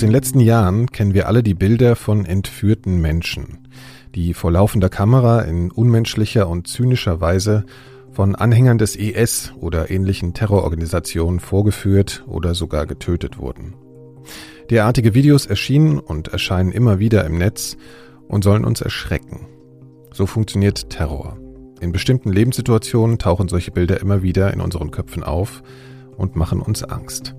den letzten Jahren kennen wir alle die Bilder von entführten Menschen, die vor laufender Kamera in unmenschlicher und zynischer Weise von Anhängern des IS oder ähnlichen Terrororganisationen vorgeführt oder sogar getötet wurden. Derartige Videos erschienen und erscheinen immer wieder im Netz und sollen uns erschrecken. So funktioniert Terror. In bestimmten Lebenssituationen tauchen solche Bilder immer wieder in unseren Köpfen auf und machen uns Angst.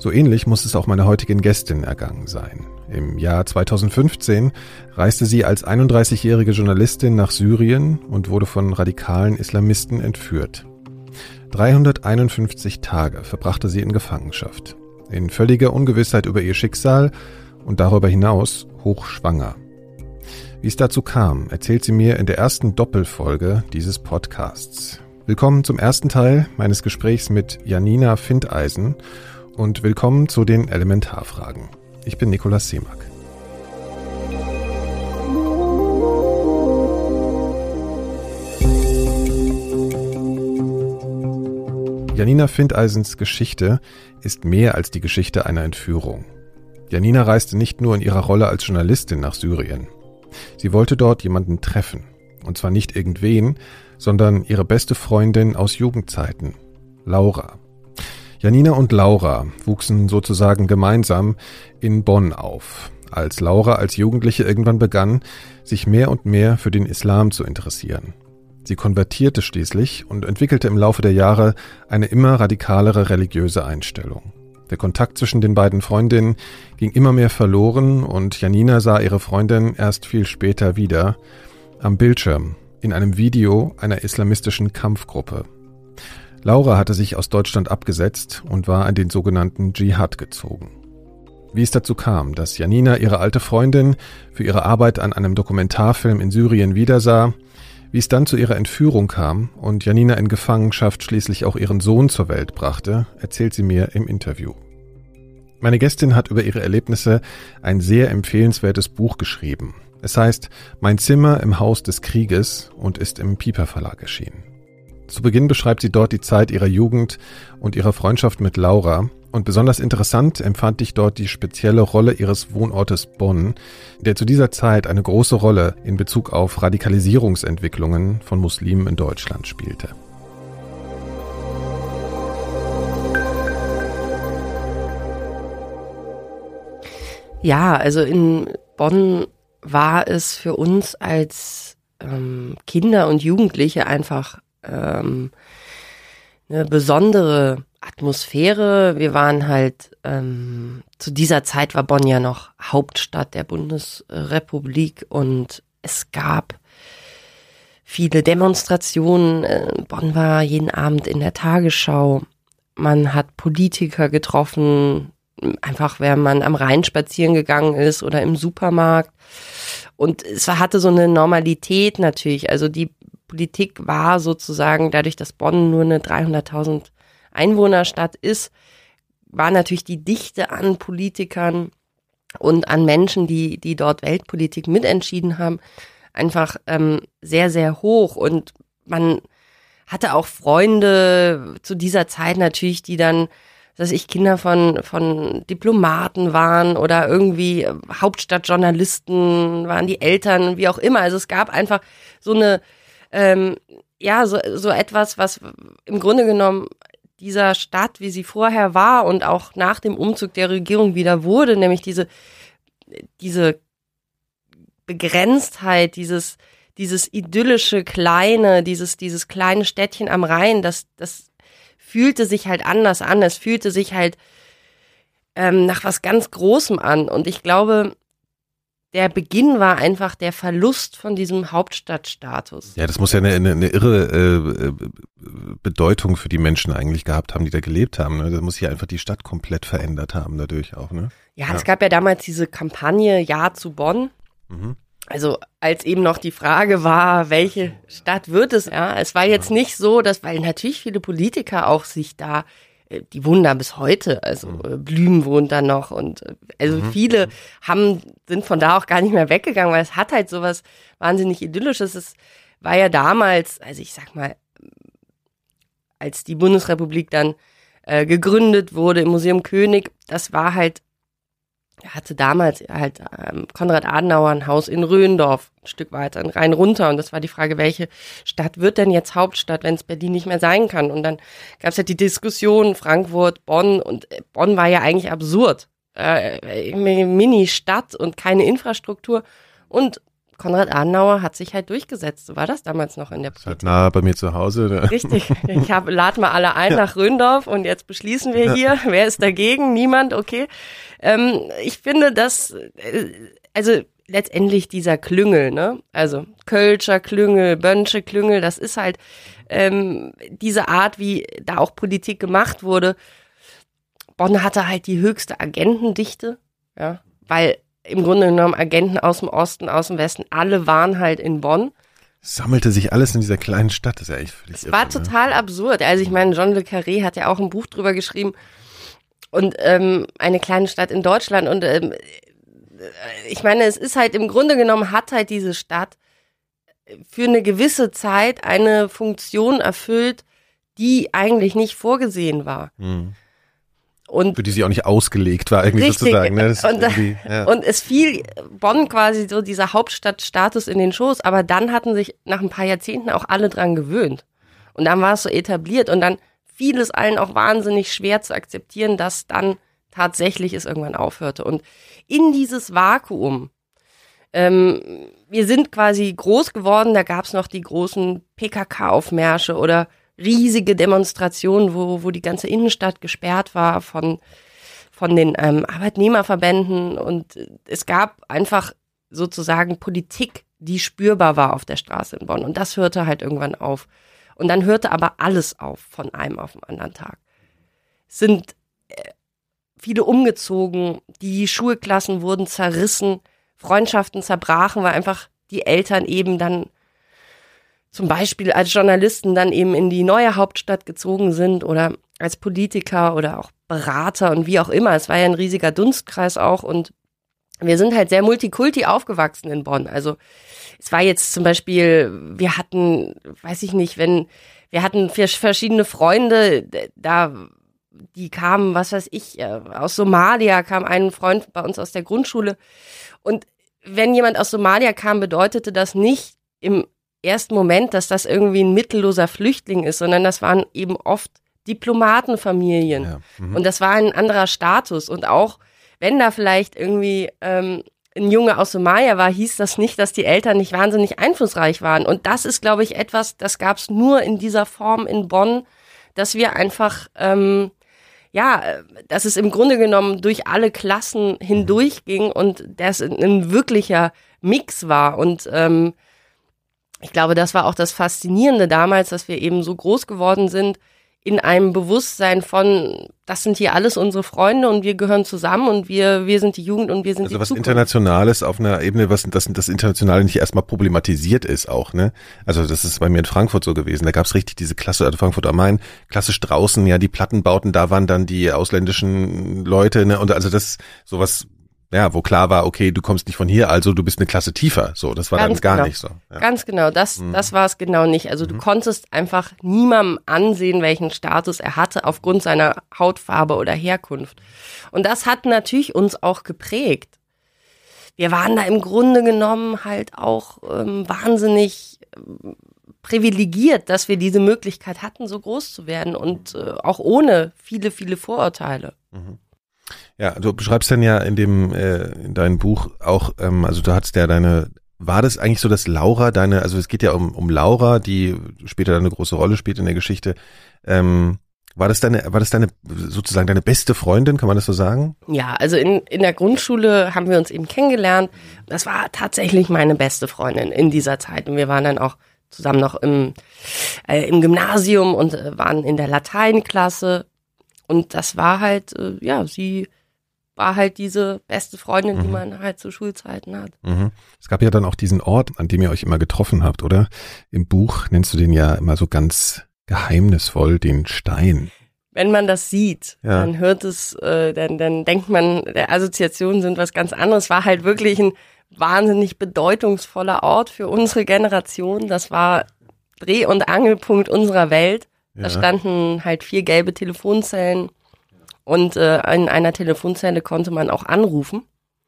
So ähnlich muss es auch meiner heutigen Gästin ergangen sein. Im Jahr 2015 reiste sie als 31-jährige Journalistin nach Syrien und wurde von radikalen Islamisten entführt. 351 Tage verbrachte sie in Gefangenschaft, in völliger Ungewissheit über ihr Schicksal und darüber hinaus hochschwanger. Wie es dazu kam, erzählt sie mir in der ersten Doppelfolge dieses Podcasts. Willkommen zum ersten Teil meines Gesprächs mit Janina Findeisen und willkommen zu den Elementarfragen. Ich bin Nikolaus Seemack. Janina Findeisens Geschichte ist mehr als die Geschichte einer Entführung. Janina reiste nicht nur in ihrer Rolle als Journalistin nach Syrien. Sie wollte dort jemanden treffen. Und zwar nicht irgendwen, sondern ihre beste Freundin aus Jugendzeiten, Laura. Janina und Laura wuchsen sozusagen gemeinsam in Bonn auf, als Laura als Jugendliche irgendwann begann, sich mehr und mehr für den Islam zu interessieren. Sie konvertierte schließlich und entwickelte im Laufe der Jahre eine immer radikalere religiöse Einstellung. Der Kontakt zwischen den beiden Freundinnen ging immer mehr verloren und Janina sah ihre Freundin erst viel später wieder am Bildschirm in einem Video einer islamistischen Kampfgruppe. Laura hatte sich aus Deutschland abgesetzt und war an den sogenannten Dschihad gezogen. Wie es dazu kam, dass Janina ihre alte Freundin für ihre Arbeit an einem Dokumentarfilm in Syrien wiedersah, wie es dann zu ihrer Entführung kam und Janina in Gefangenschaft schließlich auch ihren Sohn zur Welt brachte, erzählt sie mir im Interview. Meine Gästin hat über ihre Erlebnisse ein sehr empfehlenswertes Buch geschrieben. Es heißt Mein Zimmer im Haus des Krieges und ist im Piper Verlag erschienen. Zu Beginn beschreibt sie dort die Zeit ihrer Jugend und ihrer Freundschaft mit Laura. Und besonders interessant empfand ich dort die spezielle Rolle ihres Wohnortes Bonn, der zu dieser Zeit eine große Rolle in Bezug auf Radikalisierungsentwicklungen von Muslimen in Deutschland spielte. Ja, also in Bonn war es für uns als ähm, Kinder und Jugendliche einfach ähm, eine besondere Atmosphäre. Wir waren halt, ähm, zu dieser Zeit war Bonn ja noch Hauptstadt der Bundesrepublik und es gab viele Demonstrationen. Äh, Bonn war jeden Abend in der Tagesschau. Man hat Politiker getroffen, einfach wenn man am Rhein spazieren gegangen ist oder im Supermarkt. Und es hatte so eine Normalität natürlich. Also die Politik war sozusagen, dadurch, dass Bonn nur eine 300.000 Einwohnerstadt ist, war natürlich die Dichte an Politikern und an Menschen, die, die dort Weltpolitik mitentschieden haben, einfach ähm, sehr, sehr hoch. Und man hatte auch Freunde zu dieser Zeit natürlich, die dann, dass ich Kinder von, von Diplomaten waren oder irgendwie Hauptstadtjournalisten waren die Eltern, wie auch immer. Also es gab einfach so eine, ähm, ja, so, so etwas, was im Grunde genommen dieser Stadt, wie sie vorher war und auch nach dem Umzug der Regierung wieder wurde, nämlich diese, diese Begrenztheit, dieses, dieses idyllische kleine, dieses, dieses kleine Städtchen am Rhein, das, das fühlte sich halt anders an. Es fühlte sich halt ähm, nach was ganz Großem an. Und ich glaube, der Beginn war einfach der Verlust von diesem Hauptstadtstatus. Ja, das muss ja eine, eine, eine irre äh, äh, Bedeutung für die Menschen eigentlich gehabt haben, die da gelebt haben. Ne? Das muss ja einfach die Stadt komplett verändert haben dadurch auch. Ne? Ja, ja. es gab ja damals diese Kampagne Ja zu Bonn. Mhm. Also als eben noch die Frage war, welche Stadt wird es? Ja, es war jetzt nicht so, dass weil natürlich viele Politiker auch sich da die wohnen da bis heute. Also mhm. Äh, Blüm wohnt da noch und äh, also mhm. viele mhm. haben, sind von da auch gar nicht mehr weggegangen, weil es hat halt sowas wahnsinnig Idyllisches. Es war ja damals, also ich sag mal, als die Bundesrepublik dann äh, gegründet wurde im Museum König, das war halt er hatte damals halt ähm, Konrad Adenauer ein Haus in Röhendorf, ein Stück weiter, rein runter. Und das war die Frage, welche Stadt wird denn jetzt Hauptstadt, wenn es Berlin nicht mehr sein kann? Und dann gab es ja die Diskussion, Frankfurt, Bonn. Und äh, Bonn war ja eigentlich absurd. Äh, Mini-Stadt und keine Infrastruktur. Und Konrad Adenauer hat sich halt durchgesetzt. So war das damals noch in der Politik. Halt nah bei mir zu Hause. Ne? Richtig. Ich hab, lad mal alle ein nach Röndorf und jetzt beschließen wir hier. Wer ist dagegen? Niemand? Okay. Ähm, ich finde, dass, äh, also letztendlich dieser Klüngel, ne? Also Kölscher Klüngel, Bönsche Klüngel, das ist halt ähm, diese Art, wie da auch Politik gemacht wurde. Bonn hatte halt die höchste Agentendichte, ja, weil im Grunde genommen Agenten aus dem Osten, aus dem Westen, alle waren halt in Bonn. Sammelte sich alles in dieser kleinen Stadt, das ist ja echt völlig Es war ne? total absurd. Also ich meine, John le Carré hat ja auch ein Buch drüber geschrieben und ähm, eine kleine Stadt in Deutschland und ähm, ich meine, es ist halt im Grunde genommen hat halt diese Stadt für eine gewisse Zeit eine Funktion erfüllt, die eigentlich nicht vorgesehen war. Mhm. Und für die sie auch nicht ausgelegt war, irgendwie richtig, sozusagen. Ne? Und, ja. und es fiel Bonn quasi so dieser Hauptstadtstatus in den Schoß, aber dann hatten sich nach ein paar Jahrzehnten auch alle dran gewöhnt. Und dann war es so etabliert und dann fiel es allen auch wahnsinnig schwer zu akzeptieren, dass dann tatsächlich es irgendwann aufhörte. Und in dieses Vakuum, ähm, wir sind quasi groß geworden, da gab es noch die großen PKK-Aufmärsche oder riesige Demonstrationen, wo, wo die ganze Innenstadt gesperrt war von, von den ähm, Arbeitnehmerverbänden. Und es gab einfach sozusagen Politik, die spürbar war auf der Straße in Bonn. Und das hörte halt irgendwann auf. Und dann hörte aber alles auf von einem auf den anderen Tag. Es sind äh, viele umgezogen, die Schulklassen wurden zerrissen, Freundschaften zerbrachen, weil einfach die Eltern eben dann zum Beispiel als Journalisten dann eben in die neue Hauptstadt gezogen sind oder als Politiker oder auch Berater und wie auch immer. Es war ja ein riesiger Dunstkreis auch und wir sind halt sehr multikulti aufgewachsen in Bonn. Also es war jetzt zum Beispiel, wir hatten, weiß ich nicht, wenn wir hatten verschiedene Freunde, da die kamen, was weiß ich, äh, aus Somalia kam ein Freund bei uns aus der Grundschule und wenn jemand aus Somalia kam, bedeutete das nicht im ersten Moment, dass das irgendwie ein mittelloser Flüchtling ist, sondern das waren eben oft Diplomatenfamilien. Ja. Mhm. Und das war ein anderer Status. Und auch wenn da vielleicht irgendwie ähm, ein Junge aus Somalia war, hieß das nicht, dass die Eltern nicht wahnsinnig einflussreich waren. Und das ist, glaube ich, etwas, das gab es nur in dieser Form in Bonn, dass wir einfach, ähm, ja, dass es im Grunde genommen durch alle Klassen hindurchging und das ein wirklicher Mix war. Und ähm, ich glaube, das war auch das Faszinierende damals, dass wir eben so groß geworden sind in einem Bewusstsein von, das sind hier alles unsere Freunde und wir gehören zusammen und wir, wir sind die Jugend und wir sind also die was Zukunft. Internationales auf einer Ebene, was das, das Internationale nicht erstmal problematisiert ist auch, ne? Also das ist bei mir in Frankfurt so gewesen. Da gab's richtig diese Klasse, also Frankfurt am Main, klassisch draußen, ja, die Plattenbauten, da waren dann die ausländischen Leute, ne? Und also das, sowas ja, wo klar war, okay, du kommst nicht von hier, also du bist eine Klasse tiefer. So, das war Ganz dann gar genau. nicht so. Ja. Ganz genau, das, mhm. das war es genau nicht. Also du mhm. konntest einfach niemandem ansehen, welchen Status er hatte aufgrund seiner Hautfarbe oder Herkunft. Und das hat natürlich uns auch geprägt. Wir waren da im Grunde genommen halt auch ähm, wahnsinnig ähm, privilegiert, dass wir diese Möglichkeit hatten, so groß zu werden und äh, auch ohne viele, viele Vorurteile. Mhm. Ja, du beschreibst dann ja in dem äh, in deinem Buch auch, ähm, also du hattest ja deine, war das eigentlich so, dass Laura deine, also es geht ja um, um Laura, die später eine große Rolle spielt in der Geschichte. Ähm, war das deine, war das deine sozusagen deine beste Freundin, kann man das so sagen? Ja, also in, in der Grundschule haben wir uns eben kennengelernt. Das war tatsächlich meine beste Freundin in dieser Zeit. Und wir waren dann auch zusammen noch im, äh, im Gymnasium und äh, waren in der Lateinklasse. Und das war halt, äh, ja, sie war halt diese beste Freundin, mhm. die man halt zu Schulzeiten hat. Mhm. Es gab ja dann auch diesen Ort, an dem ihr euch immer getroffen habt, oder? Im Buch nennst du den ja immer so ganz geheimnisvoll den Stein. Wenn man das sieht, ja. dann hört es, äh, dann, dann denkt man, der Assoziationen sind was ganz anderes. War halt wirklich ein wahnsinnig bedeutungsvoller Ort für unsere Generation. Das war Dreh- und Angelpunkt unserer Welt. Ja. Da standen halt vier gelbe Telefonzellen Und äh, in einer Telefonzelle konnte man auch anrufen,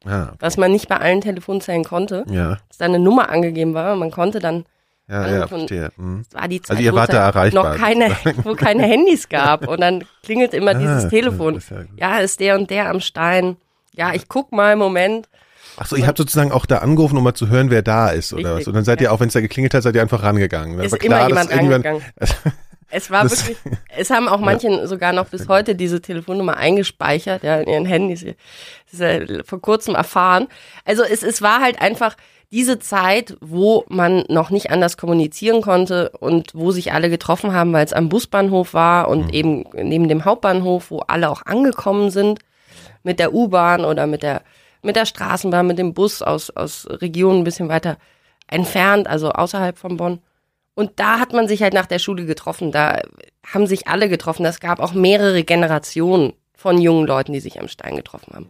Ah, okay. was man nicht bei allen Telefonzellen konnte. ja, Dass da eine Nummer angegeben war. Man konnte dann, ja, Also ja, verstehe. Mhm. war die Zeit, Also ihr wart da erreichbar, noch keine, wo keine Handys gab. Und dann klingelt immer dieses Ah, Telefon. das ist ja. Ja, ist der und der am Stein. Ja, ich guck mal, Moment. Ach so, ihr habt sozusagen auch da angerufen, um mal zu hören, wer da ist oder Richtig, was. Und dann seid ihr auch, wenn es da geklingelt hat, seid ihr einfach rangegangen. Dann Ist war klar, immer jemand rangegangen. Es war Das- wirklich, es haben auch manche sogar noch bis heute diese Telefonnummer eingespeichert, ja, in ihren Handys. Das ist ja vor kurzem erfahren. Also es, es war halt einfach diese Zeit, wo man noch nicht anders kommunizieren konnte und wo sich alle getroffen haben, weil es am Busbahnhof war und Mhm. eben neben dem Hauptbahnhof, wo alle auch angekommen sind mit der U-Bahn oder mit der mit der Straßenbahn, mit dem Bus aus aus Regionen ein bisschen weiter entfernt, also außerhalb von Bonn. Und da hat man sich halt nach der Schule getroffen. Da haben sich alle getroffen. Es gab auch mehrere Generationen von jungen Leuten, die sich am Stein getroffen haben.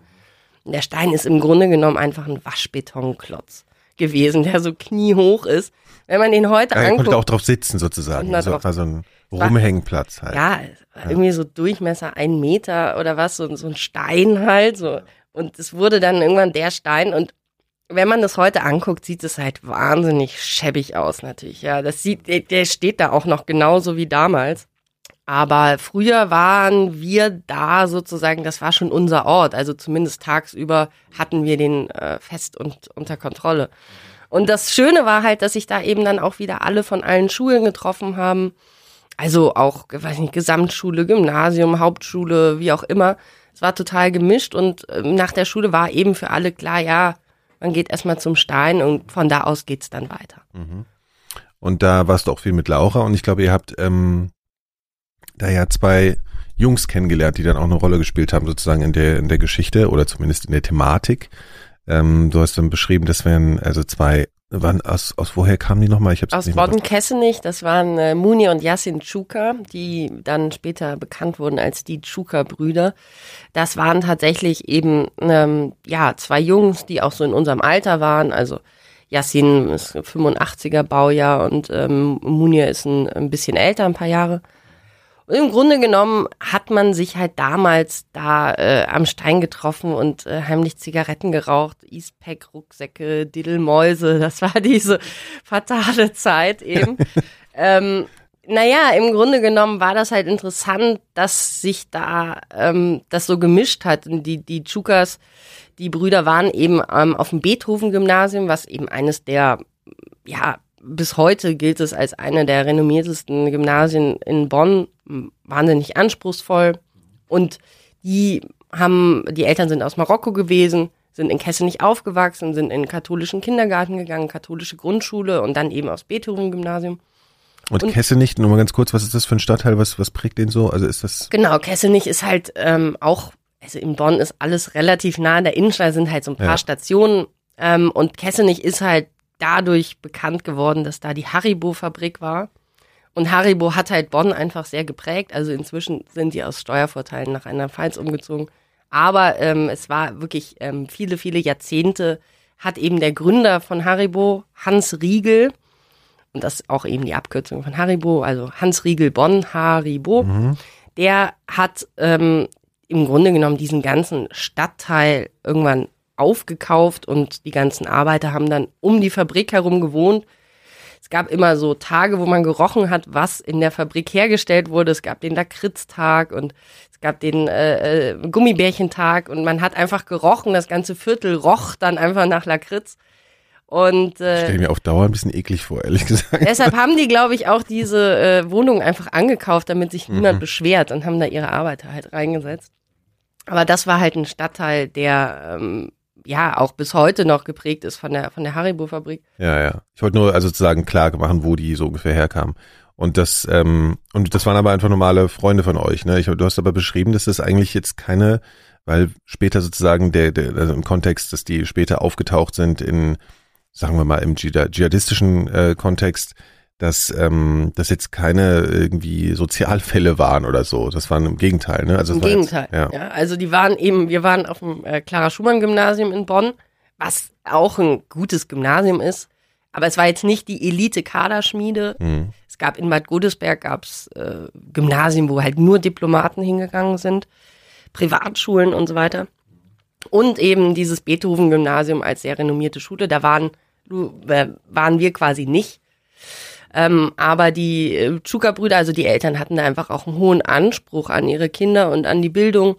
Und der Stein ist im Grunde genommen einfach ein Waschbetonklotz gewesen, der so kniehoch ist. Wenn man den heute Ja, ihr konntet anguckt, auch drauf sitzen sozusagen. Also drauf- war so ein Rumhängplatz halt. ja, war irgendwie so Durchmesser ein Meter oder was, so, so ein Stein halt. So. Und es wurde dann irgendwann der Stein. Und wenn man das heute anguckt, sieht es halt wahnsinnig schäbig aus natürlich. Ja, das sieht, der, steht da auch noch genauso wie damals. Aber früher waren wir da sozusagen, das war schon unser Ort. Also zumindest tagsüber hatten wir den äh, fest und unter Kontrolle. Und das Schöne war halt, dass sich da eben dann auch wieder alle von allen Schulen getroffen haben. Also auch, weiß nicht, Gesamtschule, Gymnasium, Hauptschule, wie auch immer. Es war total gemischt und ähm, nach der Schule war eben für alle klar, ja, man geht erstmal zum Stein und von da aus geht's dann weiter. Und da warst du auch viel mit Laura und ich glaube, ihr habt ähm, da ja zwei Jungs kennengelernt, die dann auch eine Rolle gespielt haben, sozusagen in der, in der Geschichte oder zumindest in der Thematik. Ähm, du hast dann beschrieben, das wären also zwei, waren aus, aus woher kamen die nochmal? Ich hab's Aus Bodden-Kessenich, das waren äh, Muni und Yassin Tschuka, die dann später bekannt wurden als die Tschuka-Brüder. Das waren tatsächlich eben ähm, ja zwei Jungs, die auch so in unserem Alter waren. Also Yassin ist 85er Baujahr und ähm, Munir ist ein, ein bisschen älter, ein paar Jahre. Im Grunde genommen hat man sich halt damals da äh, am Stein getroffen und äh, heimlich Zigaretten geraucht, Eastpack, Rucksäcke, Diddelmäuse. Das war diese fatale Zeit eben. ähm, naja, im Grunde genommen war das halt interessant, dass sich da ähm, das so gemischt hat. Und die, die Chukas, die Brüder waren eben ähm, auf dem Beethoven-Gymnasium, was eben eines der, ja, bis heute gilt es als eine der renommiertesten Gymnasien in Bonn, wahnsinnig anspruchsvoll. Und die haben, die Eltern sind aus Marokko gewesen, sind in Kessenich aufgewachsen, sind in den katholischen Kindergarten gegangen, katholische Grundschule und dann eben aufs Beethoven-Gymnasium. Und, und- Kessenich, nur mal ganz kurz, was ist das für ein Stadtteil? Was, was prägt den so? Also ist das, Genau, Kessenich ist halt ähm, auch, also in Bonn ist alles relativ nah an der Innenstadt, sind halt so ein paar Ja. Stationen. Ähm, und Kessenich ist halt dadurch bekannt geworden, dass da die Haribo-Fabrik war. Und Haribo hat halt Bonn einfach sehr geprägt. Also inzwischen sind die aus Steuervorteilen nach Rheinland-Pfalz umgezogen. Aber ähm, es war wirklich ähm, viele, viele Jahrzehnte hat eben der Gründer von Haribo, Hans Riegel, und das ist auch eben die Abkürzung von Haribo, also Hans Riegel Bonn, Haribo, der hat ähm, im Grunde genommen diesen ganzen Stadtteil irgendwann aufgekauft und die ganzen Arbeiter haben dann um die Fabrik herum gewohnt. Es gab immer so Tage, wo man gerochen hat, was in der Fabrik hergestellt wurde. Es gab den Lakritztag und es gab den äh, äh, Gummibärchentag und man hat einfach gerochen. Das ganze Viertel roch dann einfach nach Lakritz. Und stelle äh, ich mir auf Dauer ein bisschen eklig vor, ehrlich gesagt. deshalb haben die, glaube ich, auch diese äh, Wohnung einfach angekauft, damit sich niemand beschwert und haben da ihre Arbeiter halt reingesetzt. Aber das war halt ein Stadtteil, der ähm, ja auch bis heute noch geprägt ist von der von der Haribo-Fabrik. Ja, ja. Ich wollte nur also sozusagen klar machen, wo die so ungefähr herkamen. Und das, ähm, und das waren aber einfach normale Freunde von euch, ne? Ich, du hast aber beschrieben, dass das eigentlich jetzt keine, weil später sozusagen der, der also im Kontext, dass die später aufgetaucht sind in, sagen wir mal, im Dschihad- dschihadistischen äh, Kontext, dass ähm, das jetzt keine irgendwie Sozialfälle waren oder so. Das waren im Gegenteil, ne? Also Im Gegenteil. Jetzt, ja. ja. also die waren eben, wir waren auf dem äh, Clara Schumann Gymnasium in Bonn, was auch ein gutes Gymnasium ist. Aber es war jetzt nicht die Elite-Kaderschmiede. Hm. Es gab in Bad Godesberg gab's äh, Gymnasien, wo halt nur Diplomaten hingegangen sind. Privatschulen und so weiter. Und eben dieses Beethoven-Gymnasium als sehr renommierte Schule. Da waren, äh, waren wir quasi nicht. Ähm, aber die äh, Chuka-Brüder, also die Eltern, hatten da einfach auch einen hohen Anspruch an ihre Kinder und an die Bildung.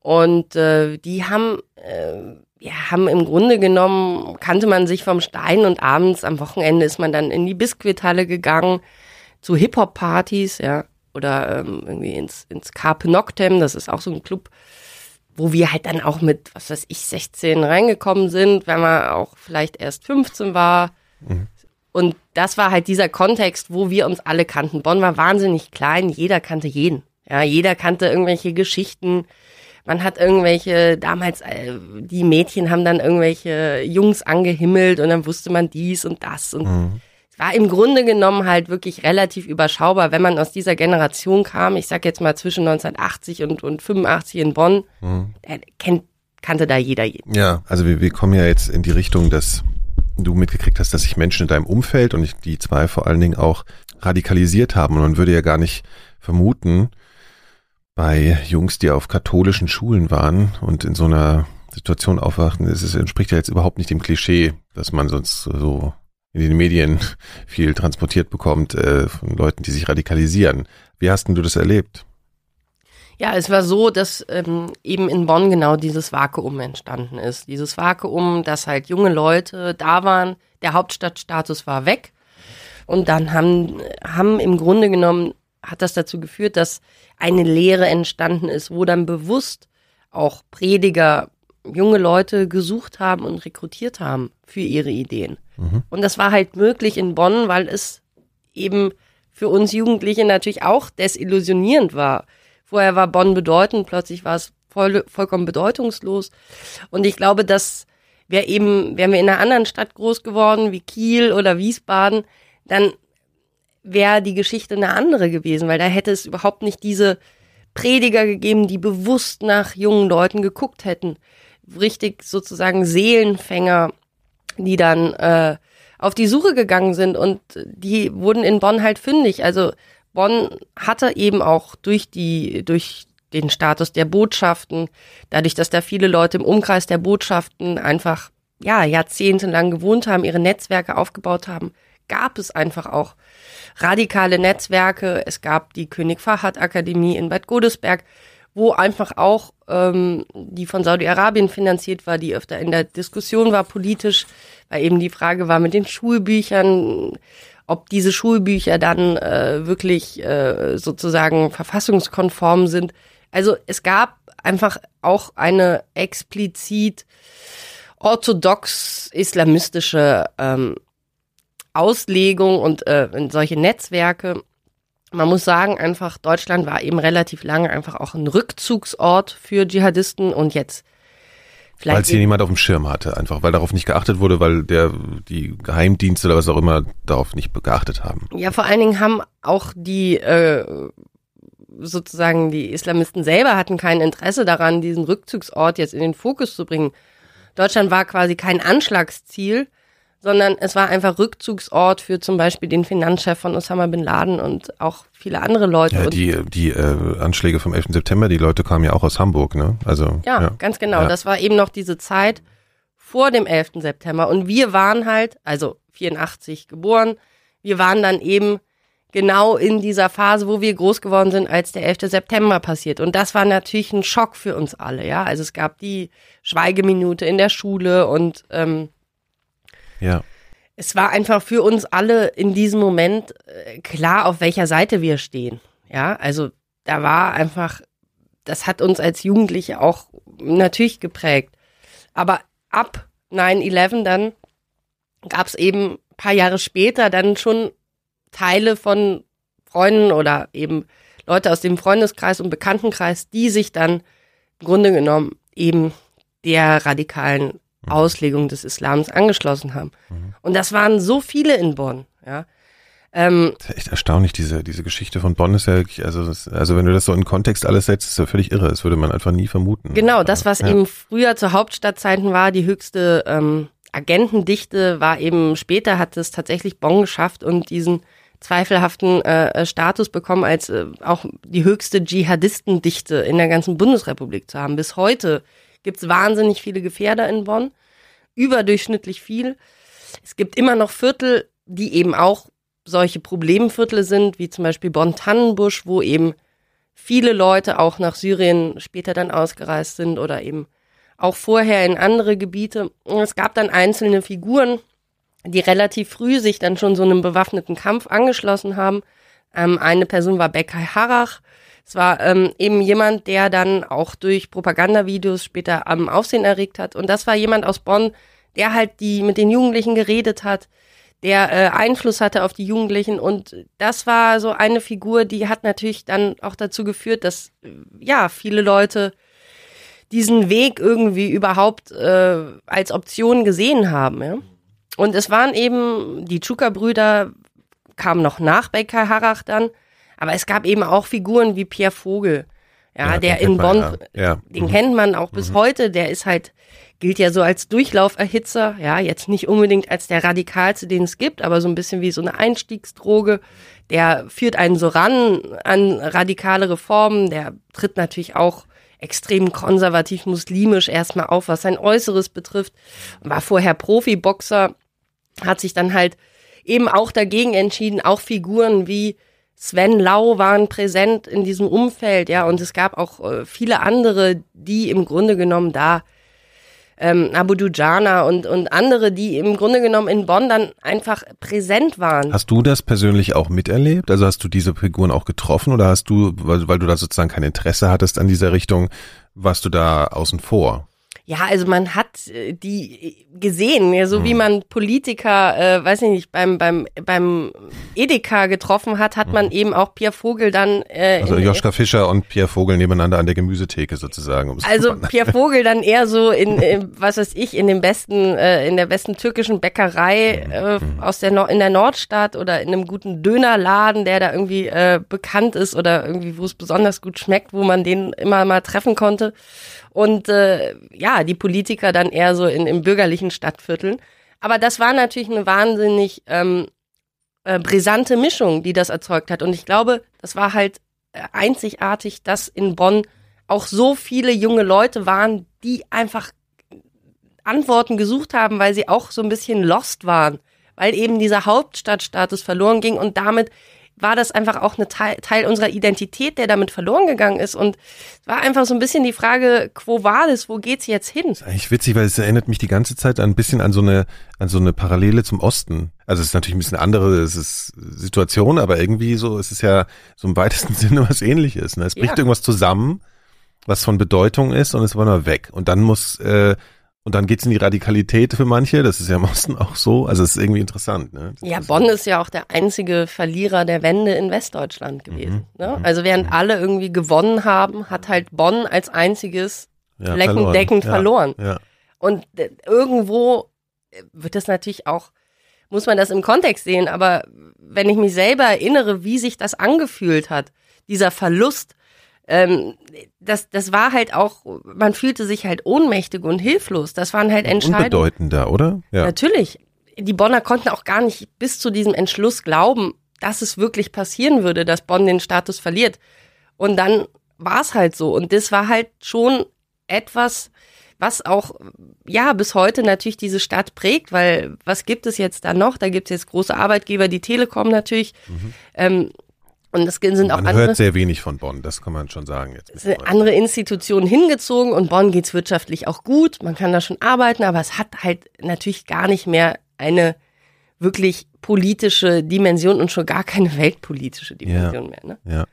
Und äh, die haben, äh, ja, haben im Grunde genommen, kannte man sich vom Stein und abends am Wochenende ist man dann in die Biskuithalle gegangen, zu Hip-Hop-Partys, ja, oder ähm, irgendwie ins, ins Carpe Noctem, das ist auch so ein Club, wo wir halt dann auch mit, was weiß ich, 16 reingekommen sind, wenn man auch vielleicht erst 15 war. Mhm. Und das war halt dieser Kontext, wo wir uns alle kannten. Bonn war wahnsinnig klein, jeder kannte jeden. Ja, jeder kannte irgendwelche Geschichten. Man hat irgendwelche, damals, äh, die Mädchen haben dann irgendwelche Jungs angehimmelt und dann wusste man dies und das. Und mhm. es war im Grunde genommen halt wirklich relativ überschaubar, wenn man aus dieser Generation kam. Ich sag jetzt mal zwischen 1980 und, und 85 in Bonn, mhm. kennt, kannte da jeder jeden. Ja, also wir, wir kommen ja jetzt in die Richtung, dass du mitgekriegt hast, dass sich Menschen in deinem Umfeld und die zwei vor allen Dingen auch radikalisiert haben. Und man würde ja gar nicht vermuten, bei Jungs, die auf katholischen Schulen waren und in so einer Situation aufwachten, es entspricht ja jetzt überhaupt nicht dem Klischee, dass man sonst so in den Medien viel transportiert bekommt äh, von Leuten, die sich radikalisieren. Wie hast denn du das erlebt? Ja, es war so, dass ähm, eben in Bonn genau dieses Vakuum entstanden ist. Dieses Vakuum, dass halt junge Leute da waren, der Hauptstadtstatus war weg. Und dann haben, haben im Grunde genommen, hat das dazu geführt, dass eine Lehre entstanden ist, wo dann bewusst auch Prediger junge Leute gesucht haben und rekrutiert haben für ihre Ideen. Mhm. Und das war halt möglich in Bonn, weil es eben für uns Jugendliche natürlich auch desillusionierend war Vorher war Bonn bedeutend, plötzlich war es voll, vollkommen bedeutungslos. Und ich glaube, dass wäre eben, wären wir in einer anderen Stadt groß geworden, wie Kiel oder Wiesbaden, dann wäre die Geschichte eine andere gewesen, weil da hätte es überhaupt nicht diese Prediger gegeben, die bewusst nach jungen Leuten geguckt hätten. Richtig sozusagen Seelenfänger, die dann äh, auf die Suche gegangen sind und die wurden in Bonn halt fündig. Also Bonn hatte eben auch durch die, durch den Status der Botschaften, dadurch, dass da viele Leute im Umkreis der Botschaften einfach, ja, jahrzehntelang gewohnt haben, ihre Netzwerke aufgebaut haben, gab es einfach auch radikale Netzwerke. Es gab die König Fahad Akademie in Bad Godesberg, wo einfach auch, ähm, die von Saudi-Arabien finanziert war, die öfter in der Diskussion war politisch, weil eben die Frage war mit den Schulbüchern, ob diese Schulbücher dann äh, wirklich äh, sozusagen verfassungskonform sind. Also es gab einfach auch eine explizit orthodox-islamistische ähm, Auslegung und äh, solche Netzwerke. Man muss sagen, einfach Deutschland war eben relativ lange einfach auch ein Rückzugsort für Dschihadisten und jetzt weil es hier niemand auf dem Schirm hatte, einfach weil darauf nicht geachtet wurde, weil der die Geheimdienste oder was auch immer darauf nicht geachtet haben. Ja, vor allen Dingen haben auch die äh, sozusagen die Islamisten selber hatten kein Interesse daran, diesen Rückzugsort jetzt in den Fokus zu bringen. Deutschland war quasi kein Anschlagsziel, sondern es war einfach Rückzugsort für zum Beispiel den Finanzchef von Osama bin Laden und auch viele andere Leute. Ja, die die äh, Anschläge vom 11. September, die Leute kamen ja auch aus Hamburg, ne? Also ja, ja. ganz genau. Ja. Das war eben noch diese Zeit vor dem 11. September und wir waren halt, also 84 geboren, wir waren dann eben genau in dieser Phase, wo wir groß geworden sind, als der 11. September passiert. Und das war natürlich ein Schock für uns alle, ja. Also es gab die Schweigeminute in der Schule und ähm, ja. Es war einfach für uns alle in diesem Moment äh, klar, auf welcher Seite wir stehen. Ja, also da war einfach, das hat uns als Jugendliche auch natürlich geprägt. Aber ab 9-11 dann gab es eben ein paar Jahre später dann schon Teile von Freunden oder eben Leute aus dem Freundeskreis und Bekanntenkreis, die sich dann im Grunde genommen eben der radikalen Mhm. Auslegung des Islams angeschlossen haben. Mhm. Und das waren so viele in Bonn, ja. Ähm, das ist echt erstaunlich, diese, diese Geschichte von Bonn ist ja wirklich, also, also wenn du das so in Kontext alles setzt, ist ja völlig irre. Das würde man einfach nie vermuten. Genau, das, was ja. eben früher zu Hauptstadtzeiten war, die höchste ähm, Agentendichte, war eben später hat es tatsächlich Bonn geschafft und diesen zweifelhaften äh, Status bekommen, als äh, auch die höchste Dschihadistendichte in der ganzen Bundesrepublik zu haben. Bis heute gibt's wahnsinnig viele Gefährder in Bonn, überdurchschnittlich viel. Es gibt immer noch Viertel, die eben auch solche Problemviertel sind, wie zum Beispiel Bonn-Tannenbusch, wo eben viele Leute auch nach Syrien später dann ausgereist sind oder eben auch vorher in andere Gebiete. Und es gab dann einzelne Figuren, die relativ früh sich dann schon so einem bewaffneten Kampf angeschlossen haben. Ähm, eine Person war Bekai Harach. Es war ähm, eben jemand, der dann auch durch Propagandavideos später am Aufsehen erregt hat. Und das war jemand aus Bonn, der halt die mit den Jugendlichen geredet hat, der äh, Einfluss hatte auf die Jugendlichen. Und das war so eine Figur, die hat natürlich dann auch dazu geführt, dass ja viele Leute diesen Weg irgendwie überhaupt äh, als Option gesehen haben. Ja? Und es waren eben, die Tschuka-Brüder kamen noch nach bei Kai Harach dann, aber es gab eben auch Figuren wie Pierre Vogel, ja, ja der in Bonn. Ja. den mhm. kennt man auch bis mhm. heute, der ist halt, gilt ja so als Durchlauferhitzer, ja, jetzt nicht unbedingt als der radikalste, den es gibt, aber so ein bisschen wie so eine Einstiegsdroge, der führt einen so ran an radikale Reformen, der tritt natürlich auch extrem konservativ muslimisch erstmal auf, was sein Äußeres betrifft, war vorher Profiboxer, hat sich dann halt eben auch dagegen entschieden. Auch Figuren wie Sven Lau waren präsent in diesem Umfeld, ja, und es gab auch äh, viele andere, die im Grunde genommen da ähm, Abu Dujana und, und andere, die im Grunde genommen in Bonn dann einfach präsent waren. Hast du das persönlich auch miterlebt? Also hast du diese Figuren auch getroffen oder hast du, weil, weil du da sozusagen kein Interesse hattest an dieser Richtung, warst du da außen vor? Ja, also man hat äh, die gesehen, ja, so mhm. wie man Politiker, äh, weiß ich nicht, beim beim beim Edeka getroffen hat, hat mhm. man eben auch Pierre Vogel dann. Äh, also Joschka Fischer und Pierre Vogel nebeneinander an der Gemüsetheke sozusagen. Also Pierre Vogel dann eher so in, in was weiß ich in dem besten äh, in der besten türkischen Bäckerei mhm. äh, mhm. aus der no in der Nordstadt oder in einem guten Dönerladen, der da irgendwie äh, bekannt ist oder irgendwie wo es besonders gut schmeckt, wo man den immer mal treffen konnte. Und äh, ja, die Politiker dann eher so in, in bürgerlichen Stadtvierteln. Aber das war natürlich eine wahnsinnig ähm, äh, brisante Mischung, die das erzeugt hat. Und ich glaube, das war halt äh, einzigartig, dass in Bonn auch so viele junge Leute waren, die einfach Antworten gesucht haben, weil sie auch so ein bisschen lost waren, weil eben dieser Hauptstadtstatus verloren ging und damit war das einfach auch eine Teil, Teil unserer Identität, der damit verloren gegangen ist. Und es war einfach so ein bisschen die Frage, quo vadis, wo geht's jetzt hin? Das ist eigentlich witzig, weil es erinnert mich die ganze Zeit ein bisschen an so eine, an so eine Parallele zum Osten. Also es ist natürlich ein bisschen andere es ist Situation, aber irgendwie so, es ist ja so im weitesten Sinne was ähnliches. Ne? Es bricht ja. irgendwas zusammen, was von Bedeutung ist und es war nur weg. Und dann muss äh, und dann geht's in die Radikalität für manche, das ist ja im Osten auch so. Also es ist irgendwie interessant. Ne? Ja, Bonn ist ja auch der einzige Verlierer der Wende in Westdeutschland gewesen. Mhm. Ne? Mhm. Also während mhm. alle irgendwie gewonnen haben, hat halt Bonn als einziges ja, fleckendeckend verloren. verloren. Ja. Und äh, irgendwo wird das natürlich auch, muss man das im Kontext sehen, aber wenn ich mich selber erinnere, wie sich das angefühlt hat, dieser Verlust, ähm, das, das war halt auch, man fühlte sich halt ohnmächtig und hilflos. Das waren halt Entscheidungen. Unbedeutender, oder? Ja. Natürlich. Die Bonner konnten auch gar nicht bis zu diesem Entschluss glauben, dass es wirklich passieren würde, dass Bonn den Status verliert. Und dann war es halt so. Und das war halt schon etwas, was auch, ja, bis heute natürlich diese Stadt prägt, weil was gibt es jetzt da noch? Da gibt es jetzt große Arbeitgeber, die Telekom natürlich. Mhm. Ähm, und es sind auch man andere. hört sehr wenig von Bonn, das kann man schon sagen jetzt. Es sind andere Institutionen hingezogen und Bonn geht's wirtschaftlich auch gut. Man kann da schon arbeiten, aber es hat halt natürlich gar nicht mehr eine wirklich politische Dimension und schon gar keine weltpolitische Dimension ja, mehr. Ne? Ja.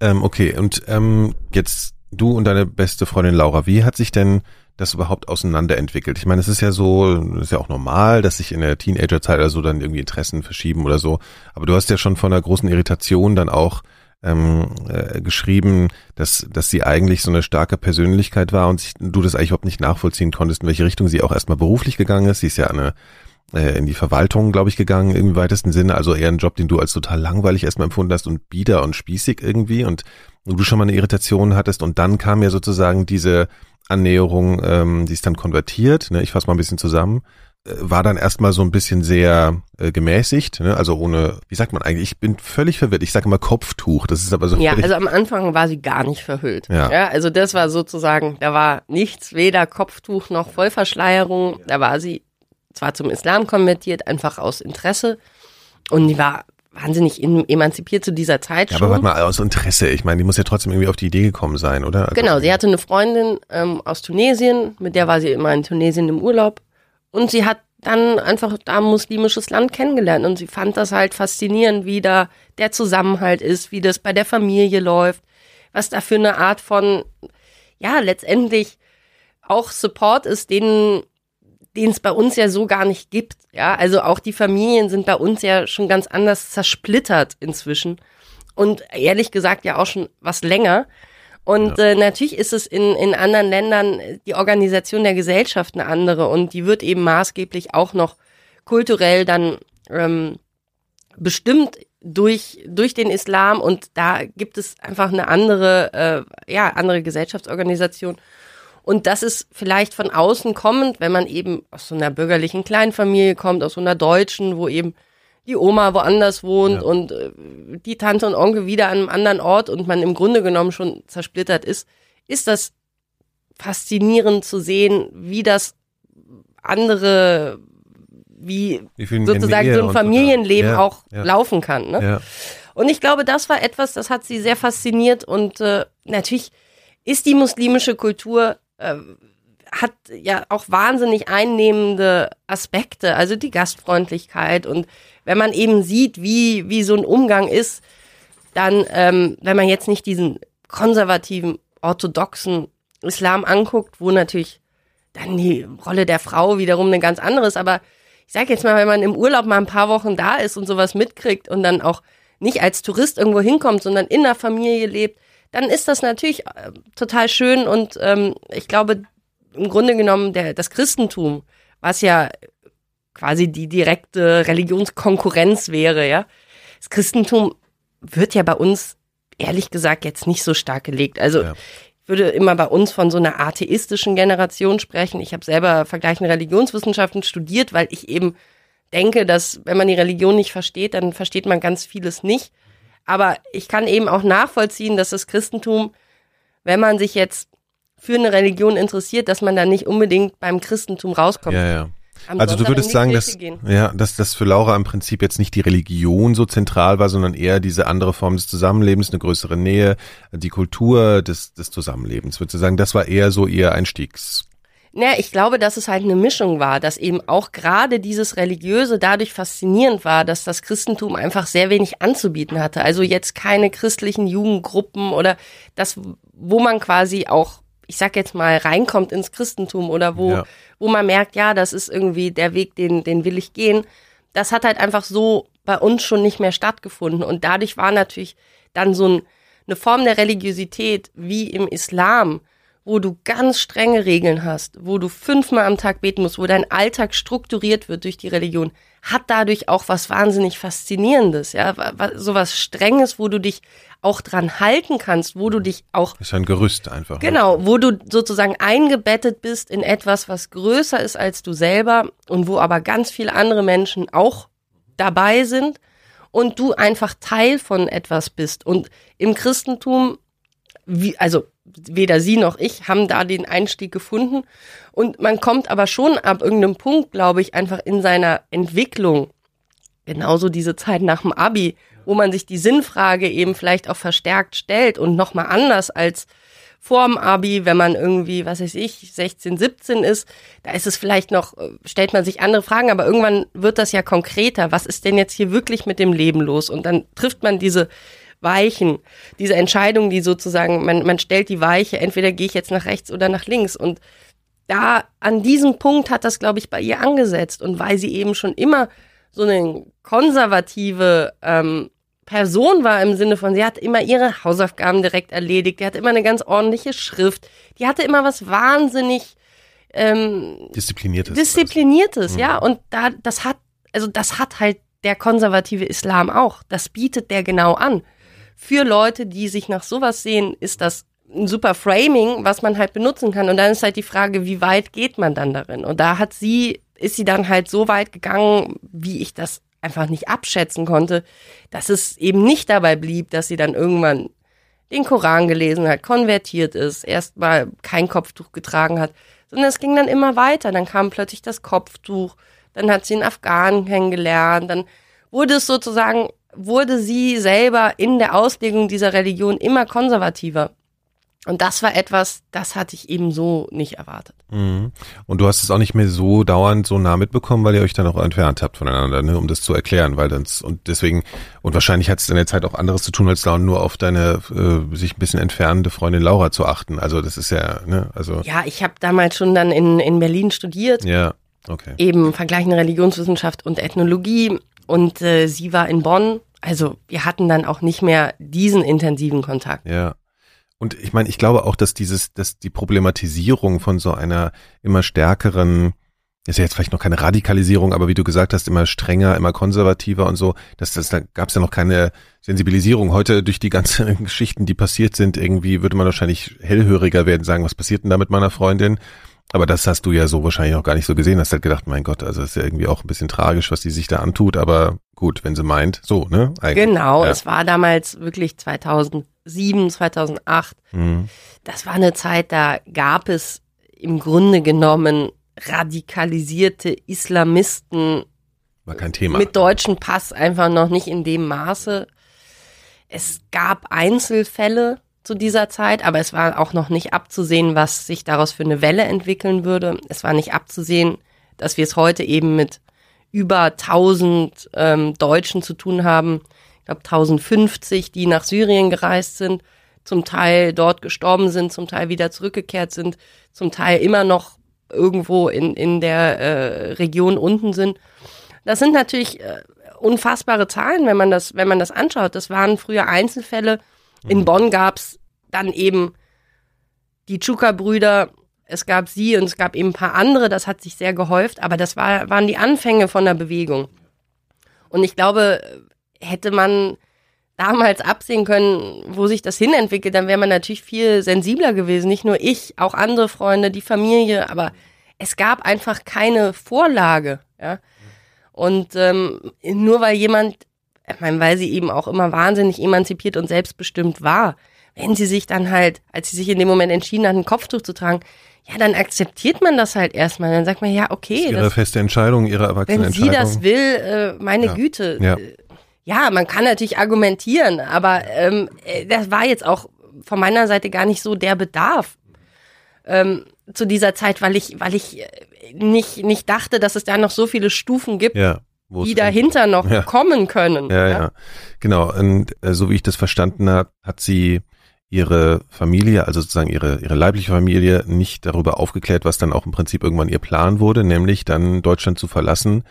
Ähm, okay, und ähm, jetzt du und deine beste Freundin Laura, wie hat sich denn das überhaupt auseinanderentwickelt? Ich meine, es ist ja so, ist ja auch normal, dass sich in der Teenagerzeit oder so dann irgendwie Interessen verschieben oder so. Aber du hast ja schon von einer großen Irritation dann auch ähm, äh, geschrieben, dass, dass sie eigentlich so eine starke Persönlichkeit war und sich, du das eigentlich überhaupt nicht nachvollziehen konntest, in welche Richtung sie auch erstmal beruflich gegangen ist. Sie ist ja eine äh, in die Verwaltung, glaube ich, gegangen, im weitesten Sinne. Also eher ein Job, den du als total langweilig erstmal empfunden hast und bieder und spießig irgendwie und du schon mal eine Irritation hattest und dann kam ja sozusagen diese Annäherung, ähm, die ist dann konvertiert. Ne? Ich fasse mal ein bisschen zusammen. äh, war dann erstmal so ein bisschen sehr äh, gemäßigt, ne? also ohne, wie sagt man eigentlich, ich bin völlig verwirrt, ich sage immer Kopftuch, das ist aber so Ja, also am Anfang war sie gar nicht verhüllt. Ja. ja. Also das war sozusagen, da war nichts, weder Kopftuch noch Vollverschleierung, da war sie zwar zum Islam konvertiert, einfach aus Interesse und die war wahnsinnig emanzipiert zu dieser Zeit ja, schon. aber warte mal, aus Interesse, ich meine, die muss ja trotzdem irgendwie auf die Idee gekommen sein, oder? Also, Genau, sie hatte eine Freundin ähm, aus Tunesien, mit der war sie immer in Tunesien im Urlaub. Und sie hat dann einfach da ein muslimisches Land kennengelernt. Und sie fand das halt faszinierend, wie da der Zusammenhalt ist, wie das bei der Familie läuft, was da für eine Art von, ja, letztendlich auch Support ist, den den es bei uns ja so gar nicht gibt. Ja, also auch die Familien sind bei uns ja schon ganz anders zersplittert inzwischen. Und ehrlich gesagt ja auch schon was länger. Und ja. äh, natürlich ist es in, in anderen Ländern die Organisation der Gesellschaft eine andere und die wird eben maßgeblich auch noch kulturell dann ähm, bestimmt durch, durch den Islam und da gibt es einfach eine andere, äh, ja, andere Gesellschaftsorganisation. Und das ist vielleicht von außen kommend, wenn man eben aus so einer bürgerlichen Kleinfamilie kommt, aus so einer deutschen, wo eben die Oma woanders wohnt ja. und äh, die Tante und Onkel wieder an einem anderen Ort und man im Grunde genommen schon zersplittert ist, ist das faszinierend zu sehen, wie das andere, wie, wie sozusagen so ein Familienleben ja, auch ja. laufen kann. Ne? Und ich glaube, das war etwas, das hat sie sehr fasziniert und äh, natürlich ist die muslimische Kultur äh, hat ja auch wahnsinnig einnehmende Aspekte, also die Gastfreundlichkeit. Und wenn man eben sieht, wie, wie so ein Umgang ist, dann, ähm, wenn man jetzt nicht diesen konservativen, orthodoxen Islam anguckt, wo natürlich dann die Rolle der Frau wiederum eine ganz andere ist, aber ich sage jetzt mal, wenn man im Urlaub mal ein paar Wochen da ist und sowas mitkriegt und dann auch nicht als Tourist irgendwo hinkommt, sondern in der Familie lebt, dann ist das natürlich äh, total schön und ähm, ich glaube, im Grunde genommen der, das Christentum, was ja quasi die direkte Religionskonkurrenz wäre, ja. Das Christentum wird ja bei uns ehrlich gesagt jetzt nicht so stark gelegt. Also ja. ich würde immer bei uns von so einer atheistischen Generation sprechen. Ich habe selber vergleichende Religionswissenschaften studiert, weil ich eben denke, dass wenn man die Religion nicht versteht, dann versteht man ganz vieles nicht. Aber ich kann eben auch nachvollziehen, dass das Christentum, wenn man sich jetzt für eine Religion interessiert, dass man da nicht unbedingt beim Christentum rauskommt. Ja, ja. Also du würdest sagen, dass, ja, dass das für Laura im Prinzip jetzt nicht die Religion so zentral war, sondern eher diese andere Form des Zusammenlebens, eine größere Nähe, die Kultur des, des Zusammenlebens. Würdest du sagen, das war eher so ihr Einstiegs naja, ich glaube, dass es halt eine Mischung war, dass eben auch gerade dieses Religiöse dadurch faszinierend war, dass das Christentum einfach sehr wenig anzubieten hatte. Also jetzt keine christlichen Jugendgruppen oder das, wo man quasi auch, ich sag jetzt mal, reinkommt ins Christentum oder wo, ja. wo man merkt, ja, das ist irgendwie der Weg, den, den will ich gehen. Das hat halt einfach so bei uns schon nicht mehr stattgefunden. Und dadurch war natürlich dann so ein, eine Form der Religiosität wie im Islam, wo du ganz strenge Regeln hast, wo du fünfmal am Tag beten musst, wo dein Alltag strukturiert wird durch die Religion, hat dadurch auch was wahnsinnig Faszinierendes, ja, sowas Strenges, wo du dich auch dran halten kannst, wo du dich auch. ist ein Gerüst einfach. Ne? Genau, wo du sozusagen eingebettet bist in etwas, was größer ist als du selber und wo aber ganz viele andere Menschen auch dabei sind und du einfach Teil von etwas bist. Und im Christentum, wie, also weder sie noch ich haben da den Einstieg gefunden. Und man kommt aber schon ab irgendeinem Punkt, glaube ich, einfach in seiner Entwicklung, genauso diese Zeit nach dem Abi, wo man sich die Sinnfrage eben vielleicht auch verstärkt stellt und nochmal anders als vorm Abi, wenn man irgendwie, was weiß ich, 16, 17 ist, da ist es vielleicht noch, äh, stellt man sich andere Fragen, aber irgendwann wird das ja konkreter. Was ist denn jetzt hier wirklich mit dem Leben los? Und dann trifft man diese Weichen, diese Entscheidung, die sozusagen, man, man stellt die Weiche, entweder gehe ich jetzt nach rechts oder nach links. Und da an diesem Punkt hat das, glaube ich, bei ihr angesetzt. Und weil sie eben schon immer so eine konservative ähm, Person war im Sinne von, sie hat immer ihre Hausaufgaben direkt erledigt, die hatte immer eine ganz ordentliche Schrift, die hatte immer was wahnsinnig ähm, diszipliniertes. Diszipliniertes, also. ja. Und da, das hat, also das hat halt der konservative Islam auch. Das bietet der genau an für Leute, die sich nach sowas sehen, ist das ein super Framing, was man halt benutzen kann. Und dann ist halt die Frage, wie weit geht man dann darin? Und da hat sie ist sie dann halt so weit gegangen, wie ich das einfach nicht abschätzen konnte, dass es eben nicht dabei blieb, dass sie dann irgendwann den Koran gelesen hat, konvertiert ist, erstmal kein Kopftuch getragen hat, sondern es ging dann immer weiter. Dann kam plötzlich das Kopftuch, dann hat sie einen Afghanen kennengelernt, dann wurde es sozusagen, wurde sie selber in der Auslegung dieser Religion immer konservativer. Und das war etwas, das hatte ich eben so nicht erwartet. Mhm. Und du hast es auch nicht mehr so dauernd so nah mitbekommen, weil ihr euch dann auch entfernt habt voneinander, ne, um das zu erklären, weil dann und deswegen und wahrscheinlich hat es in der Zeit auch anderes zu tun, als dauernd nur auf deine äh, sich ein bisschen entfernende Freundin Laura zu achten. Also das ist ja, ne, also ja, ich habe damals schon dann in in Berlin studiert. Ja, okay. Eben vergleichende Religionswissenschaft und Ethnologie und äh, sie war in Bonn. Also wir hatten dann auch nicht mehr diesen intensiven Kontakt. Ja. Und ich meine, ich glaube auch, dass dieses, dass die Problematisierung von so einer immer stärkeren, ist ja jetzt vielleicht noch keine Radikalisierung, aber wie du gesagt hast, immer strenger, immer konservativer und so, dass das, da gab es ja noch keine Sensibilisierung. Heute durch die ganzen Geschichten, die passiert sind, irgendwie würde man wahrscheinlich hellhöriger werden, sagen, was passiert denn da mit meiner Freundin? Aber das hast du ja so wahrscheinlich auch gar nicht so gesehen. Hast halt gedacht, mein Gott, also ist ja irgendwie auch ein bisschen tragisch, was die sich da antut. Aber gut, wenn sie meint, so, ne? Eigentlich. Genau, ja. es war damals wirklich 2007, 2008. Mhm. Das war eine Zeit, da gab es im Grunde genommen radikalisierte Islamisten. War kein Thema. Mit deutschen Pass einfach noch nicht in dem Maße. Es gab Einzelfälle, zu dieser Zeit, aber es war auch noch nicht abzusehen, was sich daraus für eine Welle entwickeln würde. Es war nicht abzusehen, dass wir es heute eben mit über 1000 ähm, Deutschen zu tun haben. Ich glaube 1050, die nach Syrien gereist sind, zum Teil dort gestorben sind, zum Teil wieder zurückgekehrt sind, zum Teil immer noch irgendwo in, in der äh, Region unten sind. Das sind natürlich äh, unfassbare Zahlen, wenn man das, wenn man das anschaut. Das waren früher Einzelfälle, in mhm. Bonn gab es dann eben die Chuka-Brüder, es gab sie und es gab eben ein paar andere, das hat sich sehr gehäuft, aber das war, waren die Anfänge von der Bewegung. Und ich glaube, hätte man damals absehen können, wo sich das hinentwickelt, dann wäre man natürlich viel sensibler gewesen. Nicht nur ich, auch andere Freunde, die Familie, aber es gab einfach keine Vorlage. Ja? Und ähm, nur weil jemand ich meine, weil sie eben auch immer wahnsinnig emanzipiert und selbstbestimmt war. Wenn sie sich dann halt, als sie sich in dem Moment entschieden hat, ein Kopftuch zu tragen, ja, dann akzeptiert man das halt erstmal. Dann sagt man, ja, okay. Das ist ihre das, feste Entscheidung, ihre erwachsene. Wenn sie das will, äh, meine ja. Güte. Ja. ja, man kann natürlich argumentieren, aber ähm, äh, das war jetzt auch von meiner Seite gar nicht so der Bedarf ähm, zu dieser Zeit, weil ich, weil ich äh, nicht, nicht dachte, dass es da noch so viele Stufen gibt. Ja die dahinter noch ja. kommen können. Ja, ja, ja. Genau. Und äh, so wie ich das verstanden habe, hat sie ihre Familie, also sozusagen ihre, ihre leibliche Familie, nicht darüber aufgeklärt, was dann auch im Prinzip irgendwann ihr Plan wurde, nämlich dann Deutschland zu verlassen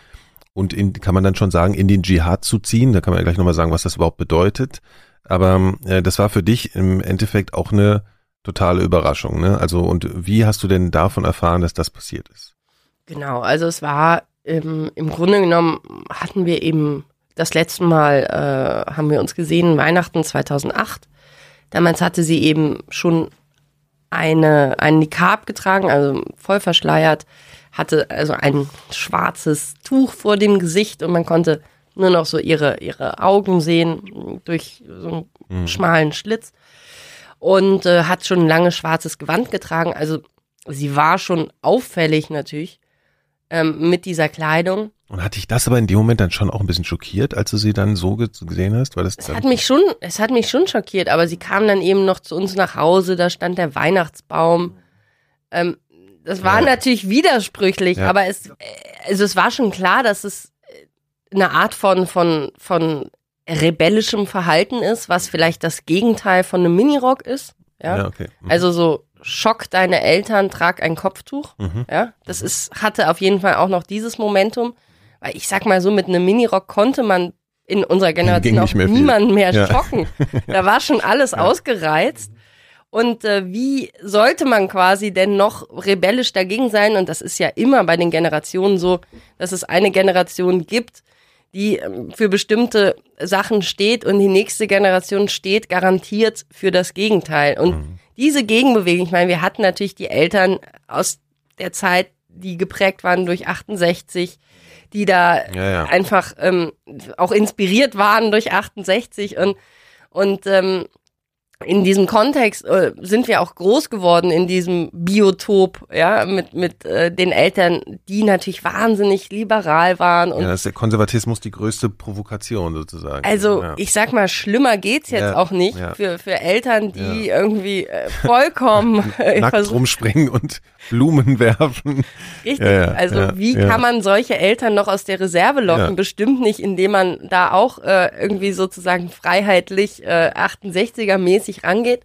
und in, kann man dann schon sagen, in den Dschihad zu ziehen. Da kann man ja gleich nochmal sagen, was das überhaupt bedeutet. Aber äh, das war für dich im Endeffekt auch eine totale Überraschung. Ne? Also und wie hast du denn davon erfahren, dass das passiert ist? Genau, also es war ähm, im Grunde genommen hatten wir eben das letzte Mal, äh, haben wir uns gesehen, Weihnachten 2008. Damals hatte sie eben schon eine, einen Nikab getragen, also voll verschleiert, hatte also ein schwarzes Tuch vor dem Gesicht und man konnte nur noch so ihre, ihre Augen sehen durch so einen mhm. schmalen Schlitz und äh, hat schon ein langes schwarzes Gewand getragen. Also sie war schon auffällig natürlich ähm, mit dieser Kleidung. Und hat dich das aber in dem Moment dann schon auch ein bisschen schockiert, als du sie dann so gesehen hast? Weil das es hat mich schon, es hat mich schon schockiert, aber sie kam dann eben noch zu uns nach Hause, da stand der Weihnachtsbaum. Ähm, das war ja. natürlich widersprüchlich, ja. aber es, also es war schon klar, dass es eine Art von, von, von rebellischem Verhalten ist, was vielleicht das Gegenteil von einem Minirock ist. Ja, ja okay. Mhm. Also so Schock deine Eltern, trag ein Kopftuch. Mhm. Ja, das ist, hatte auf jeden Fall auch noch dieses Momentum. Weil ich sag mal so, mit einem Minirock konnte man in unserer Generation auch mehr niemanden mehr ja. schocken. Da war schon alles ja. ausgereizt. Und äh, wie sollte man quasi denn noch rebellisch dagegen sein? Und das ist ja immer bei den Generationen so, dass es eine Generation gibt, die ähm, für bestimmte Sachen steht und die nächste Generation steht garantiert für das Gegenteil. Und mhm diese Gegenbewegung, ich meine, wir hatten natürlich die Eltern aus der Zeit die geprägt waren durch 68, die da Ja, ja. einfach ähm, auch inspiriert waren durch 68 und und ähm, in diesem Kontext äh, sind wir auch groß geworden in diesem Biotop, ja, mit mit äh, den Eltern, die natürlich wahnsinnig liberal waren und Ja, das ist der Konservatismus die größte Provokation sozusagen. also ja. ich sag mal, schlimmer geht's jetzt Ja, auch nicht ja. für für Eltern, die irgendwie äh, vollkommen äh, nackt versuchen- rumspringen und Blumen werfen. Richtig. Also wie kann man solche Eltern noch aus der Reserve locken? Bestimmt nicht, indem man da auch äh, irgendwie sozusagen freiheitlich äh, 68er-mäßig rangeht.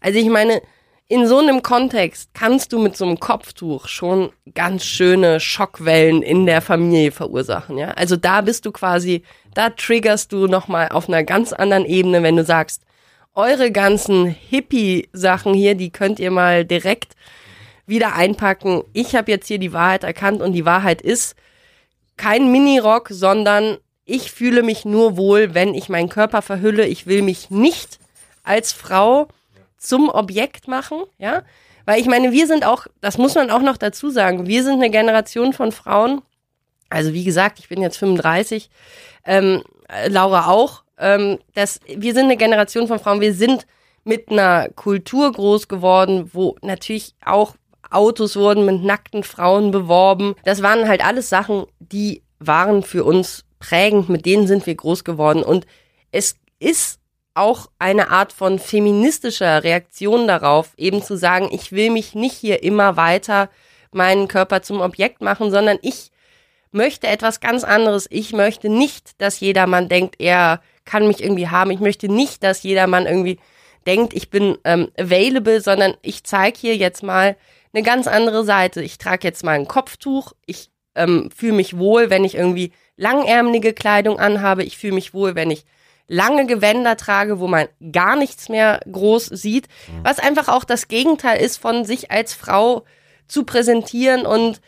Also ich meine, in so einem Kontext kannst du mit so einem Kopftuch schon ganz schöne Schockwellen in der Familie verursachen, ja? Also da bist du quasi, da triggerst du nochmal auf einer ganz anderen Ebene, wenn du sagst, eure ganzen Hippie-Sachen hier, die könnt ihr mal direkt wieder einpacken. Ich habe jetzt hier die Wahrheit erkannt und die Wahrheit ist kein Minirock, sondern ich fühle mich nur wohl, wenn ich meinen Körper verhülle. Ich will mich nicht als Frau zum Objekt machen, ja? Weil ich meine, wir sind auch, das muss man auch noch dazu sagen, wir sind eine Generation von Frauen. Also wie gesagt, ich bin jetzt 35, ähm, äh, Laura auch. Ähm, das, wir sind eine Generation von Frauen. Wir sind mit einer Kultur groß geworden, wo natürlich auch Autos wurden mit nackten Frauen beworben. Das waren halt alles Sachen, die waren für uns prägend, mit denen sind wir groß geworden. Und es ist auch eine Art von feministischer Reaktion darauf, eben zu sagen, ich will mich nicht hier immer weiter meinen Körper zum Objekt machen, sondern ich möchte etwas ganz anderes. Ich möchte nicht, dass jedermann denkt, er kann mich irgendwie haben. Ich möchte nicht, dass jedermann irgendwie denkt, ich bin ähm, available, sondern ich zeige hier jetzt mal eine ganz andere Seite. Ich trage jetzt mal ein Kopftuch. Ich ähm, fühle mich wohl, wenn ich irgendwie langärmelige Kleidung anhabe. Ich fühle mich wohl, wenn ich lange Gewänder trage, wo man gar nichts mehr groß sieht. Was einfach auch das Gegenteil ist von sich als Frau zu präsentieren und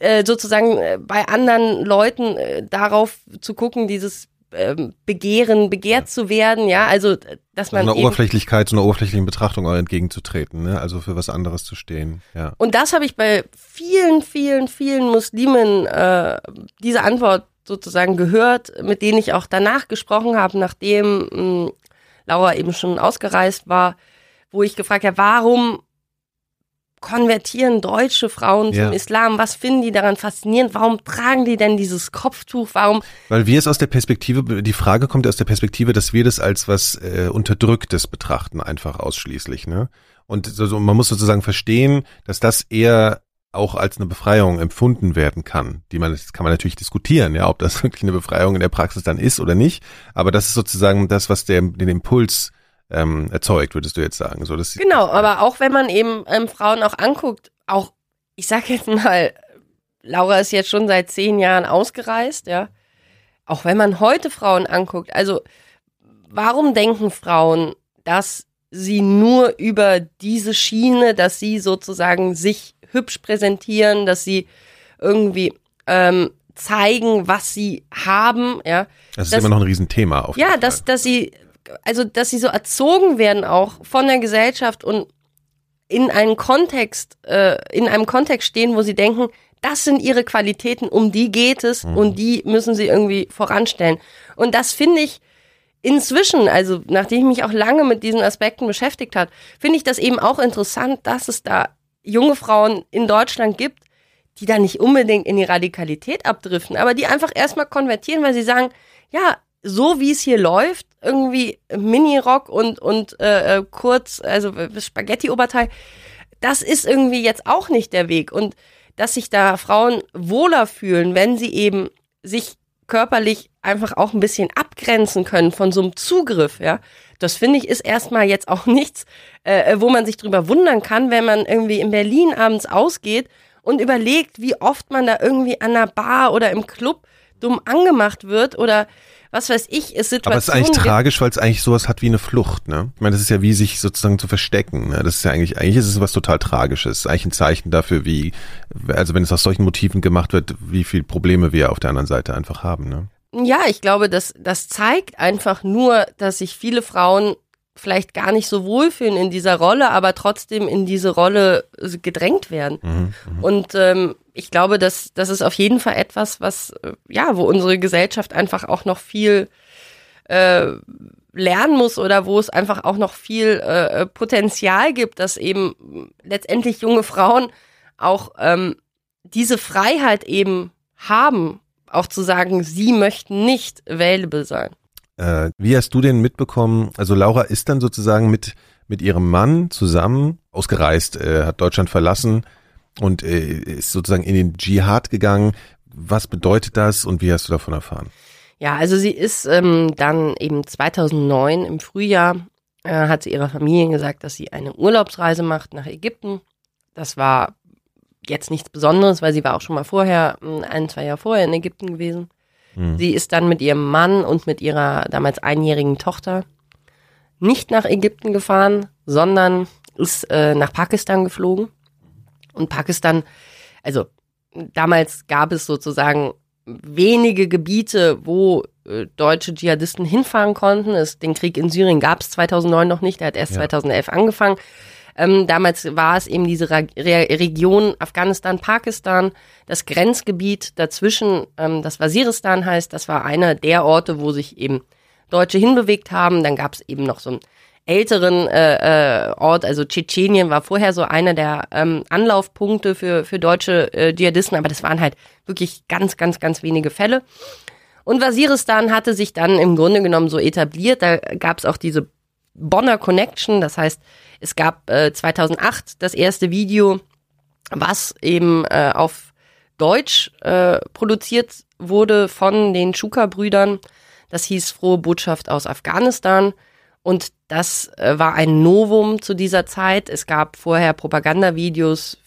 äh, sozusagen äh, bei anderen Leuten äh, darauf zu gucken, dieses ähm, Begehren, begehrt zu werden, ja, also dass So man einer eben, Oberflächlichkeit, so einer oberflächlichen Betrachtung auch entgegenzutreten, ne? Also für was anderes zu stehen. Ja. und das habe ich bei vielen, vielen, vielen Muslimen äh, diese Antwort sozusagen gehört, mit denen ich auch danach gesprochen habe, nachdem mh, Laura eben schon ausgereist war, wo ich gefragt habe, warum konvertieren deutsche Frauen Ja. zum Islam? Was finden die daran faszinierend? Warum tragen die denn dieses Kopftuch? Warum Weil wir es aus der Perspektive, die Frage kommt aus der Perspektive, dass wir das als was äh, Unterdrücktes betrachten, einfach ausschließlich, ne? Und so, so, man muss sozusagen verstehen, dass das eher auch als eine Befreiung empfunden werden kann. Die man, das kann man natürlich diskutieren, ja, ob das wirklich eine Befreiung in der Praxis dann ist oder nicht. Aber das ist sozusagen das, was der, den Impuls ähm, erzeugt, würdest du jetzt sagen. So, das, Genau, aber auch wenn man eben ähm, Frauen auch anguckt, auch, ich sag jetzt mal, Laura ist jetzt schon seit zehn Jahren ausgereist, ja. Auch wenn man heute Frauen anguckt, also warum denken Frauen, dass sie nur über diese Schiene, dass sie sozusagen sich hübsch präsentieren, dass sie irgendwie ähm, zeigen, was sie haben, ja. das ist das- immer noch ein Riesenthema. Auf Ja, dass, dass sie, also, dass sie so erzogen werden auch von der Gesellschaft und in einen Kontext, äh, in einem Kontext stehen, wo sie denken, das sind ihre Qualitäten, um die geht es Mhm. und die müssen sie irgendwie voranstellen. Und das finde ich inzwischen, also nachdem ich mich auch lange mit diesen Aspekten beschäftigt hat, finde ich das eben auch interessant, dass es da junge Frauen in Deutschland gibt, die da nicht unbedingt in die Radikalität abdriften, aber die einfach erstmal konvertieren, weil sie sagen, ja, so wie es hier läuft, irgendwie Minirock und, und äh, äh, kurz, also äh, Spaghetti-Oberteil, das ist irgendwie jetzt auch nicht der Weg. Und dass sich da Frauen wohler fühlen, wenn sie eben sich körperlich einfach auch ein bisschen abgrenzen können von so einem Zugriff, ja. Das finde ich ist erstmal jetzt auch nichts, äh, wo man sich drüber wundern kann, wenn man irgendwie in Berlin abends ausgeht und überlegt, wie oft man da irgendwie an einer Bar oder im Club dumm angemacht wird oder was weiß ich, es Situationen Aber es ist eigentlich tragisch, weil es eigentlich sowas hat wie eine Flucht, ne? Ich meine, das ist ja wie sich sozusagen zu verstecken, ne? Das ist ja eigentlich, eigentlich ist es was total Tragisches. Eigentlich ein Zeichen dafür, wie, also wenn es aus solchen Motiven gemacht wird, wie viel Probleme wir auf der anderen Seite einfach haben, ne? Ja, ich glaube, das, das zeigt einfach nur, dass sich viele Frauen vielleicht gar nicht so wohlfühlen in dieser Rolle, aber trotzdem in diese Rolle gedrängt werden. Mhm, mh. Und ähm, ich glaube, dass das ist auf jeden Fall etwas, was äh, ja, wo unsere Gesellschaft einfach auch noch viel äh, lernen muss oder wo es einfach auch noch viel äh, Potenzial gibt, dass eben letztendlich junge Frauen auch ähm, diese Freiheit eben haben, auch zu sagen, sie möchten nicht available sein. Äh, wie hast du denn mitbekommen? Also Laura ist dann sozusagen mit mit ihrem Mann zusammen ausgereist, äh, hat Deutschland verlassen und äh, ist sozusagen in den Dschihad gegangen. Was bedeutet das und wie hast du davon erfahren? Ja, also sie ist ähm, dann eben 2009 im Frühjahr, äh, hat sie ihrer Familie gesagt, dass sie eine Urlaubsreise macht nach Ägypten. Das war jetzt nichts Besonderes, weil sie war auch schon mal vorher, hm, ein, zwei Jahre vorher in Ägypten gewesen. Mhm. Sie ist dann mit ihrem Mann und mit ihrer damals einjährigen Tochter nicht nach Ägypten gefahren, sondern ist äh, nach Pakistan geflogen. Und Pakistan, also damals gab es sozusagen wenige Gebiete, wo äh, deutsche Dschihadisten hinfahren konnten. Es, den Krieg in Syrien gab es 2009 noch nicht, der hat erst ja. 2011 angefangen. Ähm, damals war es eben diese Re Region Afghanistan, Pakistan, das Grenzgebiet dazwischen, ähm, das Waziristan heißt, das war einer der Orte, wo sich eben Deutsche hinbewegt haben. Dann gab es eben noch so ein älteren äh, äh, Ort, also Tschetschenien war vorher so einer der ähm, Anlaufpunkte für, für deutsche äh, Dschihadisten, aber das waren halt wirklich ganz, ganz, ganz wenige Fälle. Und Waziristan hatte sich dann im Grunde genommen so etabliert. Da gab es auch diese Bonner Connection, das heißt, es gab äh, 2008 das erste Video, was eben äh, auf Deutsch äh, produziert wurde von den Schuka-Brüdern. Das hieß Frohe Botschaft aus Afghanistan. Und das äh, war ein Novum zu dieser Zeit. Es gab vorher Propagandavideos,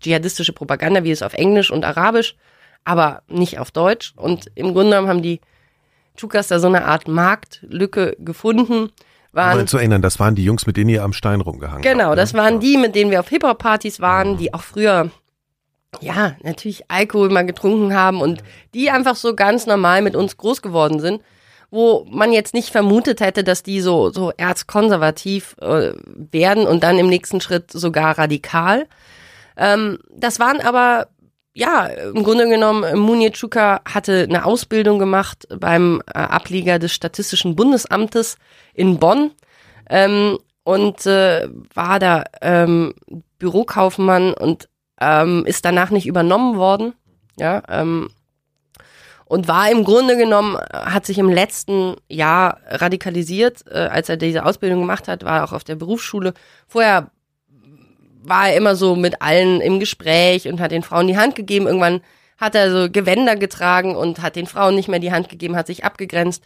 dschihadistische Propagandavideos auf Englisch und Arabisch, aber nicht auf Deutsch. Und im Grunde genommen haben die Chukas da so eine Art Marktlücke gefunden. Waren, um zu erinnern, das waren die Jungs, mit denen ihr am Stein rumgehangen Genau, habt, ne? das waren die, mit denen wir auf Hip-Hop-Partys waren, die auch früher ja, natürlich Alkohol mal getrunken haben und die einfach so ganz normal mit uns groß geworden sind wo man jetzt nicht vermutet hätte, dass die so, so erzkonservativ äh, werden und dann im nächsten Schritt sogar radikal. Ähm, das waren aber, ja, im Grunde genommen, Munir Chuka hatte eine Ausbildung gemacht beim äh, Ableger des Statistischen Bundesamtes in Bonn ähm, und äh, war da ähm, Bürokaufmann und ähm, ist danach nicht übernommen worden. Ja, ähm, und war im Grunde genommen, hat sich im letzten Jahr radikalisiert, äh, als er diese Ausbildung gemacht hat, war auch auf der Berufsschule. Vorher war er immer so mit allen im Gespräch und hat den Frauen die Hand gegeben. Irgendwann hat er so Gewänder getragen und hat den Frauen nicht mehr die Hand gegeben, hat sich abgegrenzt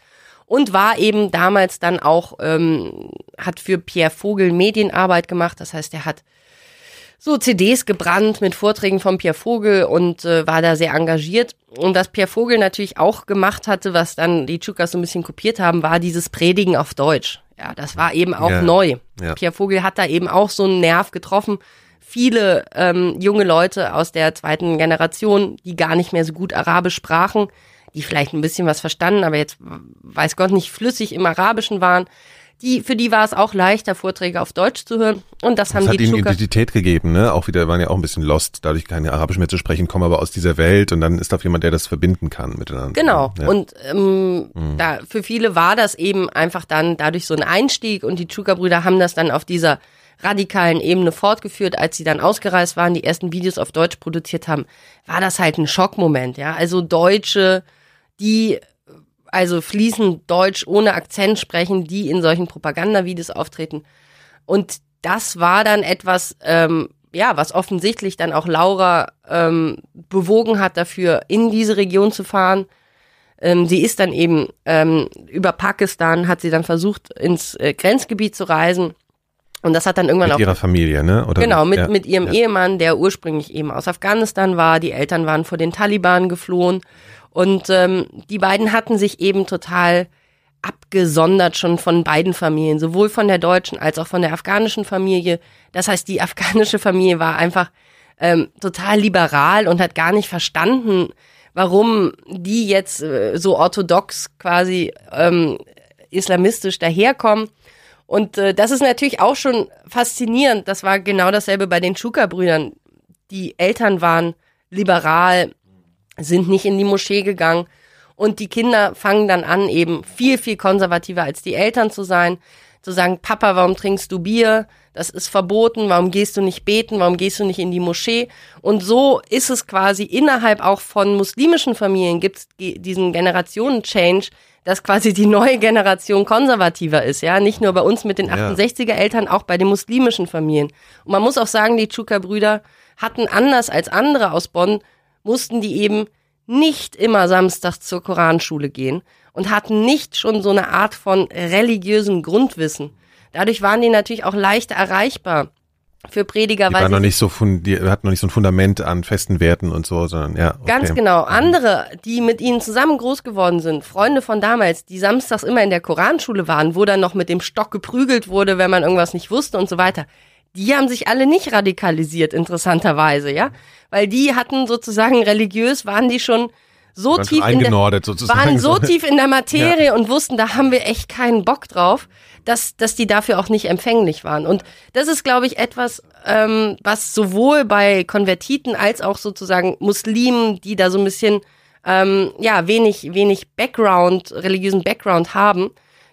und war eben damals dann auch, ähm, hat für Pierre Vogel Medienarbeit gemacht. Das heißt, er hat so CDs gebrannt mit Vorträgen von Pierre Vogel und äh, war da sehr engagiert. Und was Pierre Vogel natürlich auch gemacht hatte, was dann die Chukas so ein bisschen kopiert haben, war dieses Predigen auf Deutsch. Ja, das war eben auch ja, neu. Ja. Pierre Vogel hat da eben auch so einen Nerv getroffen. Viele ähm, junge Leute aus der zweiten Generation, die gar nicht mehr so gut Arabisch sprachen, die vielleicht ein bisschen was verstanden, aber jetzt weiß Gott nicht flüssig im Arabischen waren, die, für die war es auch leichter, Vorträge auf Deutsch zu hören. Und das, das haben hat die ihnen Identität gegeben, ne? Auch wieder waren ja auch ein bisschen lost, dadurch keine Arabisch mehr zu sprechen, kommen aber aus dieser Welt und dann ist da jemand, der das verbinden kann miteinander. Genau. Ja. Und ähm, mhm. da für viele war das eben einfach dann dadurch so ein Einstieg und die Chuka-Brüder haben das dann auf dieser radikalen Ebene fortgeführt, als sie dann ausgereist waren, die ersten Videos auf Deutsch produziert haben, war das halt ein Schockmoment, ja. Also Deutsche, die also fließend Deutsch ohne Akzent sprechen, die in solchen Propagandavideos auftreten. Und das war dann etwas, ähm, ja, was offensichtlich dann auch Laura ähm, bewogen hat, dafür in diese Region zu fahren. Ähm, sie ist dann eben ähm, über Pakistan, hat sie dann versucht, ins äh, Grenzgebiet zu reisen. Und das hat dann irgendwann mit auch. Mit ihrer Familie, ne? Oder genau, mit, ja, mit ihrem ja. Ehemann, der ursprünglich eben aus Afghanistan war. Die Eltern waren vor den Taliban geflohen. Und ähm, die beiden hatten sich eben total abgesondert schon von beiden Familien, sowohl von der deutschen als auch von der afghanischen Familie. Das heißt, die afghanische Familie war einfach ähm, total liberal und hat gar nicht verstanden, warum die jetzt äh, so orthodox quasi ähm, islamistisch daherkommen. Und äh, das ist natürlich auch schon faszinierend. Das war genau dasselbe bei den Schuka-Brüdern. Die Eltern waren liberal, sind nicht in die Moschee gegangen. Und die Kinder fangen dann an, eben viel, viel konservativer als die Eltern zu sein. Zu sagen, Papa, warum trinkst du Bier? Das ist verboten. Warum gehst du nicht beten? Warum gehst du nicht in die Moschee? Und so ist es quasi innerhalb auch von muslimischen Familien gibt es diesen Generationen-Change, dass quasi die neue Generation konservativer ist, ja, nicht nur bei uns mit den 68er Eltern, auch bei den muslimischen Familien. Und man muss auch sagen, die Chuka-Brüder hatten anders als andere aus Bonn, mussten die eben nicht immer samstags zur Koranschule gehen und hatten nicht schon so eine Art von religiösem Grundwissen. Dadurch waren die natürlich auch leichter erreichbar für Prediger. Die war noch nicht so die hat noch nicht so ein Fundament an festen Werten und so, sondern ja. Okay. Ganz genau. Andere, die mit ihnen zusammen groß geworden sind, Freunde von damals, die samstags immer in der Koranschule waren, wo dann noch mit dem Stock geprügelt wurde, wenn man irgendwas nicht wusste und so weiter. Die haben sich alle nicht radikalisiert, interessanterweise, ja. Weil die hatten sozusagen religiös, waren die schon so tief in der, waren so tief in der Materie ja. und wussten, da haben wir echt keinen Bock drauf, dass, dass die dafür auch nicht empfänglich waren. Und das ist, glaube ich, etwas, ähm, was sowohl bei Konvertiten als auch sozusagen Muslimen, die da so ein bisschen ähm, ja wenig wenig Background, religiösen Background haben,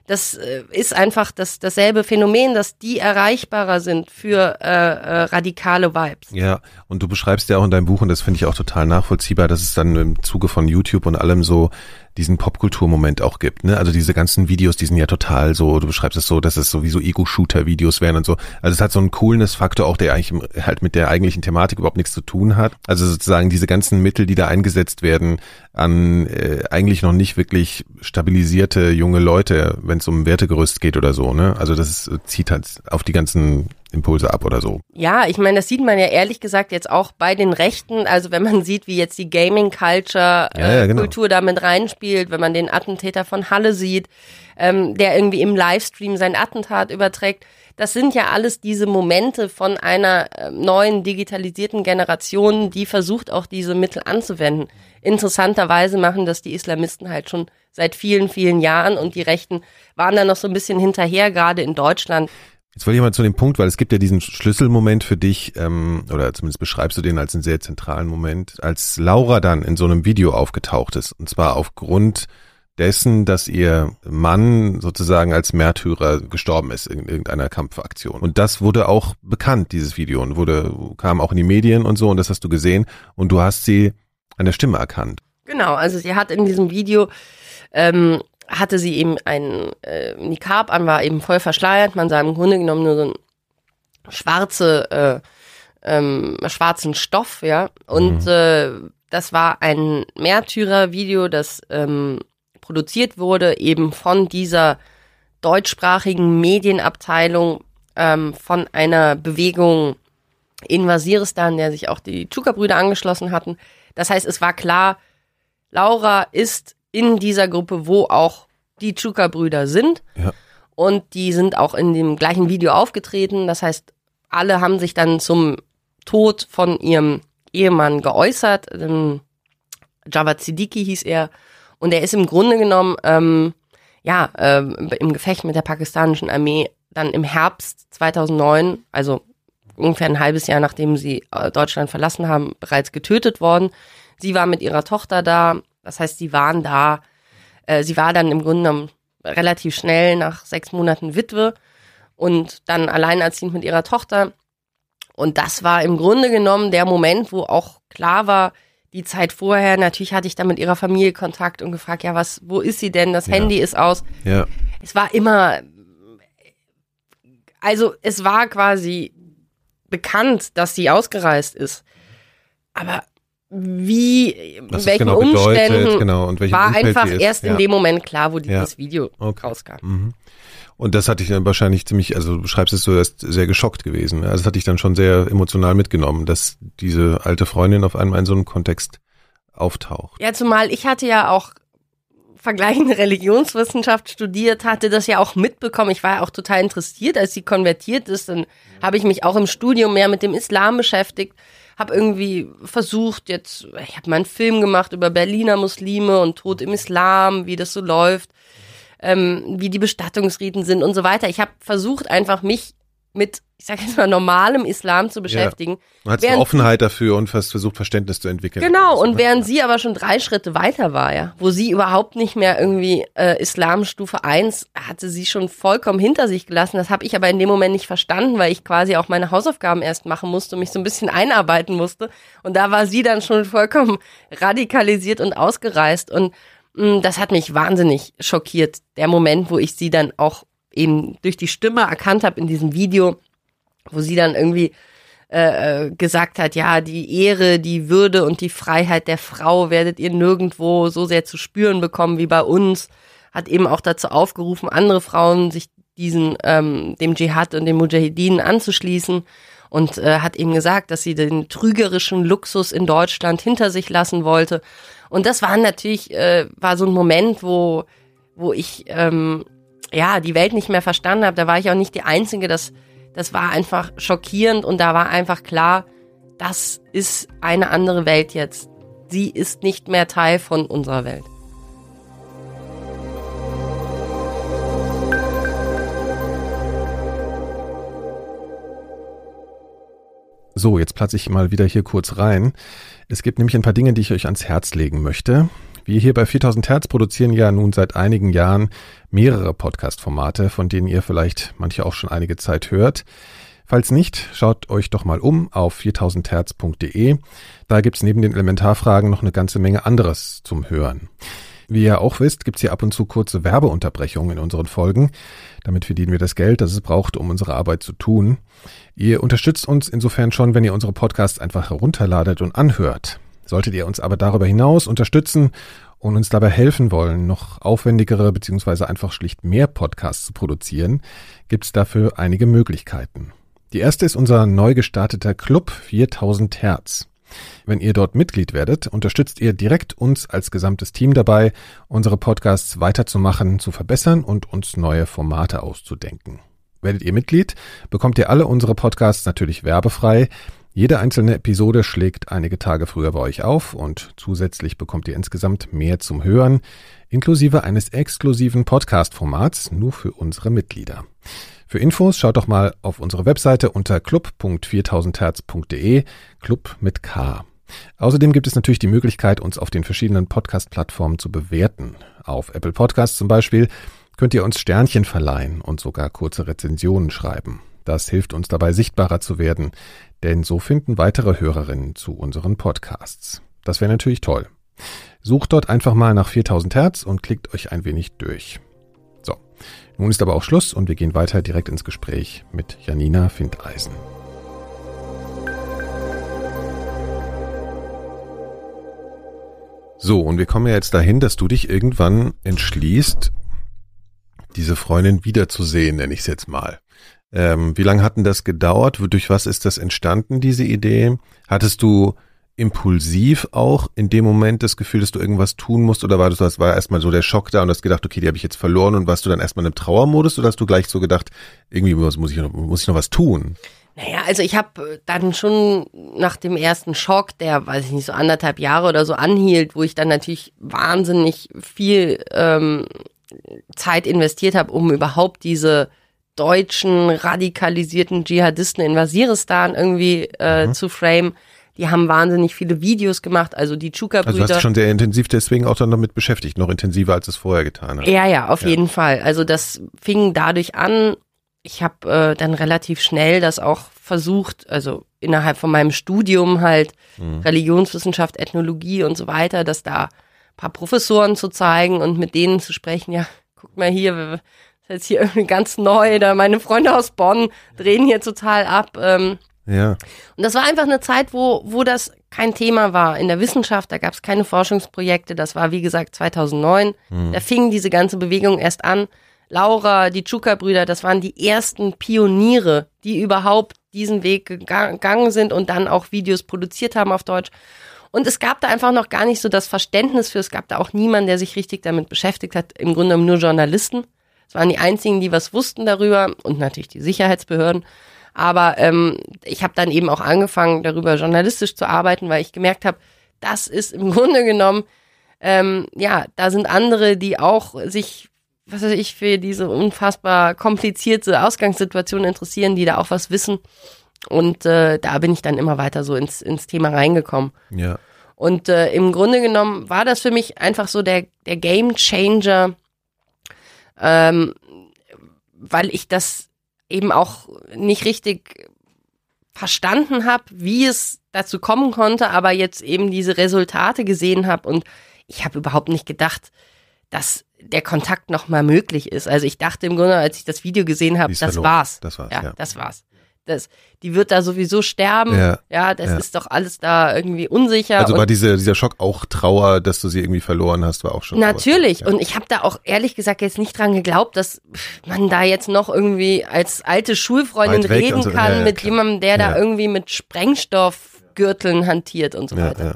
das äh, ist einfach das, dasselbe Phänomen, dass die erreichbarer sind für äh, äh, radikale Vibes. Ja, und du beschreibst ja auch in deinem Buch, und das finde ich auch total nachvollziehbar, dass es dann im Zuge von YouTube und allem so diesen Popkulturmoment auch gibt. Ne? Also diese ganzen Videos, die sind ja total so, du beschreibst es so, dass es sowieso Ego-Shooter-Videos wären und so. Also es hat so einen Coolness-Faktor auch, der eigentlich halt mit der eigentlichen Thematik überhaupt nichts zu tun hat. Also sozusagen diese ganzen Mittel, die da eingesetzt werden, an äh, eigentlich noch nicht wirklich stabilisierte junge Leute, wenn es um Wertegerüst geht oder so. Ne? Also das zieht halt auf die ganzen Impulse ab oder so. Ja, ich meine, das sieht man ja ehrlich gesagt jetzt auch bei den Rechten. Also wenn man sieht, wie jetzt die Gaming-Culture, äh, ja, ja, genau. Kultur damit reinspielt, wenn man den Attentäter von Halle sieht, ähm, der irgendwie im Livestream sein Attentat überträgt. Das sind ja alles diese Momente von einer äh, neuen digitalisierten Generation, die versucht auch diese Mittel anzuwenden. Interessanterweise machen das die Islamisten halt schon seit vielen, vielen Jahren und die Rechten waren da noch so ein bisschen hinterher, gerade in Deutschland. Jetzt wollte ich mal zu dem Punkt, weil es gibt ja diesen Schlüsselmoment für dich, ähm, oder zumindest beschreibst du den als einen sehr zentralen Moment, als Laura dann in so einem Video aufgetaucht ist. Und zwar aufgrund dessen, dass ihr Mann sozusagen als Märtyrer gestorben ist in irgendeiner Kampfaktion. Und das wurde auch bekannt, dieses Video, und wurde, kam auch in die Medien und so, und das hast du gesehen, und du hast sie an der Stimme erkannt. Genau, also sie hat in diesem Video ähm, hatte sie eben ein äh, Nikab an, war eben voll verschleiert. Man sah im Grunde genommen nur so einen schwarze, äh, ähm, schwarzen Stoff, ja. Und mhm. äh, das war ein Märtyrer-Video, das ähm, produziert wurde, eben von dieser deutschsprachigen Medienabteilung ähm, von einer Bewegung in Waziristan, der sich auch die Chuka-Brüder angeschlossen hatten. Das heißt, es war klar, Laura ist in dieser Gruppe, wo auch die Chuka-Brüder sind. Ja. Und die sind auch in dem gleichen Video aufgetreten. Das heißt, alle haben sich dann zum Tod von ihrem Ehemann geäußert. Ähm, Javad Siddiqui hieß er. Und er ist im Grunde genommen, ähm, ja, äh, im Gefecht mit der pakistanischen Armee dann im Herbst 2009, also ungefähr ein halbes Jahr nachdem sie äh, Deutschland verlassen haben, bereits getötet worden. Sie war mit ihrer Tochter da. Das heißt, sie waren da. Äh, sie war dann im Grunde genommen relativ schnell nach sechs Monaten Witwe und dann alleinerziehend mit ihrer Tochter. Und das war im Grunde genommen der Moment, wo auch klar war, die Zeit vorher, natürlich hatte ich dann mit ihrer Familie Kontakt und gefragt, ja, was, wo ist sie denn? Das ja. Handy ist aus. Ja. Es war immer, also es war quasi bekannt, dass sie ausgereist ist. Aber wie, Was in welchen genau Umständen, bedeutet, genau, und war Umfeld einfach erst ja. in dem Moment klar, wo dieses ja. Video okay. rauskam. Mhm. Und das hatte ich dann wahrscheinlich ziemlich, also du beschreibst es so, erst sehr geschockt gewesen. Also das hatte ich dann schon sehr emotional mitgenommen, dass diese alte Freundin auf einmal in so einem Kontext auftaucht. Ja, zumal ich hatte ja auch vergleichende Religionswissenschaft studiert, hatte das ja auch mitbekommen. Ich war ja auch total interessiert, als sie konvertiert ist. Dann habe ich mich auch im Studium mehr mit dem Islam beschäftigt habe irgendwie versucht, jetzt, ich habe mal einen Film gemacht über Berliner Muslime und Tod im Islam, wie das so läuft. ähm, wie die Bestattungsriten sind und so weiter. Ich habe versucht, einfach mich mit, ich sage jetzt mal, normalem Islam zu beschäftigen. Man hat eine Offenheit dafür und versucht, Verständnis zu entwickeln. Genau, und während sie aber schon drei Schritte weiter war, ja, wo sie überhaupt nicht mehr irgendwie äh, Islamstufe 1 hatte sie schon vollkommen hinter sich gelassen. Das habe ich aber in dem Moment nicht verstanden, weil ich quasi auch meine Hausaufgaben erst machen musste und mich so ein bisschen einarbeiten musste. Und da war sie dann schon vollkommen radikalisiert und ausgereist. Und mh, mm, das hat mich wahnsinnig schockiert, der Moment, wo ich sie dann auch eben durch die Stimme erkannt habe in diesem Video, wo sie dann irgendwie äh, äh, gesagt hat, ja, die Ehre, die Würde und die Freiheit der Frau werdet ihr nirgendwo so sehr zu spüren bekommen wie bei uns, hat eben auch dazu aufgerufen, andere Frauen sich diesen ähm, dem Dschihad und dem Mujahideen anzuschließen und äh, hat eben gesagt, dass sie den trügerischen Luxus in Deutschland hinter sich lassen wollte. Und das war natürlich äh, war so ein Moment, wo wo ich ähm, ja, die Welt nicht mehr verstanden habe. Da war ich auch nicht die Einzige. Das, das war einfach schockierend und da war einfach klar, das ist eine andere Welt jetzt. Sie ist nicht mehr Teil von unserer Welt. So, jetzt platze ich mal wieder hier kurz rein. Es gibt nämlich ein paar Dinge, die ich euch ans Herz legen möchte. Wir hier bei 4000 Hertz produzieren ja nun seit einigen Jahren mehrere Podcast-Formate, von denen ihr vielleicht manche auch schon einige Zeit hört. Falls nicht, schaut euch doch mal um auf 4000herz.de. Da gibt's neben den Elementarfragen noch eine ganze Menge anderes zum Hören. Wie ihr auch wisst, gibt's hier ab und zu kurze Werbeunterbrechungen in unseren Folgen. Damit verdienen wir das Geld, das es braucht, um unsere Arbeit zu tun. Ihr unterstützt uns insofern schon, wenn ihr unsere Podcasts einfach herunterladet und anhört. Solltet ihr uns aber darüber hinaus unterstützen und uns dabei helfen wollen, noch aufwendigere bzw. einfach schlicht mehr Podcasts zu produzieren, gibt es dafür einige Möglichkeiten. Die erste ist unser neu gestarteter Club 4000 Hertz. Wenn ihr dort Mitglied werdet, unterstützt ihr direkt uns als gesamtes Team dabei, unsere Podcasts weiterzumachen, zu verbessern und uns neue Formate auszudenken. Werdet ihr Mitglied, bekommt ihr alle unsere Podcasts natürlich werbefrei, jede einzelne Episode schlägt einige Tage früher bei euch auf und zusätzlich bekommt ihr insgesamt mehr zum Hören, inklusive eines exklusiven Podcast-Formats nur für unsere Mitglieder. Für Infos schaut doch mal auf unsere Webseite unter club.4000herz.de, Club mit K. Außerdem gibt es natürlich die Möglichkeit, uns auf den verschiedenen Podcast-Plattformen zu bewerten. Auf Apple Podcasts zum Beispiel könnt ihr uns Sternchen verleihen und sogar kurze Rezensionen schreiben. Das hilft uns dabei, sichtbarer zu werden denn so finden weitere Hörerinnen zu unseren Podcasts. Das wäre natürlich toll. Sucht dort einfach mal nach 4000 Hertz und klickt euch ein wenig durch. So, nun ist aber auch Schluss und wir gehen weiter direkt ins Gespräch mit Janina Findeisen. So, und wir kommen ja jetzt dahin, dass du dich irgendwann entschließt, diese Freundin wiederzusehen, nenne ich es jetzt mal. Ähm, wie lange hat denn das gedauert? Durch was ist das entstanden, diese Idee? Hattest du impulsiv auch in dem Moment das Gefühl, dass du irgendwas tun musst oder war das, das war erstmal so der Schock da und hast gedacht, okay, die habe ich jetzt verloren und warst du dann erstmal im Trauermodus oder hast du gleich so gedacht, irgendwie muss, muss, ich, noch, muss ich noch was tun? Naja, also ich habe dann schon nach dem ersten Schock, der, weiß ich nicht, so anderthalb Jahre oder so anhielt, wo ich dann natürlich wahnsinnig viel ähm, Zeit investiert habe, um überhaupt diese deutschen radikalisierten Dschihadisten in Waziristan irgendwie äh, mhm. zu frame. Die haben wahnsinnig viele Videos gemacht, also die Chuka-Brüder. Also du hast dich schon sehr intensiv deswegen auch dann damit beschäftigt, noch intensiver als es vorher getan hat. Ja, ja, auf ja. jeden Fall. Also das fing dadurch an. Ich habe äh, dann relativ schnell das auch versucht, also innerhalb von meinem Studium halt mhm. Religionswissenschaft, Ethnologie und so weiter, dass da paar Professoren zu zeigen und mit denen zu sprechen. Ja, guck mal hier, ist jetzt hier irgendwie ganz neu, da meine Freunde aus Bonn drehen hier total ab. Ähm. Ja. Und das war einfach eine Zeit, wo, wo das kein Thema war. In der Wissenschaft, da gab es keine Forschungsprojekte. Das war, wie gesagt, 2009. Mhm. Da fing diese ganze Bewegung erst an. Laura, die Chuka-Brüder, das waren die ersten Pioniere, die überhaupt diesen Weg gegangen sind und dann auch Videos produziert haben auf Deutsch. Und es gab da einfach noch gar nicht so das Verständnis für. Es gab da auch niemanden, der sich richtig damit beschäftigt hat. Im Grunde nur Journalisten. Es waren die einzigen, die was wussten darüber und natürlich die Sicherheitsbehörden. Aber ähm, ich habe dann eben auch angefangen, darüber journalistisch zu arbeiten, weil ich gemerkt habe, das ist im Grunde genommen, ähm, ja, da sind andere, die auch sich was weiß ich, für diese unfassbar komplizierte Ausgangssituation interessieren, die da auch was wissen. Und äh, da bin ich dann immer weiter so ins, ins Thema reingekommen. Ja. Und äh, im Grunde genommen war das für mich einfach so der, der Game Changer, ähm, weil ich das eben auch nicht richtig verstanden habe, wie es dazu kommen konnte, aber jetzt eben diese Resultate gesehen habe und ich habe überhaupt nicht gedacht, dass der Kontakt noch mal möglich ist. Also ich dachte im Grunde, als ich das Video gesehen habe, das war's. Das war's. Ja, Ja, das war's. Das, die wird da sowieso sterben. Ja, Ja, das ja. ist doch alles da irgendwie unsicher. Also war diese, dieser Schock auch Trauer, dass du sie irgendwie verloren hast, war auch schon. Natürlich. Ja. Und ich habe da auch ehrlich gesagt jetzt nicht dran geglaubt, dass man da jetzt noch irgendwie als alte Schulfreundin reden so. kann Ja, ja, mit jemandem, der da Ja. irgendwie mit Sprengstoffgürteln hantiert und so ja, weiter.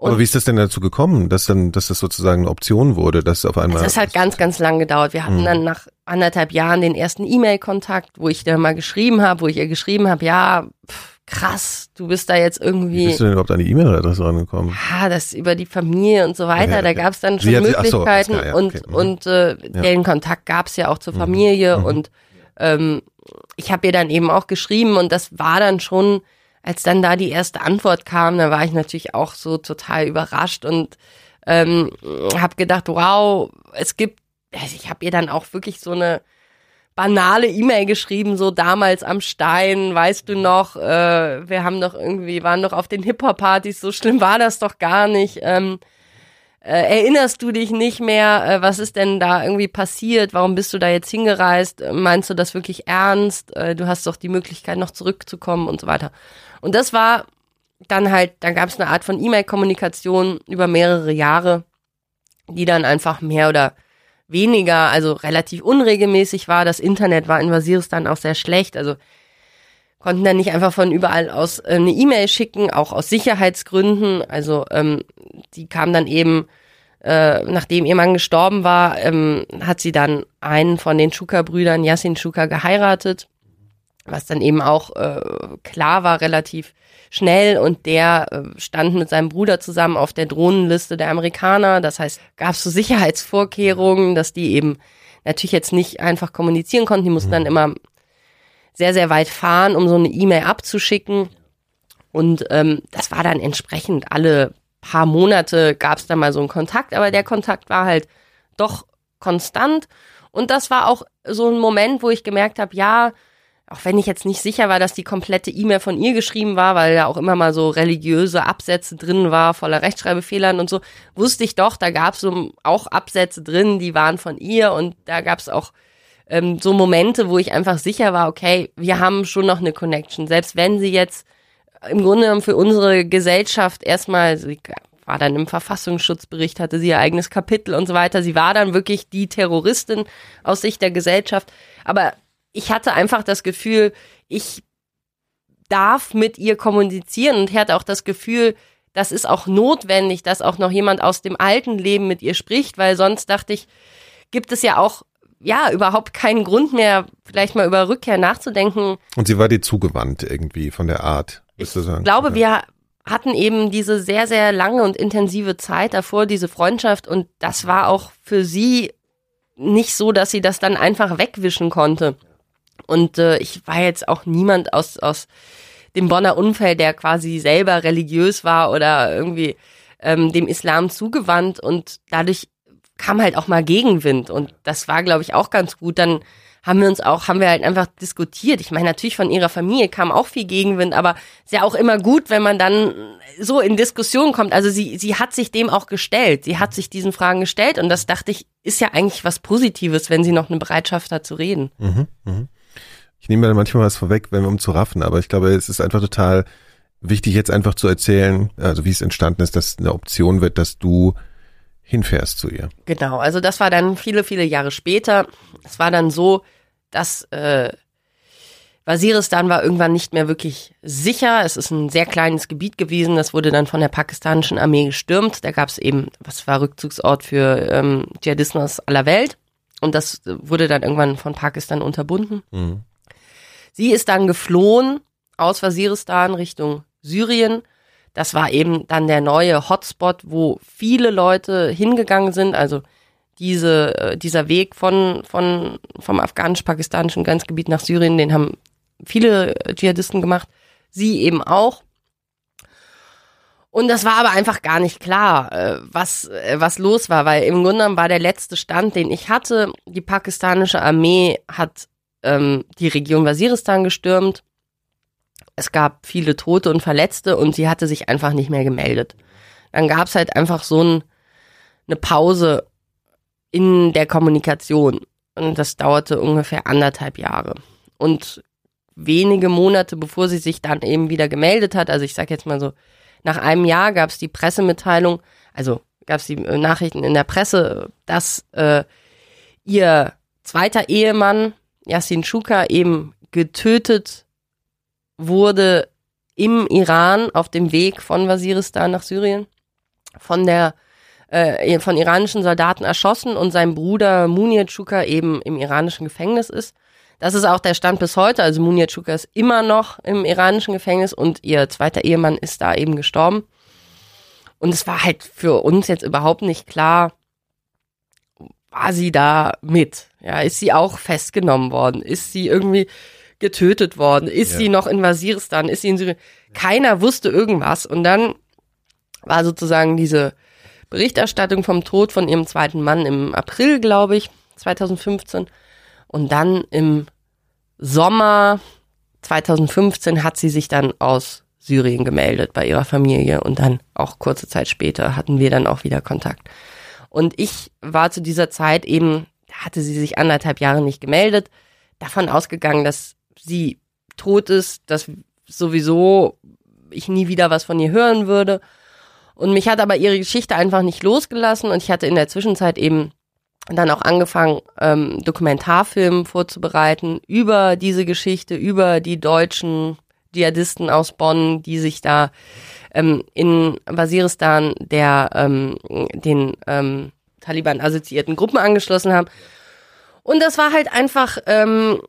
Ja. Aber Und- wie ist das denn dazu gekommen, dass dann, dass das sozusagen eine Option wurde, dass auf einmal. Das hat ganz, ganz lang gedauert. Wir hatten Mhm. dann nach anderthalb Jahren den ersten E-Mail-Kontakt, wo ich dann mal geschrieben habe, wo ich ihr geschrieben habe, ja, pff, krass, du bist da jetzt wie irgendwie, bist du denn überhaupt an die E-Mail-Adresse rangekommen? ja, das über die Familie und so weiter, Ja, da ja. gab es dann schon hat- so, Möglichkeiten alles klar, ja, und, okay. Mhm. und äh, den Kontakt gab es ja auch zur Familie Mhm. und ähm, ich habe ihr dann eben auch geschrieben und das war dann schon, als dann da die erste Antwort kam, da war ich natürlich auch so total überrascht und ähm, habe gedacht, wow, es gibt, also ich habe ihr dann auch wirklich so eine banale E-Mail geschrieben, so damals am Stein, weißt du noch, äh, wir haben doch irgendwie, waren doch auf den Hip-Hop-Partys, so schlimm war das doch gar nicht. Ähm, äh, erinnerst du dich nicht mehr, äh, was ist denn da irgendwie passiert, warum bist du da jetzt hingereist, meinst du das wirklich ernst, äh, du hast doch die Möglichkeit noch zurückzukommen und so weiter. Und das war dann halt, da gab es eine Art von E-Mail-Kommunikation über mehrere Jahre, die dann einfach mehr oder weniger, also relativ unregelmäßig war. Das Internet war in Waziristan auch sehr schlecht, also konnten dann nicht einfach von überall aus äh, eine E-Mail schicken, auch aus Sicherheitsgründen. Also ähm, die kam dann eben, äh, nachdem ihr Mann gestorben war, ähm, hat sie dann einen von den Schuka-Brüdern, Yassin Schuka, geheiratet, was dann eben auch äh, klar war, relativ schnell. Und der äh, stand mit seinem Bruder zusammen auf der Drohnenliste der Amerikaner. Das heißt, gab es so Sicherheitsvorkehrungen, dass die eben natürlich jetzt nicht einfach kommunizieren konnten. Die mussten dann immer sehr, sehr weit fahren, um so eine E-Mail abzuschicken. Und ähm, das war dann entsprechend alle paar Monate gab es da mal so einen Kontakt, aber der Kontakt war halt doch konstant. Und das war auch so ein Moment, wo ich gemerkt habe, ja, auch wenn ich jetzt nicht sicher war, dass die komplette E-Mail von ihr geschrieben war, weil da auch immer mal so religiöse Absätze drin war, voller Rechtschreibfehlern und so, wusste ich doch, da gab es so auch Absätze drin, die waren von ihr und da gab es auch ähm, so Momente, wo ich einfach sicher war, okay, wir haben schon noch eine Connection. Selbst wenn sie jetzt im Grunde genommen für unsere Gesellschaft erstmal, sie war dann im Verfassungsschutzbericht, hatte sie ihr eigenes Kapitel und so weiter. Sie war dann wirklich die Terroristin aus Sicht der Gesellschaft. Aber ich hatte einfach das Gefühl, ich darf mit ihr kommunizieren und ich hatte auch das Gefühl, das ist auch notwendig, dass auch noch jemand aus dem alten Leben mit ihr spricht, weil sonst dachte ich, gibt es ja auch ja überhaupt keinen Grund mehr, vielleicht mal über Rückkehr nachzudenken. Und sie war dir zugewandt irgendwie von der Art, würdest du sagen? Ich glaube, Ja. wir hatten eben diese sehr, sehr lange und intensive Zeit davor, diese Freundschaft und das war auch für sie nicht so, dass sie das dann einfach wegwischen konnte. Und äh, ich war jetzt auch niemand aus, aus dem Bonner Umfeld, der quasi selber religiös war oder irgendwie ähm, dem Islam zugewandt und dadurch kam halt auch mal Gegenwind und das war, glaube ich, auch ganz gut. Dann haben wir uns auch, haben wir halt einfach diskutiert. Ich meine, natürlich von ihrer Familie kam auch viel Gegenwind, aber ist ja auch immer gut, wenn man dann so in Diskussion kommt. Also sie, sie hat sich dem auch gestellt. Sie hat sich diesen Fragen gestellt und das dachte ich, ist ja eigentlich was Positives, wenn sie noch eine Bereitschaft hat zu reden. Mhm, mhm. Ich nehme da manchmal was vorweg, wenn wir um zu raffen, aber ich glaube, es ist einfach total wichtig, jetzt einfach zu erzählen, also wie es entstanden ist, dass eine Option wird, dass du hinfährst zu ihr. Genau, also das war dann viele, viele Jahre später. Es war dann so, dass äh, Waziristan war irgendwann nicht mehr wirklich sicher. Es ist ein sehr kleines Gebiet gewesen. Das wurde dann von der pakistanischen Armee gestürmt. Da gab es eben, was war Rückzugsort für ähm, Dschihadisten aus aller Welt. Und das wurde dann irgendwann von Pakistan unterbunden. Mhm. Sie ist dann geflohen aus Waziristan Richtung Syrien. Das war eben dann der neue Hotspot, wo viele Leute hingegangen sind. Also diese, äh, dieser Weg von, von, vom afghanisch-pakistanischen Grenzgebiet nach Syrien, den haben viele Dschihadisten gemacht, sie eben auch. Und das war aber einfach gar nicht klar, äh, was, äh, was los war, weil im Grunde genommen war der letzte Stand, den ich hatte, die pakistanische Armee hat ähm, die Region Waziristan gestürmt. Es gab viele Tote und Verletzte und sie hatte sich einfach nicht mehr gemeldet. Dann gab es halt einfach so ein, eine Pause in der Kommunikation. Und das dauerte ungefähr anderthalb Jahre. Und wenige Monate bevor sie sich dann eben wieder gemeldet hat, also ich sag jetzt mal so, nach einem Jahr gab es die Pressemitteilung, also gab es die äh, Nachrichten in der Presse, dass äh, ihr zweiter Ehemann, Yassin Shuka, eben getötet wurde im Iran auf dem Weg von Waziristan nach Syrien von der äh, von iranischen Soldaten erschossen und sein Bruder Munir Shuka eben im iranischen Gefängnis ist. Das ist auch der Stand bis heute. Also Munir Shuka ist immer noch im iranischen Gefängnis und ihr zweiter Ehemann ist da eben gestorben. Und es war halt für uns jetzt überhaupt nicht klar, war sie da mit? Ja, ist sie auch festgenommen worden? Ist sie irgendwie getötet worden? Ist ja. sie noch in Waziristan? Ist sie in Syrien? Keiner wusste irgendwas. Und dann war sozusagen diese Berichterstattung vom Tod von ihrem zweiten Mann im April, glaube ich, 2015. Und dann im Sommer 2015 hat sie sich dann aus Syrien gemeldet bei ihrer Familie und dann auch kurze Zeit später hatten wir dann auch wieder Kontakt. Und ich war zu dieser Zeit eben, hatte sie sich anderthalb Jahre nicht gemeldet, davon ausgegangen, dass sie tot ist, dass sowieso ich nie wieder was von ihr hören würde. Und mich hat aber ihre Geschichte einfach nicht losgelassen und ich hatte in der Zwischenzeit eben dann auch angefangen, ähm, Dokumentarfilm vorzubereiten über diese Geschichte, über die deutschen Dschihadisten aus Bonn, die sich da ähm, in Waziristan der ähm, den ähm, Taliban assoziierten Gruppen angeschlossen haben. Und das war halt einfach ähm,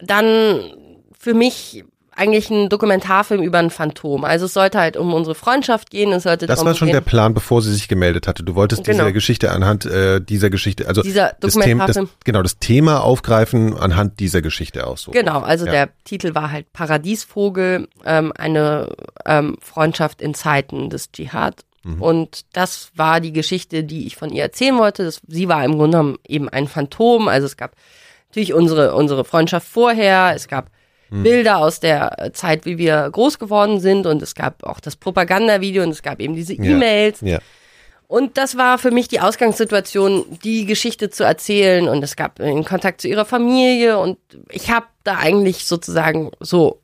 dann für mich eigentlich ein Dokumentarfilm über ein Phantom. Also es sollte halt um unsere Freundschaft gehen. Es sollte das war schon gehen. der Plan, bevor sie sich gemeldet hatte. Du wolltest genau. diese Geschichte anhand äh, dieser Geschichte, also dieser das Thema, das, genau das Thema aufgreifen anhand dieser Geschichte aus. So. Genau, also ja. der Titel war halt Paradiesvogel, ähm, eine ähm, Freundschaft in Zeiten des Dschihad. Mhm. Und das war die Geschichte, die ich von ihr erzählen wollte. Das, sie war im Grunde genommen eben ein Phantom. Also es gab natürlich unsere, unsere Freundschaft vorher. Es gab hm. Bilder aus der Zeit, wie wir groß geworden sind und es gab auch das Propagandavideo und es gab eben diese E-Mails. Ja. ja. Und das war für mich die Ausgangssituation, die Geschichte zu erzählen und es gab einen Kontakt zu ihrer Familie und ich habe da eigentlich sozusagen so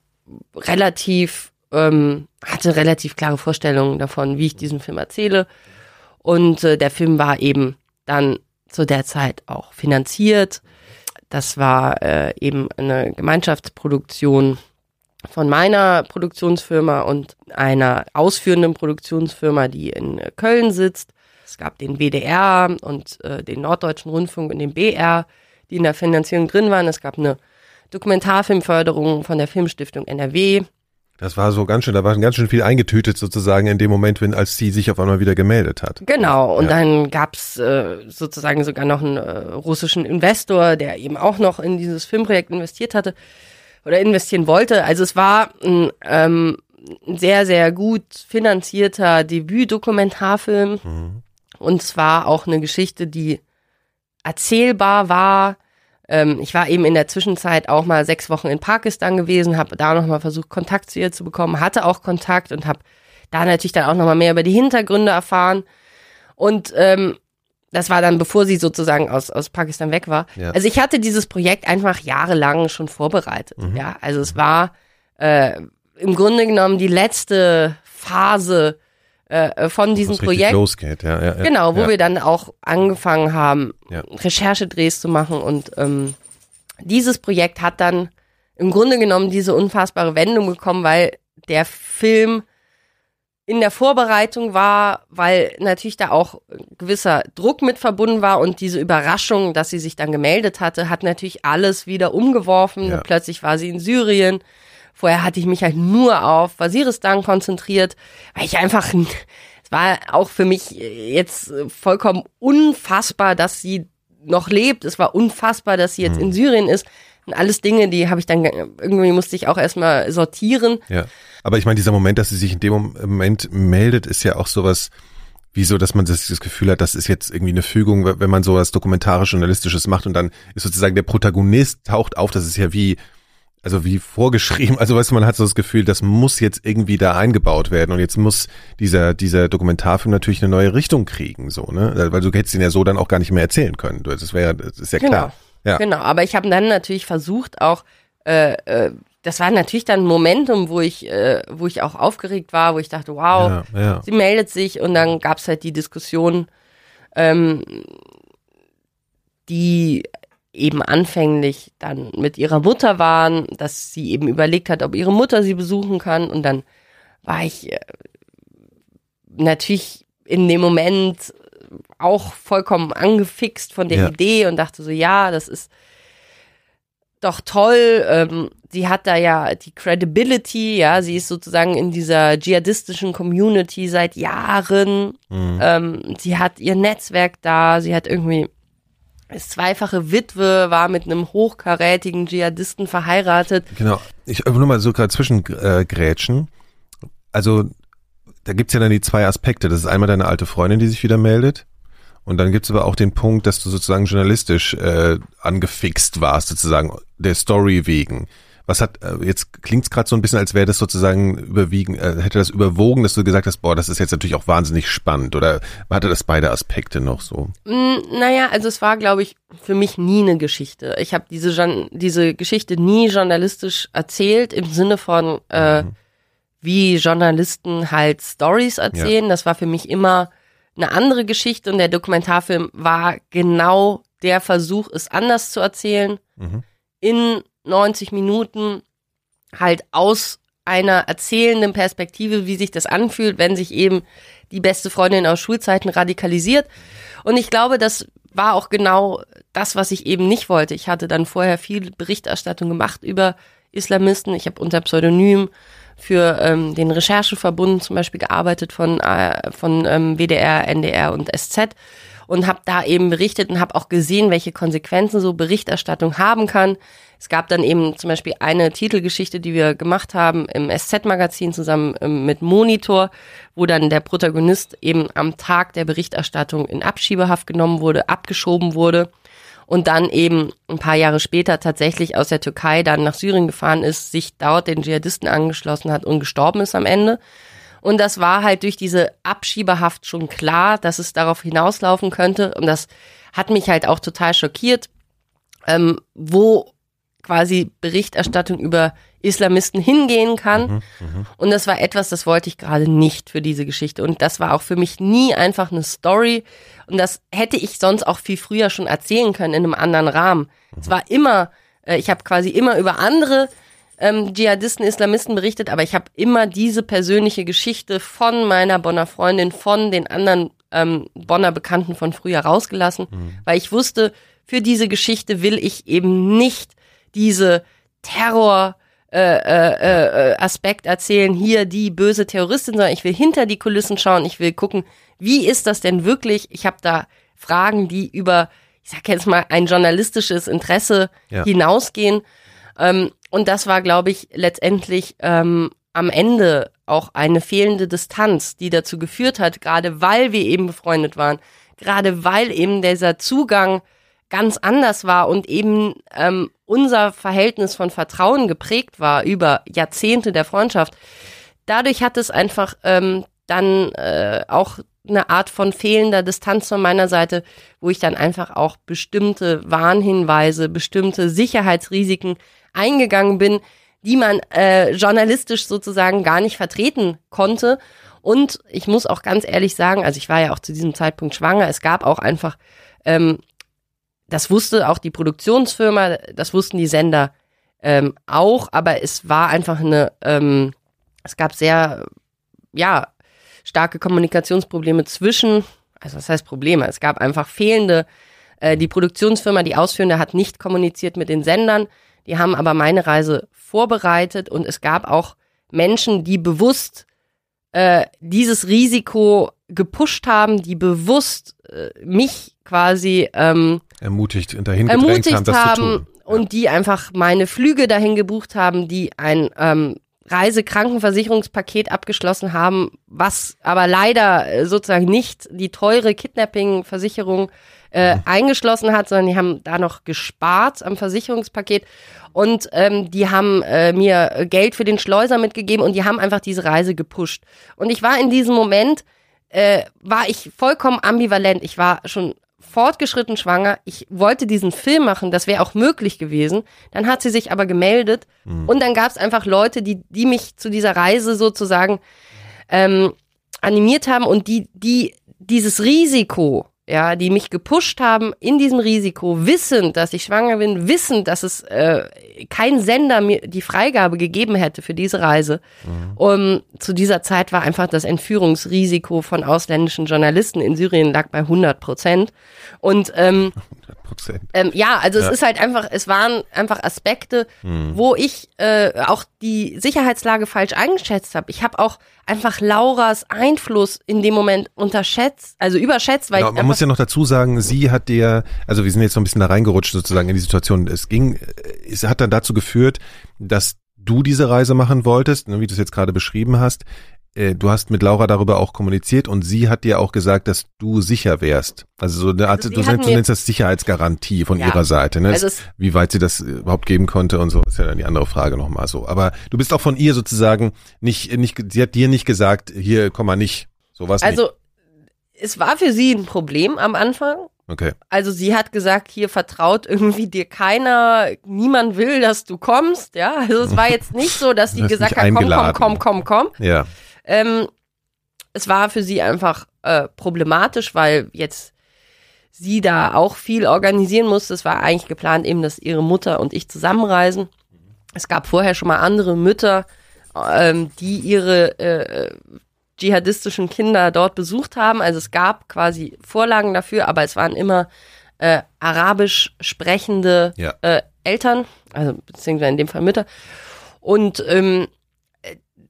relativ, ähm, hatte relativ klare Vorstellungen davon, wie ich diesen Film erzähle. Und äh, der Film war eben dann zu der Zeit auch finanziert das war äh, eben eine Gemeinschaftsproduktion von meiner Produktionsfirma und einer ausführenden Produktionsfirma, die in äh, Köln sitzt. Es gab den WDR und äh, den Norddeutschen Rundfunk und den BR, die in der Finanzierung drin waren. Es gab eine Dokumentarfilmförderung von der Filmstiftung NRW. Das war so ganz schön, da war ganz schön viel eingetötet sozusagen in dem Moment, wenn als sie sich auf einmal wieder gemeldet hat. Genau, und ja. dann gab's äh, sozusagen sogar noch einen äh, russischen Investor, der eben auch noch in dieses Filmprojekt investiert hatte oder investieren wollte. Also es war ein, ähm, sehr, sehr gut finanzierter Debütdokumentarfilm. Mhm. Und zwar auch eine Geschichte, die erzählbar war, ähm, ich war eben in der Zwischenzeit auch mal sechs Wochen in Pakistan gewesen, habe da nochmal versucht, Kontakt zu ihr zu bekommen, hatte auch Kontakt und habe da natürlich dann auch nochmal mehr über die Hintergründe erfahren. Und ähm, das war dann, bevor sie sozusagen aus, aus Pakistan weg war. Ja. Also ich hatte dieses Projekt einfach jahrelang schon vorbereitet. Mhm. Ja, also es war äh, im Grunde genommen die letzte Phase äh, von diesem Projekt. Losgeht, ja, ja, ja. Genau, wo ja. wir dann auch angefangen haben, ja. Recherchedrehs zu machen. Und ähm, dieses Projekt hat dann im Grunde genommen diese unfassbare Wendung bekommen, weil der Film in der Vorbereitung war, weil natürlich da auch gewisser Druck mit verbunden war und diese Überraschung, dass sie sich dann gemeldet hatte, hat natürlich alles wieder umgeworfen. Ja. Plötzlich war sie in Syrien. Vorher hatte ich mich halt nur auf Waziristan konzentriert, weil ich einfach, es war auch für mich jetzt vollkommen unfassbar, dass sie noch lebt. Es war unfassbar, dass sie jetzt Mhm. in Syrien ist. Und alles Dinge, die habe ich dann ge- irgendwie musste ich auch erstmal sortieren. Ja. Aber ich meine, dieser Moment, dass sie sich in dem Moment meldet, ist ja auch sowas, wie so, dass man das, das Gefühl hat, das ist jetzt irgendwie eine Fügung, wenn man sowas dokumentarisch-journalistisches macht und dann ist sozusagen der Protagonist taucht auf, das ist ja wie, also wie vorgeschrieben, also weißt du, man hat so das Gefühl, das muss jetzt irgendwie da eingebaut werden und jetzt muss dieser, dieser Dokumentarfilm natürlich eine neue Richtung kriegen, so, ne, weil du hättest ihn ja so dann auch gar nicht mehr erzählen können, das wäre, das ist ja klar. Ja. Genau, aber ich habe dann natürlich versucht auch, äh, äh, das war natürlich dann ein Momentum, wo ich, äh, wo ich auch aufgeregt war, wo ich dachte, wow, Ja, ja. sie meldet sich und dann gab's halt die Diskussion, ähm, die eben anfänglich dann mit ihrer Mutter waren, dass sie eben überlegt hat, ob ihre Mutter sie besuchen kann und dann war ich äh, natürlich in dem Moment auch vollkommen angefixt von der Ja. Idee und dachte so, ja, das ist doch toll. Ähm, sie hat da ja die Credibility, ja, sie ist sozusagen in dieser dschihadistischen Community seit Jahren. Mhm. Ähm, sie hat ihr Netzwerk da, sie hat irgendwie ist zweifache Witwe, war mit einem hochkarätigen Dschihadisten verheiratet. Genau. Ich will nur mal so gerade zwischen äh. Also da gibt's ja dann die zwei Aspekte. Das ist einmal deine alte Freundin, die sich wieder meldet. Und dann gibt's aber auch den Punkt, dass du sozusagen journalistisch äh, angefixt warst, sozusagen der Story wegen. Was hat, äh, jetzt klingt's gerade so ein bisschen, als wäre das sozusagen überwiegen, äh, hätte das überwogen, dass du gesagt hast, boah, das ist jetzt natürlich auch wahnsinnig spannend. Oder hatte das beide Aspekte noch so? Mm, Naja, also es war, glaube ich, für mich nie eine Geschichte. Ich habe diese, diese Geschichte nie journalistisch erzählt, im Sinne von, äh, wie Journalisten halt Stories erzählen. Das war für mich immer eine andere Geschichte und der Dokumentarfilm war genau der Versuch, es anders zu erzählen. Mhm. In 90 Minuten halt aus einer erzählenden Perspektive, wie sich das anfühlt, wenn sich eben die beste Freundin aus Schulzeiten radikalisiert. Und ich glaube, das war auch genau das, was ich eben nicht wollte. Ich hatte dann vorher viel Berichterstattung gemacht über Islamisten. Ich habe unter Pseudonym für ähm, den Rechercheverbund zum Beispiel gearbeitet von, äh, von ähm, WDR, NDR und SZ und habe da eben berichtet und habe auch gesehen, welche Konsequenzen so Berichterstattung haben kann. Es gab dann eben zum Beispiel eine Titelgeschichte, die wir gemacht haben im SZ-Magazin zusammen ähm, mit Monitor, wo dann der Protagonist eben am Tag der Berichterstattung in Abschiebehaft genommen wurde, abgeschoben wurde und dann eben ein paar Jahre später tatsächlich aus der Türkei dann nach Syrien gefahren ist, sich dort den Dschihadisten angeschlossen hat und gestorben ist am Ende. Und das war halt durch diese Abschiebehaft schon klar, dass es darauf hinauslaufen könnte. Und das hat mich halt auch total schockiert, ähm, wo quasi Berichterstattung über Islamisten hingehen kann. Und das war etwas, das wollte ich gerade nicht für diese Geschichte. Und das war auch für mich nie einfach eine Story. Und das hätte ich sonst auch viel früher schon erzählen können in einem anderen Rahmen. Es war immer, äh, ich habe quasi immer über andere ähm, Dschihadisten, Islamisten berichtet, aber ich habe immer diese persönliche Geschichte von meiner Bonner Freundin, von den anderen ähm, Bonner Bekannten von früher rausgelassen, weil ich wusste, für diese Geschichte will ich eben nicht diese Terror äh, äh, äh, Aspekt erzählen, hier die böse Terroristin, sondern ich will hinter die Kulissen schauen, ich will gucken, wie ist das denn wirklich? Ich habe da Fragen, die über, ich sag jetzt mal, ein journalistisches Interesse Ja. hinausgehen. Ähm, und das war, glaube ich, letztendlich ähm, am Ende auch eine fehlende Distanz, die dazu geführt hat, gerade weil wir eben befreundet waren, gerade weil eben dieser Zugang ganz anders war und eben ähm, unser Verhältnis von Vertrauen geprägt war über Jahrzehnte der Freundschaft. Dadurch hat es einfach ähm, dann äh, auch eine Art von fehlender Distanz von meiner Seite, wo ich dann einfach auch bestimmte Warnhinweise, bestimmte Sicherheitsrisiken eingegangen bin, die man äh, journalistisch sozusagen gar nicht vertreten konnte. Und ich muss auch ganz ehrlich sagen, also ich war ja auch zu diesem Zeitpunkt schwanger, es gab auch einfach, ähm, das wusste auch die Produktionsfirma, das wussten die Sender ähm, auch, aber es war einfach eine, ähm, es gab sehr, ja, starke Kommunikationsprobleme zwischen, also was heißt Probleme? Es gab einfach fehlende, äh, die Produktionsfirma, die Ausführende hat nicht kommuniziert mit den Sendern, die haben aber meine Reise vorbereitet und es gab auch Menschen, die bewusst äh, dieses Risiko gepusht haben, die bewusst äh, mich quasi ähm, ermutigt und dahin ermutigt haben, das haben zu tun. und die einfach meine Flüge dahin gebucht haben, die ein ähm, Reisekrankenversicherungspaket abgeschlossen haben, was aber leider äh, sozusagen nicht die teure Kidnapping-Versicherung äh, eingeschlossen hat, sondern die haben da noch gespart am Versicherungspaket und ähm, die haben äh, mir Geld für den Schleuser mitgegeben und die haben einfach diese Reise gepusht. Und ich war in diesem Moment, äh, war ich vollkommen ambivalent. Ich war schon fortgeschritten schwanger. Ich wollte diesen Film machen, das wäre auch möglich gewesen. Dann hat sie sich aber gemeldet und dann gab es einfach Leute, die, die mich zu dieser Reise sozusagen ähm, animiert haben und die, die dieses Risiko, ja, die mich gepusht haben in diesem Risiko, wissend, dass ich schwanger bin, wissend, dass es äh, kein Sender mir die Freigabe gegeben hätte für diese Reise. Um, zu dieser Zeit war einfach das Entführungsrisiko von ausländischen Journalisten in Syrien lag bei 100 Prozent. Und ähm, 100%. ähm, ja, also Ja. es ist halt einfach, es waren einfach Aspekte, wo ich äh, auch die Sicherheitslage falsch eingeschätzt habe. Ich habe auch einfach Lauras Einfluss in dem Moment unterschätzt, also überschätzt, weil Genau, ich man muss ja noch dazu sagen, sie hat dir, also wir sind jetzt so ein bisschen da reingerutscht sozusagen in die Situation. Es ging, es hat dann dazu geführt, dass du diese Reise machen wolltest, ne, wie du es jetzt gerade beschrieben hast. Äh, Du hast mit Laura darüber auch kommuniziert und sie hat dir auch gesagt, dass du sicher wärst. Also so eine Art, Also du, nennst, du nennst das Sicherheitsgarantie von Ja. ihrer Seite. Ne? Also Wie weit sie das überhaupt geben konnte und so, ist ja dann die andere Frage nochmal so. Aber du bist auch von ihr sozusagen nicht, nicht, sie hat dir nicht gesagt, hier, komm mal nicht. So was also es war für sie ein Problem am Anfang. nicht. Okay. Also sie hat gesagt, hier vertraut irgendwie dir keiner, niemand will, dass du kommst, ja. Also es war jetzt nicht so, dass sie gesagt nicht hat, komm, komm, komm, komm, komm. Ja. Ähm, es war für sie einfach äh, problematisch, weil jetzt sie da auch viel organisieren musste. Es war eigentlich geplant eben, dass ihre Mutter und ich zusammenreisen. Es gab vorher schon mal andere Mütter, ähm, die ihre äh, dschihadistischen Kinder dort besucht haben. Also es gab quasi Vorlagen dafür, aber es waren immer äh, arabisch sprechende Ja. äh, Eltern, also beziehungsweise in dem Fall Mütter. Und ähm, äh,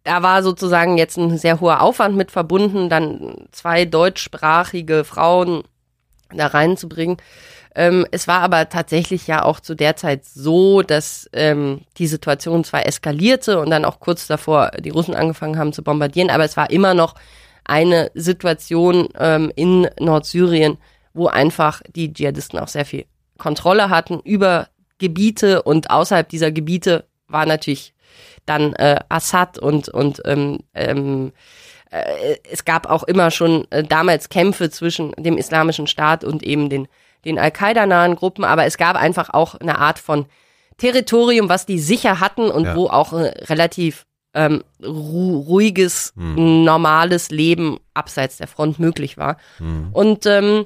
da war sozusagen jetzt ein sehr hoher Aufwand mit verbunden, dann zwei deutschsprachige Frauen da reinzubringen. Ähm, es war aber tatsächlich ja auch zu der Zeit so, dass ähm, die Situation zwar eskalierte und dann auch kurz davor die Russen angefangen haben zu bombardieren, aber es war immer noch eine Situation ähm, in Nordsyrien, wo einfach die Dschihadisten auch sehr viel Kontrolle hatten über Gebiete und außerhalb dieser Gebiete war natürlich dann äh, Assad und und ähm, ähm, äh, es gab auch immer schon äh, damals Kämpfe zwischen dem Islamischen Staat und eben den den Al-Qaida-nahen Gruppen, aber es gab einfach auch eine Art von Territorium, was die sicher hatten und Ja. wo auch äh, relativ ähm, ru ruhiges, normales Leben abseits der Front möglich war. Und ähm,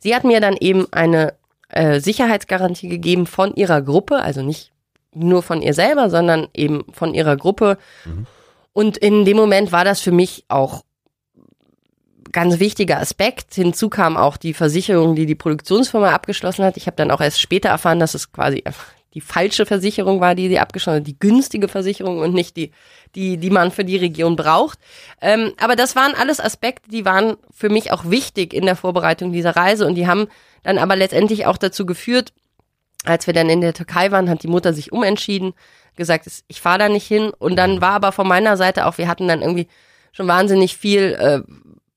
sie hat mir dann eben eine äh, Sicherheitsgarantie gegeben von ihrer Gruppe, also nicht nur von ihr selber, sondern eben von ihrer Gruppe. Und in dem Moment war das für mich auch ganz wichtiger Aspekt. Hinzu kam auch die Versicherung, die die Produktionsfirma abgeschlossen hat. Ich habe dann auch erst später erfahren, dass es quasi die falsche Versicherung war, die sie abgeschlossen hat, die günstige Versicherung und nicht die, die, die man für die Region braucht. Ähm, aber das waren alles Aspekte, die waren für mich auch wichtig in der Vorbereitung dieser Reise und die haben dann aber letztendlich auch dazu geführt, als wir dann in der Türkei waren, hat die Mutter sich umentschieden, gesagt, es- ich fahre da nicht hin. Und dann war aber von meiner Seite auch, wir hatten dann irgendwie schon wahnsinnig viel, äh,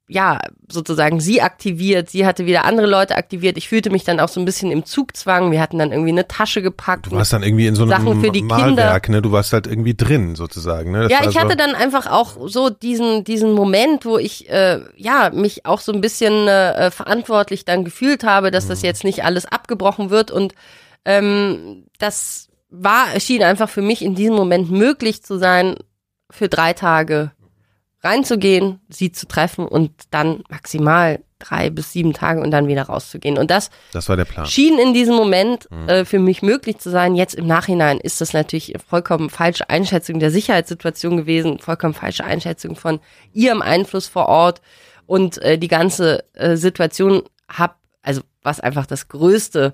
ja, sozusagen sie aktiviert, sie hatte wieder andere Leute aktiviert. Ich fühlte mich dann auch so ein bisschen im Zugzwang. Wir hatten dann irgendwie eine Tasche gepackt. Du warst dann irgendwie in so einem Sachen für die Malwerk, ne? Du warst halt irgendwie drin, sozusagen, ne? Das ja, ich so, hatte dann einfach auch so diesen diesen Moment, wo ich äh, ja mich auch so ein bisschen äh, verantwortlich dann gefühlt habe, dass das jetzt nicht alles abgebrochen wird und ähm, das war schien einfach für mich in diesem Moment möglich zu sein, für drei Tage reinzugehen, sie zu treffen und dann maximal drei bis sieben Tage und dann wieder rauszugehen. Und das Das war der Plan. schien in diesem Moment äh, für mich möglich zu sein. Jetzt im Nachhinein ist das natürlich vollkommen falsche Einschätzung der Sicherheitssituation gewesen, vollkommen falsche Einschätzung von ihrem Einfluss vor Ort und äh, die ganze äh, Situation hab, also was einfach das größte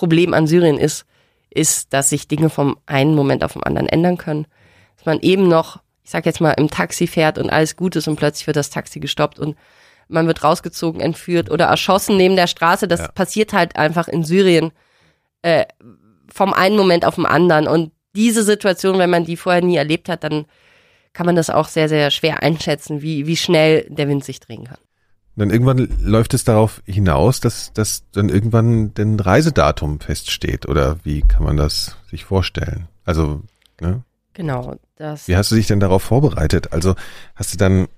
Problem an Syrien ist, ist, dass sich Dinge vom einen Moment auf den anderen ändern können. Dass man eben noch, ich sag jetzt mal, im Taxi fährt und alles gut ist und plötzlich wird das Taxi gestoppt und man wird rausgezogen, entführt oder erschossen neben der Straße. Das Ja. passiert halt einfach in Syrien äh, vom einen Moment auf den anderen. Und diese Situation, wenn man die vorher nie erlebt hat, dann kann man das auch sehr, sehr schwer einschätzen, wie, wie schnell der Wind sich drehen kann. Dann irgendwann läuft es darauf hinaus, dass, dass dann irgendwann den Reisedatum feststeht. Oder wie kann man das sich vorstellen? Also, ne? Genau, das. Wie hast du dich denn darauf vorbereitet? Also hast du dann,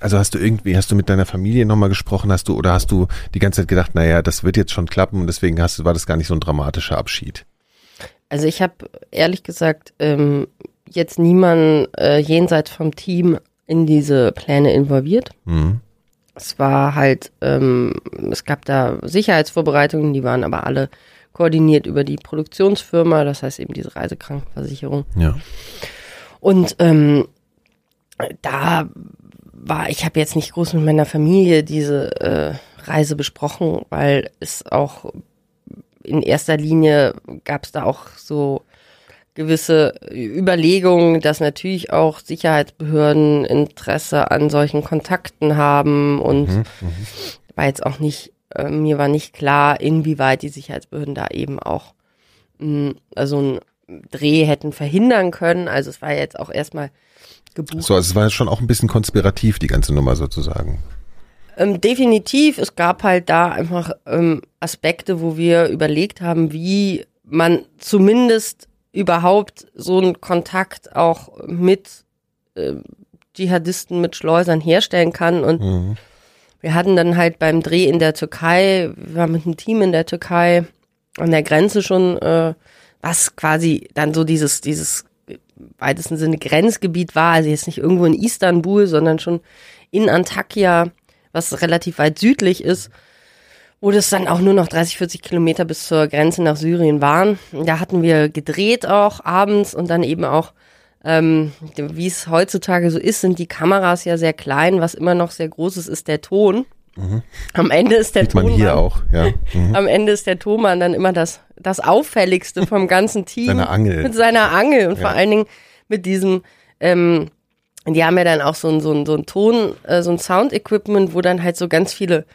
also hast du irgendwie, hast du mit deiner Familie nochmal gesprochen, hast du, oder hast du die ganze Zeit gedacht, naja, das wird jetzt schon klappen und deswegen hast du, war das gar nicht so ein dramatischer Abschied? Also ich habe ehrlich gesagt ähm, jetzt niemanden äh, jenseits vom Team in diese Pläne involviert. Mhm. Es war halt, ähm, es gab da Sicherheitsvorbereitungen, die waren aber alle koordiniert über die Produktionsfirma, das heißt eben diese Reisekrankenversicherung. Ja. Und ähm, da war, ich habe jetzt nicht groß mit meiner Familie diese äh, Reise besprochen, weil es auch in erster Linie gab es da auch so gewisse Überlegungen, dass natürlich auch Sicherheitsbehörden Interesse an solchen Kontakten haben und Mhm. war jetzt auch nicht, äh, mir war nicht klar, inwieweit die Sicherheitsbehörden da eben auch mh, also einen Dreh hätten verhindern können. Also es war jetzt auch erstmal gebucht. So, also es war schon auch ein bisschen konspirativ, die ganze Nummer sozusagen. Ähm, definitiv, es gab halt da einfach ähm, Aspekte, wo wir überlegt haben, wie man zumindest überhaupt so einen Kontakt auch mit äh, Dschihadisten, mit Schleusern herstellen kann. Und Mhm. wir hatten dann halt beim Dreh in der Türkei, wir waren mit einem Team in der Türkei an der Grenze schon, äh, was quasi dann so dieses, dieses weitesten Sinne Grenzgebiet war, also jetzt nicht irgendwo in Istanbul, sondern schon in Antakya, was relativ weit südlich ist, wo das dann auch nur noch 30, 40 Kilometer bis zur Grenze nach Syrien waren. Da hatten wir gedreht auch abends und dann eben auch, ähm, wie es heutzutage so ist, sind die Kameras ja sehr klein, was immer noch sehr groß ist, ist der Ton. Am Ende ist der Sieht man Ton hier dann- auch, ja. Mhm. am Ende ist der Thomann dann immer das, das Auffälligste vom ganzen Team. Seine Angel. Mit seiner Angel und vor Ja. allen Dingen mit diesem, ähm, die haben ja dann auch so ein, so ein, so ein Ton, äh, so ein Sound-Equipment, wo dann halt so ganz viele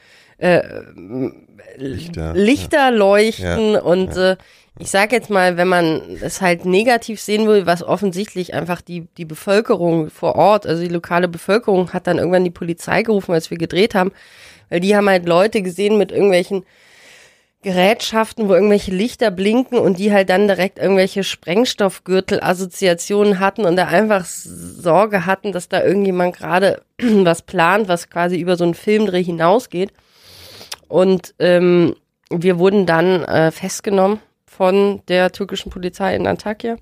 Lichter. Lichter leuchten Ja, und Äh, ich sag jetzt mal, wenn man es halt negativ sehen will, was offensichtlich einfach die, die Bevölkerung vor Ort, also die lokale Bevölkerung hat dann irgendwann die Polizei gerufen, als wir gedreht haben, weil die haben halt Leute gesehen mit irgendwelchen Gerätschaften, wo irgendwelche Lichter blinken und die halt dann direkt irgendwelche Sprengstoffgürtel-Assoziationen hatten und da einfach Sorge hatten, dass da irgendjemand gerade was plant, was quasi über so einen Filmdreh hinausgeht. Und ähm, wir wurden dann äh, festgenommen von der türkischen Polizei in Antakya.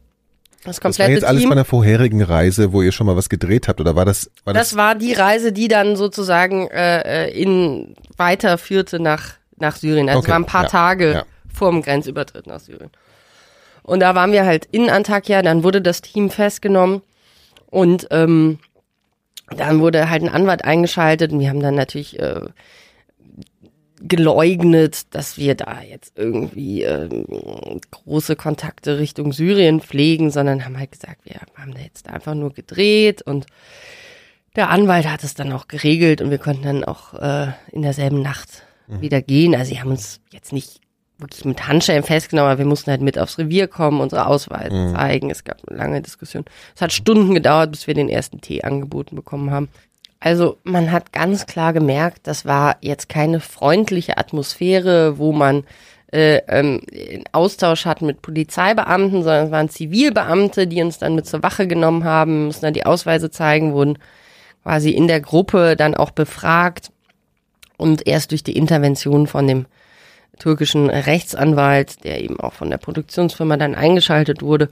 Das Das war komplette jetzt alles Team. bei einer vorherigen Reise, wo ihr schon mal was gedreht habt, oder war das? War Das war die Reise, die dann sozusagen äh, äh, in weiterführte nach nach Syrien. Also Okay, es war ein paar ja, Tage ja. vor dem Grenzübertritt nach Syrien. Und da waren wir halt in Antakya, dann wurde das Team festgenommen und ähm, dann wurde halt ein Anwalt eingeschaltet und wir haben dann natürlich äh, geleugnet, dass wir da jetzt irgendwie ähm, große Kontakte Richtung Syrien pflegen, sondern haben halt gesagt, wir haben da jetzt einfach nur gedreht und der Anwalt hat es dann auch geregelt und wir konnten dann auch äh, in derselben Nacht wieder gehen. Also sie haben uns jetzt nicht wirklich mit Handschellen festgenommen, aber wir mussten halt mit aufs Revier kommen, unsere Ausweise zeigen. Es gab eine lange Diskussion. Es hat Stunden gedauert, bis wir den ersten Tee angeboten bekommen haben. Also man hat ganz klar gemerkt, das war jetzt keine freundliche Atmosphäre, wo man äh, ähm, Austausch hat mit Polizeibeamten, sondern es waren Zivilbeamte, die uns dann mit zur Wache genommen haben, mussten dann die Ausweise zeigen, wurden quasi in der Gruppe dann auch befragt und erst durch die Intervention von dem türkischen Rechtsanwalt, der eben auch von der Produktionsfirma dann eingeschaltet wurde,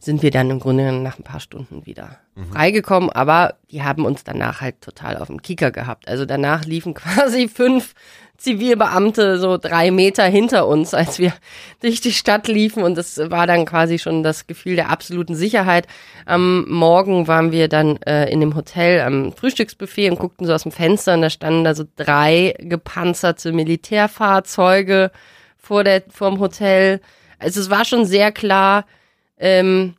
sind wir dann im Grunde nach ein paar Stunden wieder freigekommen. Aber die haben uns danach halt total auf dem Kicker gehabt. Also danach liefen quasi fünf Zivilbeamte so drei Meter hinter uns, als wir durch die Stadt liefen. Und das war dann quasi schon das Gefühl der absoluten Sicherheit. Am Morgen waren wir dann äh, in dem Hotel am Frühstücksbuffet und guckten so aus dem Fenster und da standen da so drei gepanzerte Militärfahrzeuge vor der vorm Hotel. Also es war schon sehr klar, ähm,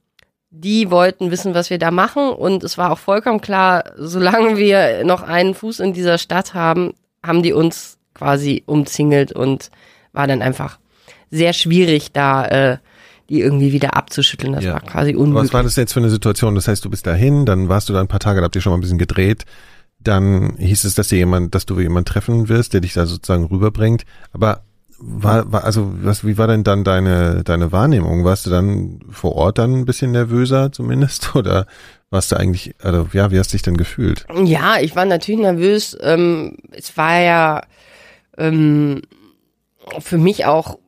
die wollten wissen, was wir da machen und es war auch vollkommen klar, solange wir noch einen Fuß in dieser Stadt haben, haben die uns quasi umzingelt und war dann einfach sehr schwierig, da äh, die irgendwie wieder abzuschütteln. Das Ja. war quasi unmöglich. Was war das jetzt für eine Situation? Das heißt, du bist dahin, dann warst du da ein paar Tage, da habt ihr schon mal ein bisschen gedreht. Dann hieß es, dass dir jemand, dass du jemanden treffen wirst, der dich da sozusagen rüberbringt. Aber war, war also was, wie war denn dann deine deine Wahrnehmung? Warst du dann vor Ort dann ein bisschen nervöser zumindest oder warst du eigentlich, also ja, wie hast du dich denn gefühlt? Ja, ich war natürlich nervös. Ähm, es war ja ähm, für mich auch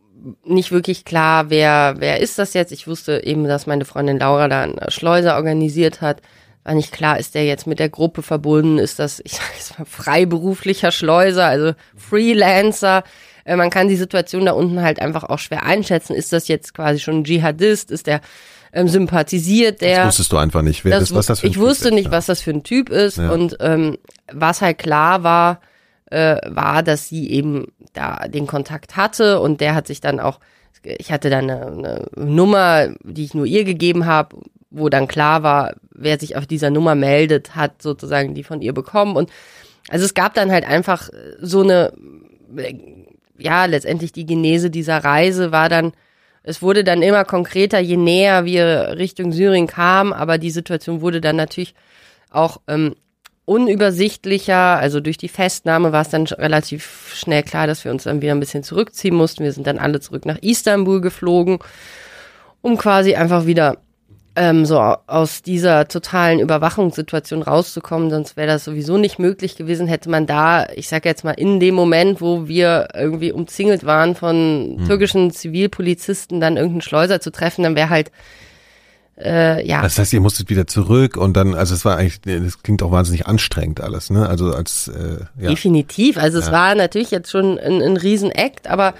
nicht wirklich klar, wer, wer ist das jetzt. Ich wusste eben, dass meine Freundin Laura da einen Schleuser organisiert hat. War nicht klar, ist der jetzt mit der Gruppe verbunden? Ist das, ich sag jetzt mal, freiberuflicher Schleuser, also Freelancer? Äh, Man kann die Situation da unten halt einfach auch schwer einschätzen. Ist das jetzt quasi schon ein Dschihadist? Ist der ähm, sympathisiert der? Das wusstest du einfach nicht, wer das, das, was das für ein ich Typ wusste ist, nicht, ja. was das für ein Typ ist Ja. und ähm, was halt klar war, äh, war, dass sie eben da den Kontakt hatte und der hat sich dann auch, ich hatte dann eine, eine Nummer, die ich nur ihr gegeben habe, wo dann klar war, wer sich auf dieser Nummer meldet, hat sozusagen die von ihr bekommen und also es gab dann halt einfach so eine, ja, letztendlich die Genese dieser Reise war dann, es wurde dann immer konkreter, je näher wir Richtung Syrien kamen, aber die Situation wurde dann natürlich auch ähm, unübersichtlicher. Also durch die Festnahme war es dann relativ schnell klar, dass wir uns dann wieder ein bisschen zurückziehen mussten. Wir sind dann alle zurück nach Istanbul geflogen, um quasi einfach wieder ähm, so au- aus dieser totalen Überwachungssituation rauszukommen, sonst wäre das sowieso nicht möglich gewesen, hätte man da, ich sage jetzt mal, in dem Moment, wo wir irgendwie umzingelt waren von türkischen Zivilpolizisten, dann irgendeinen Schleuser zu treffen, dann wäre halt äh, ja Das heißt, ihr musstet wieder zurück und dann, also es war eigentlich, das klingt auch wahnsinnig anstrengend alles, ne? Also als, äh, ja. Definitiv. Also es Ja. war natürlich jetzt schon ein, ein Riesenakt, aber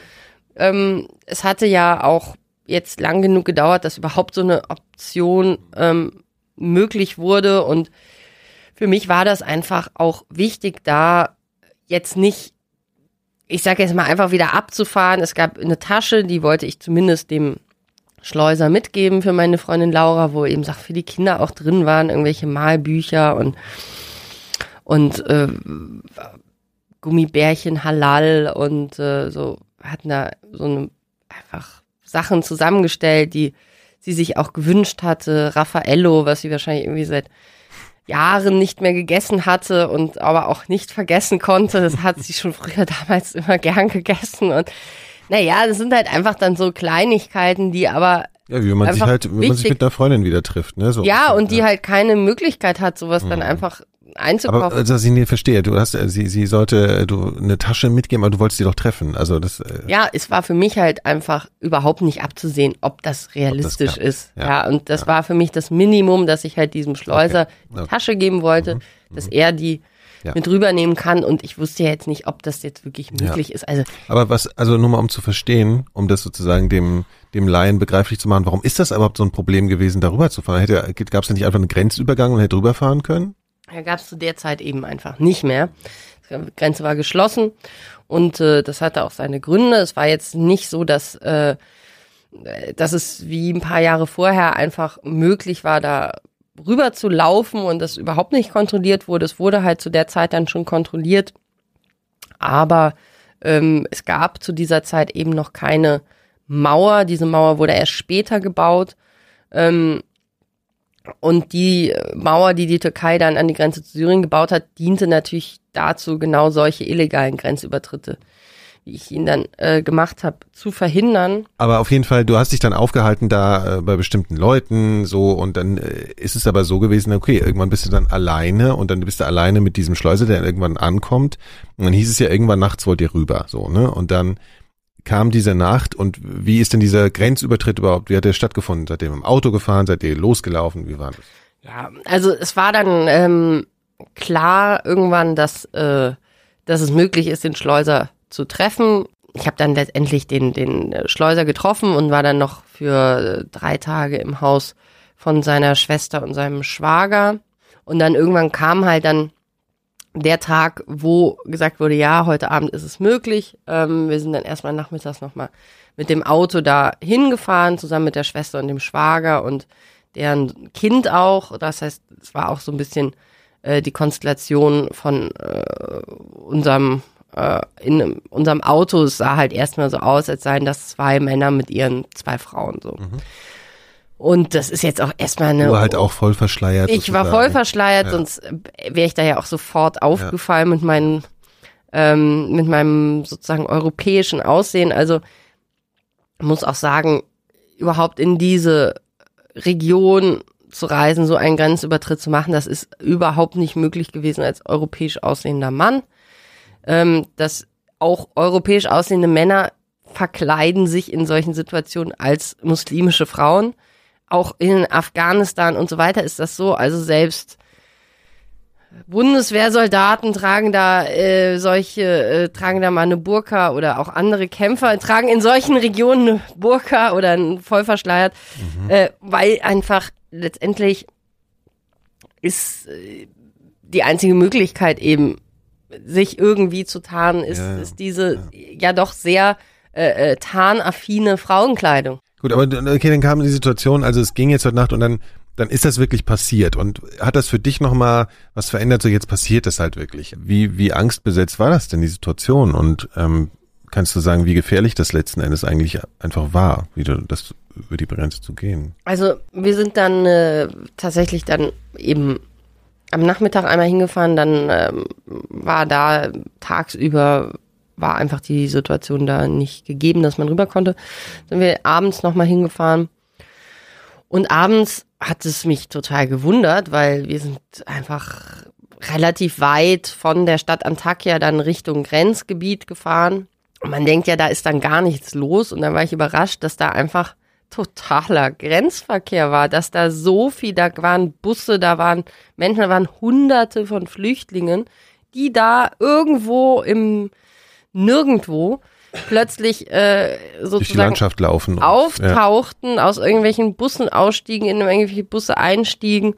ähm, es hatte ja auch jetzt lang genug gedauert, dass überhaupt so eine Option ähm, möglich wurde. Und für mich war das einfach auch wichtig, da jetzt nicht, ich sage jetzt mal, einfach wieder abzufahren. Es gab eine Tasche, die wollte ich zumindest dem Schleuser mitgeben für meine Freundin Laura, wo eben Sachen für die Kinder auch drin waren, irgendwelche Malbücher und und äh, Gummibärchen Halal und äh, so hatten da so eine einfach Sachen zusammengestellt, die sie sich auch gewünscht hatte. Raffaello, was sie wahrscheinlich irgendwie seit Jahren nicht mehr gegessen hatte und aber auch nicht vergessen konnte. Das hat sie schon früher damals immer gern gegessen und naja, das sind halt einfach dann so Kleinigkeiten, die aber ja, wie man sich halt, wenn man sich mit einer Freundin wieder trifft, ne? So. ja und die halt keine Möglichkeit hat, sowas dann einfach einzukaufen. Aber also, dass ich nicht verstehe, du hast, äh, sie, sie sollte, äh, du eine Tasche mitgeben, aber du wolltest sie doch treffen. Also das, äh, Ja, es war für mich halt einfach überhaupt nicht abzusehen, ob das realistisch klappt. ist. Ja. Ja, und das war für mich das Minimum, dass ich halt diesem Schleuser Okay. eine Tasche geben wollte, dass er die Mhm. Ja. mit rübernehmen kann. Und ich wusste ja jetzt nicht, ob das jetzt wirklich möglich ist. Also aber was, also nur mal um zu verstehen, um das sozusagen dem, dem Laien begreiflich zu machen, warum ist das überhaupt so ein Problem gewesen, darüber zu fahren? Hätte, gab es da nicht einfach einen Grenzübergang und hätte rüberfahren können? Ja, gab es zu der Zeit eben einfach nicht mehr. Die Grenze war geschlossen und äh, das hatte auch seine Gründe. Es war jetzt nicht so, dass, äh, dass es wie ein paar Jahre vorher einfach möglich war, da rüber zu laufen und das überhaupt nicht kontrolliert wurde. Es wurde halt zu der Zeit dann schon kontrolliert, aber ähm, es gab zu dieser Zeit eben noch keine Mauer. Diese Mauer wurde erst später gebaut. Ähm, und die Mauer, die die Türkei dann an die Grenze zu Syrien gebaut hat, diente natürlich dazu, genau solche illegalen Grenzübertritte, wie ich ihn dann äh, gemacht habe, zu verhindern. Aber auf jeden Fall, du hast dich dann aufgehalten da äh, bei bestimmten Leuten so und dann äh, ist es aber so gewesen, okay, irgendwann bist du dann alleine und dann bist du alleine mit diesem Schleuser, der irgendwann ankommt und dann hieß es ja irgendwann nachts wollt ihr rüber, so, ne? Und dann kam diese Nacht und wie ist denn dieser Grenzübertritt überhaupt, wie hat der stattgefunden? Seid ihr im Auto gefahren, seid ihr losgelaufen, wie war das? Ja, also es war dann ähm, klar irgendwann, dass, äh, dass es möglich ist, den Schleuser zu treffen. Ich habe dann letztendlich den, den äh, Schleuser getroffen und war dann noch für äh, drei Tage im Haus von seiner Schwester und seinem Schwager. Und dann irgendwann kam halt dann der Tag, wo gesagt wurde, ja, heute Abend ist es möglich. Ähm, wir sind dann erstmal nachmittags nochmal mit dem Auto da hingefahren, zusammen mit der Schwester und dem Schwager und deren Kind auch. Das heißt, es war auch so ein bisschen äh, die Konstellation von äh, unserem äh, in unserem Auto, es sah halt erstmal so aus, als seien das zwei Männer mit ihren zwei Frauen so. Mhm. Und das ist jetzt auch erstmal eine. Du war halt auch voll verschleiert. Ich sozusagen. war voll verschleiert, ja. sonst wäre ich da ja auch sofort aufgefallen ja. mit meinen, ähm, mit meinem sozusagen europäischen Aussehen. Also muss auch sagen, überhaupt in diese Region zu reisen, so einen Grenzübertritt zu machen, das ist überhaupt nicht möglich gewesen als europäisch aussehender Mann. Ähm, dass auch europäisch aussehende Männer verkleiden sich in solchen Situationen als muslimische Frauen auch in Afghanistan und so weiter ist das so. Also selbst Bundeswehrsoldaten tragen da äh, solche, äh, tragen da mal eine Burka oder auch andere Kämpfer tragen in solchen Regionen eine Burka oder ein voll verschleiert, mhm. äh, weil einfach letztendlich ist äh, die einzige Möglichkeit eben, sich irgendwie zu tarnen, ist, ja, ist diese ja. ja doch sehr äh, äh, tarnaffine Frauenkleidung. Gut, aber okay, dann kam die Situation, also es ging jetzt heute Nacht und dann, dann ist das wirklich passiert. Und hat das für dich nochmal was verändert? So jetzt passiert das halt wirklich. Wie, wie angstbesetzt war das denn, die Situation? Und ähm, kannst du sagen, wie gefährlich das letzten Endes eigentlich einfach war, wieder das über die Grenze zu gehen? Also wir sind dann äh, tatsächlich dann eben am Nachmittag einmal hingefahren, dann ähm, war da tagsüber war einfach die Situation da nicht gegeben, dass man rüber konnte. Sind wir abends nochmal hingefahren. Und abends hat es mich total gewundert, weil wir sind einfach relativ weit von der Stadt Antakya dann Richtung Grenzgebiet gefahren. Und man denkt ja, da ist dann gar nichts los. Und dann war ich überrascht, dass da einfach totaler Grenzverkehr war, dass da so viel, da waren Busse, da waren Menschen, da waren hunderte von Flüchtlingen, die da irgendwo im nirgendwo plötzlich äh, sozusagen laufen auftauchten, ja. aus irgendwelchen Bussen ausstiegen, in irgendwelche Busse einstiegen.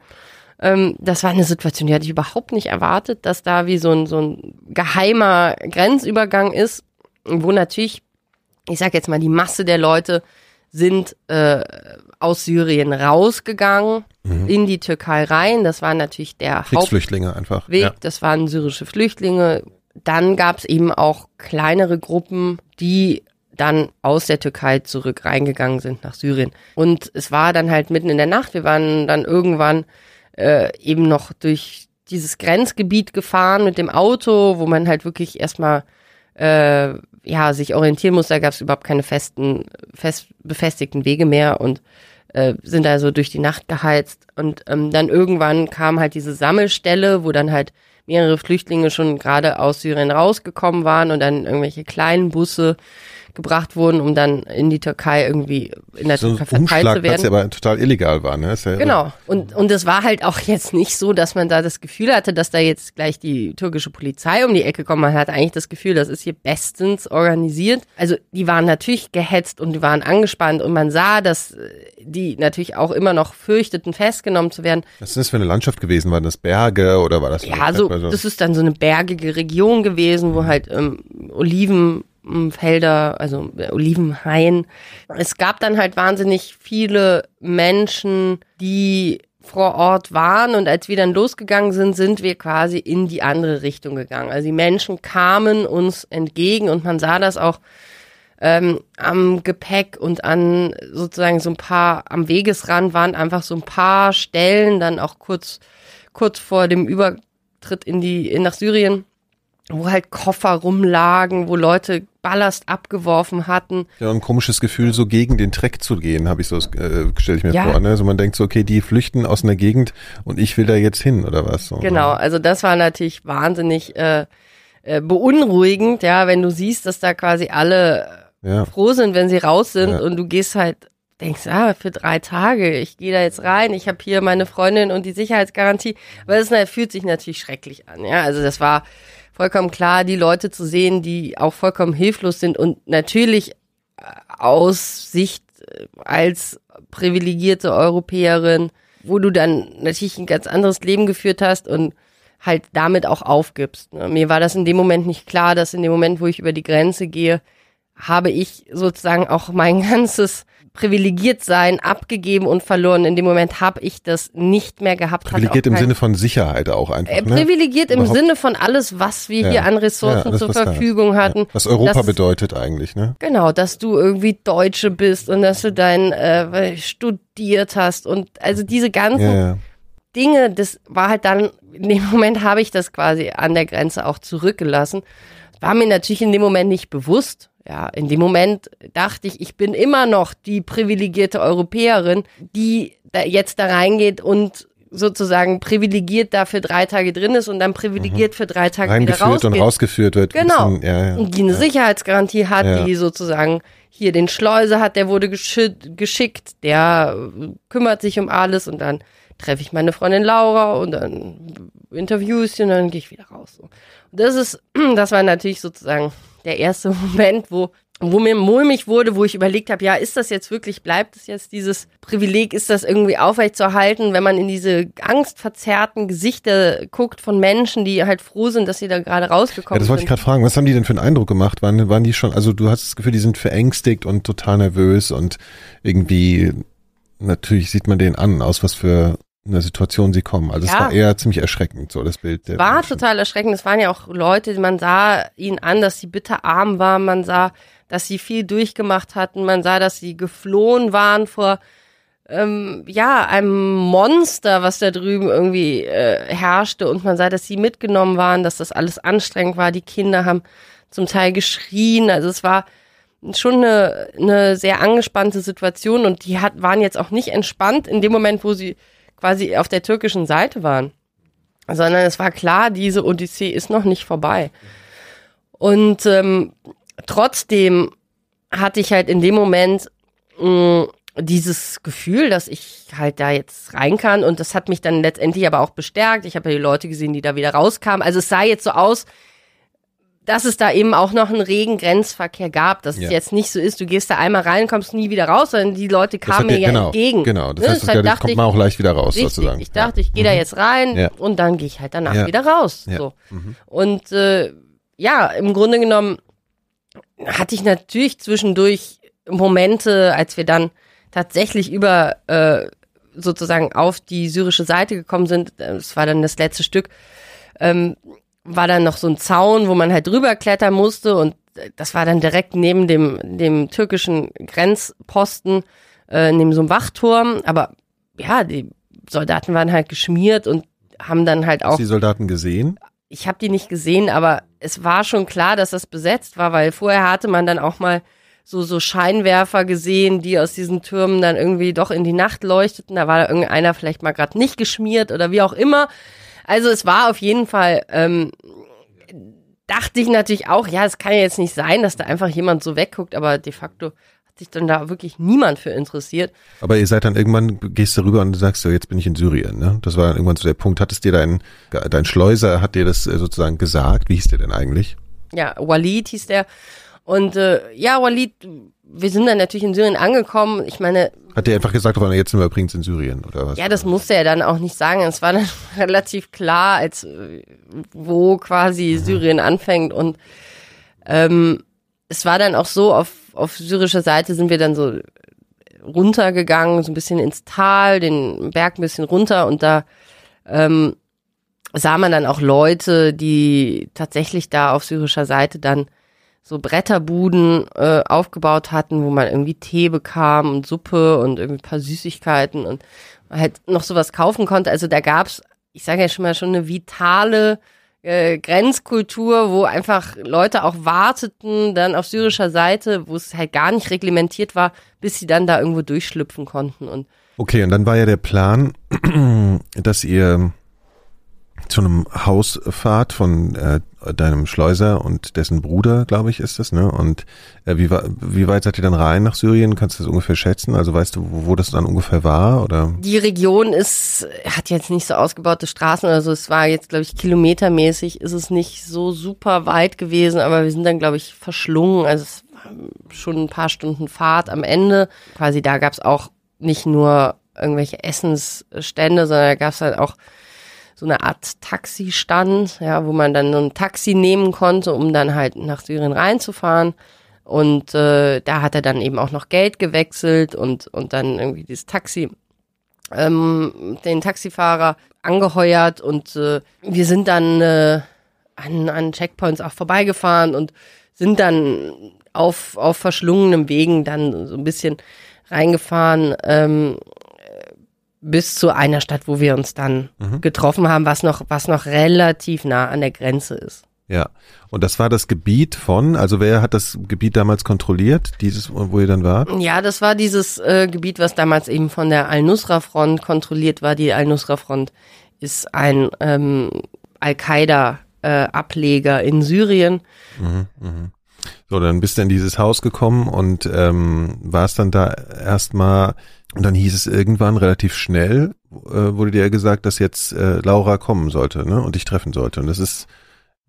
Ähm, das war eine Situation, die hatte ich überhaupt nicht erwartet, dass da wie so ein, so ein geheimer Grenzübergang ist, wo natürlich, ich sag jetzt mal, die Masse der Leute sind äh, aus Syrien rausgegangen mhm. in die Türkei rein. Das war natürlich der Kriegsflüchtlinge einfach. Weg. Ja. Das waren syrische Flüchtlinge, dann gab es eben auch kleinere Gruppen, die dann aus der Türkei zurück reingegangen sind nach Syrien. Und es war dann halt mitten in der Nacht. Wir waren dann irgendwann äh, eben noch durch dieses Grenzgebiet gefahren mit dem Auto, wo man halt wirklich erstmal äh, ja sich orientieren muss. Da gab es überhaupt keine festen, fest befestigten Wege mehr und äh, sind also durch die Nacht geheizt. Und ähm, dann irgendwann kam halt diese Sammelstelle, wo dann halt mehrere Flüchtlinge schon gerade aus Syrien rausgekommen waren und dann irgendwelche kleinen Busse gebracht wurden, um dann in die Türkei irgendwie in der so Türkei verteilt zu werden. Ja aber total illegal war, ne? Ja genau. Und, und es war halt auch jetzt nicht so, dass man da das Gefühl hatte, dass da jetzt gleich die türkische Polizei um die Ecke kommt. Man hat eigentlich das Gefühl, das ist hier bestens organisiert. Also die waren natürlich gehetzt und die waren angespannt und man sah, dass die natürlich auch immer noch fürchteten, festgenommen zu werden. Was ist das für eine Landschaft gewesen? Waren das Berge oder war das? Ja, so, das ist dann so eine bergige Region gewesen, wo halt ähm, Oliven Felder, also Olivenhain. Es gab dann halt wahnsinnig viele Menschen, die vor Ort waren und als wir dann losgegangen sind, sind wir quasi in die andere Richtung gegangen. Also die Menschen kamen uns entgegen und man sah das auch ähm, am Gepäck und an sozusagen so ein paar, am Wegesrand waren einfach so ein paar Stellen, dann auch kurz, kurz vor dem Übertritt in die, in nach Syrien, wo halt Koffer rumlagen, wo Leute Ballast abgeworfen hatten. Ja, ein komisches Gefühl, so gegen den Treck zu gehen, habe ich so, äh, stelle ich mir ja. vor. Ne? Also man denkt so, okay, die flüchten aus einer Gegend und ich will da jetzt hin oder was. So. Genau, also das war natürlich wahnsinnig äh, äh, beunruhigend, ja, wenn du siehst, dass da quasi alle ja. froh sind, wenn sie raus sind ja. und du gehst halt denkst, ah, für drei Tage, ich gehe da jetzt rein, ich habe hier meine Freundin und die Sicherheitsgarantie. Aber das fühlt sich natürlich schrecklich an, ja. Also das war vollkommen klar, die Leute zu sehen, die auch vollkommen hilflos sind und natürlich äh, aus Sicht äh, als privilegierte Europäerin, wo du dann natürlich ein ganz anderes Leben geführt hast und halt damit auch aufgibst. Ne? Mir war das in dem Moment nicht klar, dass in dem Moment, wo ich über die Grenze gehe, habe ich sozusagen auch mein ganzes privilegiert sein abgegeben und verloren. In dem Moment habe ich das nicht mehr gehabt. Privilegiert im Sinne von Sicherheit auch einfach. Äh, ne? Privilegiert im Überhaupt. Sinne von alles, was wir ja. hier an Ressourcen ja, zur Verfügung hatten. Ja. Was Europa dass, bedeutet eigentlich, ne? Genau, dass du irgendwie Deutsche bist und dass du dein äh, studiert hast und also diese ganzen Dinge, das war halt dann, in dem Moment habe ich das quasi an der Grenze auch zurückgelassen. War mir natürlich in dem Moment nicht bewusst, ja, in dem Moment dachte ich, ich bin immer noch die privilegierte Europäerin, die da jetzt da reingeht und sozusagen privilegiert da für drei Tage drin ist und dann privilegiert mhm. für drei Tage wieder rausgeht. und rausgeführt wird. Genau. Bisschen, ja, ja, die eine ja. Sicherheitsgarantie hat, die sozusagen hier den Schleuser hat, der wurde geschickt, der kümmert sich um alles und dann treffe ich meine Freundin Laura und dann interview ich sie und dann gehe ich wieder raus. Und das ist, das war natürlich sozusagen der erste Moment, wo wo mir mulmig wurde, wo ich überlegt habe, ja, ist das jetzt wirklich, bleibt es jetzt dieses Privileg, ist das irgendwie aufrechtzuerhalten, wenn man in diese angstverzerrten Gesichter guckt von Menschen, die halt froh sind, dass sie da gerade rausgekommen sind. Ja, das wollte sind. ich gerade fragen, was haben die denn für einen Eindruck gemacht? Waren, waren die schon, also du hast das Gefühl, die sind verängstigt und total nervös und irgendwie, natürlich sieht man denen an, aus was für in der Situation sie kommen. Also ja. es war eher ziemlich erschreckend, so das Bild. Der war Menschen. total erschreckend. Es waren ja auch Leute, man sah ihnen an, dass sie bitterarm waren. Man sah, dass sie viel durchgemacht hatten. Man sah, dass sie geflohen waren vor ähm, ja einem Monster, was da drüben irgendwie äh, herrschte. Und man sah, dass sie mitgenommen waren, dass das alles anstrengend war. Die Kinder haben zum Teil geschrien. Also es war schon eine, eine sehr angespannte Situation und die hat, waren jetzt auch nicht entspannt in dem Moment, wo sie quasi auf der türkischen Seite waren, sondern es war klar, diese Odyssee ist noch nicht vorbei. Und ähm, trotzdem hatte ich halt in dem Moment mh, mm, dieses Gefühl, dass ich halt da jetzt rein kann und das hat mich dann letztendlich aber auch bestärkt. Ich habe ja die Leute gesehen, die da wieder rauskamen. Also es sah jetzt so aus, dass es da eben auch noch einen regen Grenzverkehr gab, dass ja. es jetzt nicht so ist, du gehst da einmal rein, kommst nie wieder raus, sondern die Leute kamen mir ja genau, entgegen. Genau, das ne? heißt, das ja, kommt man auch leicht wieder raus richtig, sozusagen. Ich dachte, ich gehe ja. da mhm. jetzt rein ja. und dann gehe ich halt danach wieder raus. So. Mhm. Und äh, ja, im Grunde genommen hatte ich natürlich zwischendurch Momente, als wir dann tatsächlich über äh, sozusagen auf die syrische Seite gekommen sind, das war dann das letzte Stück, ähm, war dann noch so ein Zaun, wo man halt drüber klettern musste und das war dann direkt neben dem, dem türkischen Grenzposten, äh, neben so einem Wachturm. Aber ja, die Soldaten waren halt geschmiert und haben dann halt auch. Hast du die Soldaten gesehen? Ich habe die nicht gesehen, aber es war schon klar, dass das besetzt war, weil vorher hatte man dann auch mal so, so Scheinwerfer gesehen, die aus diesen Türmen dann irgendwie doch in die Nacht leuchteten. Da war da irgendeiner vielleicht mal gerade nicht geschmiert oder wie auch immer. Also es war auf jeden Fall, ähm, dachte ich natürlich auch, ja, es kann ja jetzt nicht sein, dass da einfach jemand so wegguckt, aber de facto hat sich dann da wirklich niemand für interessiert. Aber ihr seid dann irgendwann, gehst du rüber und sagst so, jetzt bin ich in Syrien, ne? Das war dann irgendwann so der Punkt. Hattest dir dein, dein Schleuser, hat dir das äh, sozusagen gesagt? Wie hieß der denn eigentlich? Ja, Walid hieß der. Und äh, ja, Walid, wir sind dann natürlich in Syrien angekommen. Ich meine. Hat er einfach gesagt, jetzt sind wir übrigens in Syrien, oder was? Ja, das musste er dann auch nicht sagen. Es war dann relativ klar, als wo quasi mhm. Syrien anfängt. Und ähm, es war dann auch so, auf, auf syrischer Seite sind wir dann so runtergegangen, so ein bisschen ins Tal, den Berg ein bisschen runter und da ähm, sah man dann auch Leute, die tatsächlich da auf syrischer Seite dann so Bretterbuden äh, aufgebaut hatten, wo man irgendwie Tee bekam und Suppe und irgendwie ein paar Süßigkeiten und halt noch sowas kaufen konnte. Also da gab's, ich sage ja schon mal, schon eine vitale äh, Grenzkultur, wo einfach Leute auch warteten, dann auf syrischer Seite, wo es halt gar nicht reglementiert war, bis sie dann da irgendwo durchschlüpfen konnten. Und okay, und dann war ja der Plan, dass ihr zu einem Haus fahrt von äh, deinem Schleuser und dessen Bruder, glaube ich, ist das, ne? Und äh, wie, wie weit seid ihr dann rein nach Syrien? Kannst du das ungefähr schätzen? Also weißt du, wo, wo das dann ungefähr war? Oder? Die Region ist, hat jetzt nicht so ausgebaute Straßen oder so. Es war jetzt, glaube ich, kilometermäßig ist es nicht so super weit gewesen, aber wir sind dann, glaube ich, verschlungen. Also es war schon ein paar Stunden Fahrt am Ende. Quasi da gab es auch nicht nur irgendwelche Essensstände, sondern da gab es halt auch so eine Art Taxistand, ja, wo man dann so ein Taxi nehmen konnte, um dann halt nach Syrien reinzufahren. Und äh, da hat er dann eben auch noch Geld gewechselt und, und dann irgendwie dieses Taxi, ähm, den Taxifahrer angeheuert und äh, wir sind dann äh, an, an Checkpoints auch vorbeigefahren und sind dann auf, auf verschlungenem Wegen dann so ein bisschen reingefahren ähm, bis zu einer Stadt, wo wir uns dann mhm. getroffen haben, was noch, was noch relativ nah an der Grenze ist. Ja, und das war das Gebiet von, also wer hat das Gebiet damals kontrolliert, dieses, wo ihr dann wart? Ja, das war dieses äh, Gebiet, was damals eben von der Al-Nusra-Front kontrolliert war. Die Al-Nusra-Front ist ein ähm, Al-Qaida-Ableger äh, in Syrien. Mhm, mh. So, dann bist du in dieses Haus gekommen und ähm, warst dann da erstmal und dann hieß es irgendwann relativ schnell, äh, wurde dir gesagt, dass jetzt äh, Laura kommen sollte ne, und dich treffen sollte. Und das ist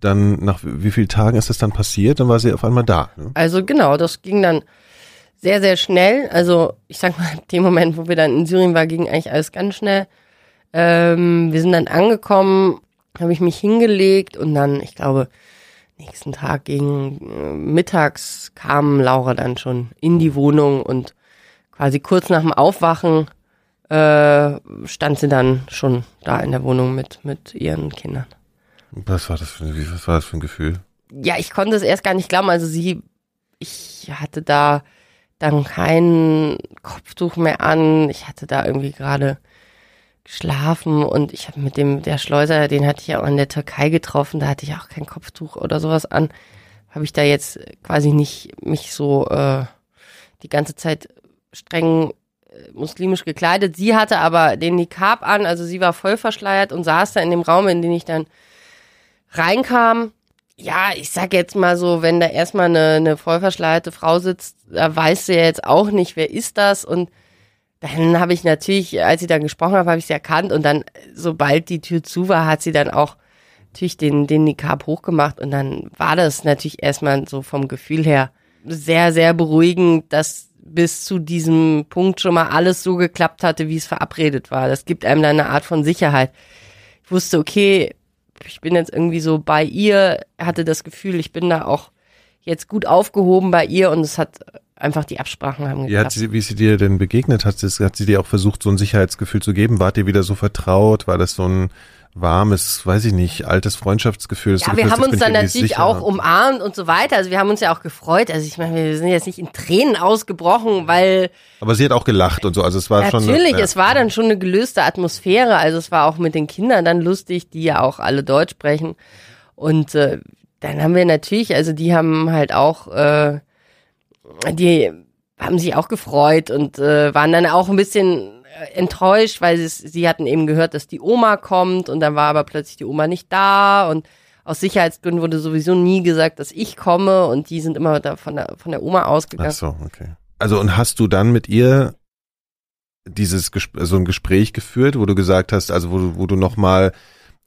dann, nach wie vielen Tagen ist das dann passiert? Dann war sie auf einmal da. Ne? Also genau, das ging dann sehr, sehr schnell. Also ich sag mal, dem Moment, wo wir dann in Syrien waren, ging eigentlich alles ganz schnell. Ähm, wir sind dann angekommen, habe ich mich hingelegt und dann, ich glaube, nächsten Tag gegen äh, mittags kam Laura dann schon in die Wohnung und quasi kurz nach dem Aufwachen äh, stand sie dann schon da in der Wohnung mit, mit ihren Kindern. Was war das für, was war das für ein Gefühl? Ja, ich konnte es erst gar nicht glauben. Also sie, ich hatte da dann kein Kopftuch mehr an. Ich hatte da irgendwie gerade geschlafen und ich habe mit dem, der Schleuser, den hatte ich ja auch in der Türkei getroffen, da hatte ich auch kein Kopftuch oder sowas an. Habe ich da jetzt quasi nicht mich so äh, die ganze Zeit streng äh, muslimisch gekleidet. Sie hatte aber den Nikab an, also sie war voll verschleiert und saß da in dem Raum, in den ich dann reinkam. Ja, ich sag jetzt mal so, wenn da erstmal eine, eine voll verschleierte Frau sitzt, da weiß sie ja jetzt auch nicht, wer ist das und dann habe ich natürlich, als sie dann gesprochen hat, habe ich sie erkannt und dann, sobald die Tür zu war, hat sie dann auch natürlich den, den Nikab hochgemacht und dann war das natürlich erstmal so vom Gefühl her sehr, sehr beruhigend, dass bis zu diesem Punkt schon mal alles so geklappt hatte, wie es verabredet war. Das gibt einem dann eine Art von Sicherheit. Ich wusste, okay, ich bin jetzt irgendwie so bei ihr, hatte das Gefühl, ich bin da auch jetzt gut aufgehoben bei ihr und es hat einfach die Absprachen haben geklappt. Ja, sie, wie sie dir denn begegnet? Hat sie, hat sie dir auch versucht, so ein Sicherheitsgefühl zu geben? Wart ihr wieder so vertraut? War das so ein warmes, weiß ich nicht, altes Freundschaftsgefühl. Ja, wir haben uns dann natürlich sicher. auch umarmt und so weiter. Also wir haben uns ja auch gefreut. Also ich meine, wir sind jetzt nicht in Tränen ausgebrochen, weil. Aber sie hat auch gelacht und so. Also es war natürlich, schon. Natürlich, ja. es war dann schon eine gelöste Atmosphäre. Also es war auch mit den Kindern dann lustig, die ja auch alle Deutsch sprechen. Und äh, dann haben wir natürlich, also die haben halt auch, äh, die haben sich auch gefreut und äh, waren dann auch ein bisschen enttäuscht, weil sie, sie hatten eben gehört, dass die Oma kommt und dann war aber plötzlich die Oma nicht da und aus Sicherheitsgründen wurde sowieso nie gesagt, dass ich komme und die sind immer da von der, von der Oma ausgegangen. Ach so, okay. Also und hast du dann mit ihr dieses so ein Gespräch geführt, wo du gesagt hast, also wo du, wo du nochmal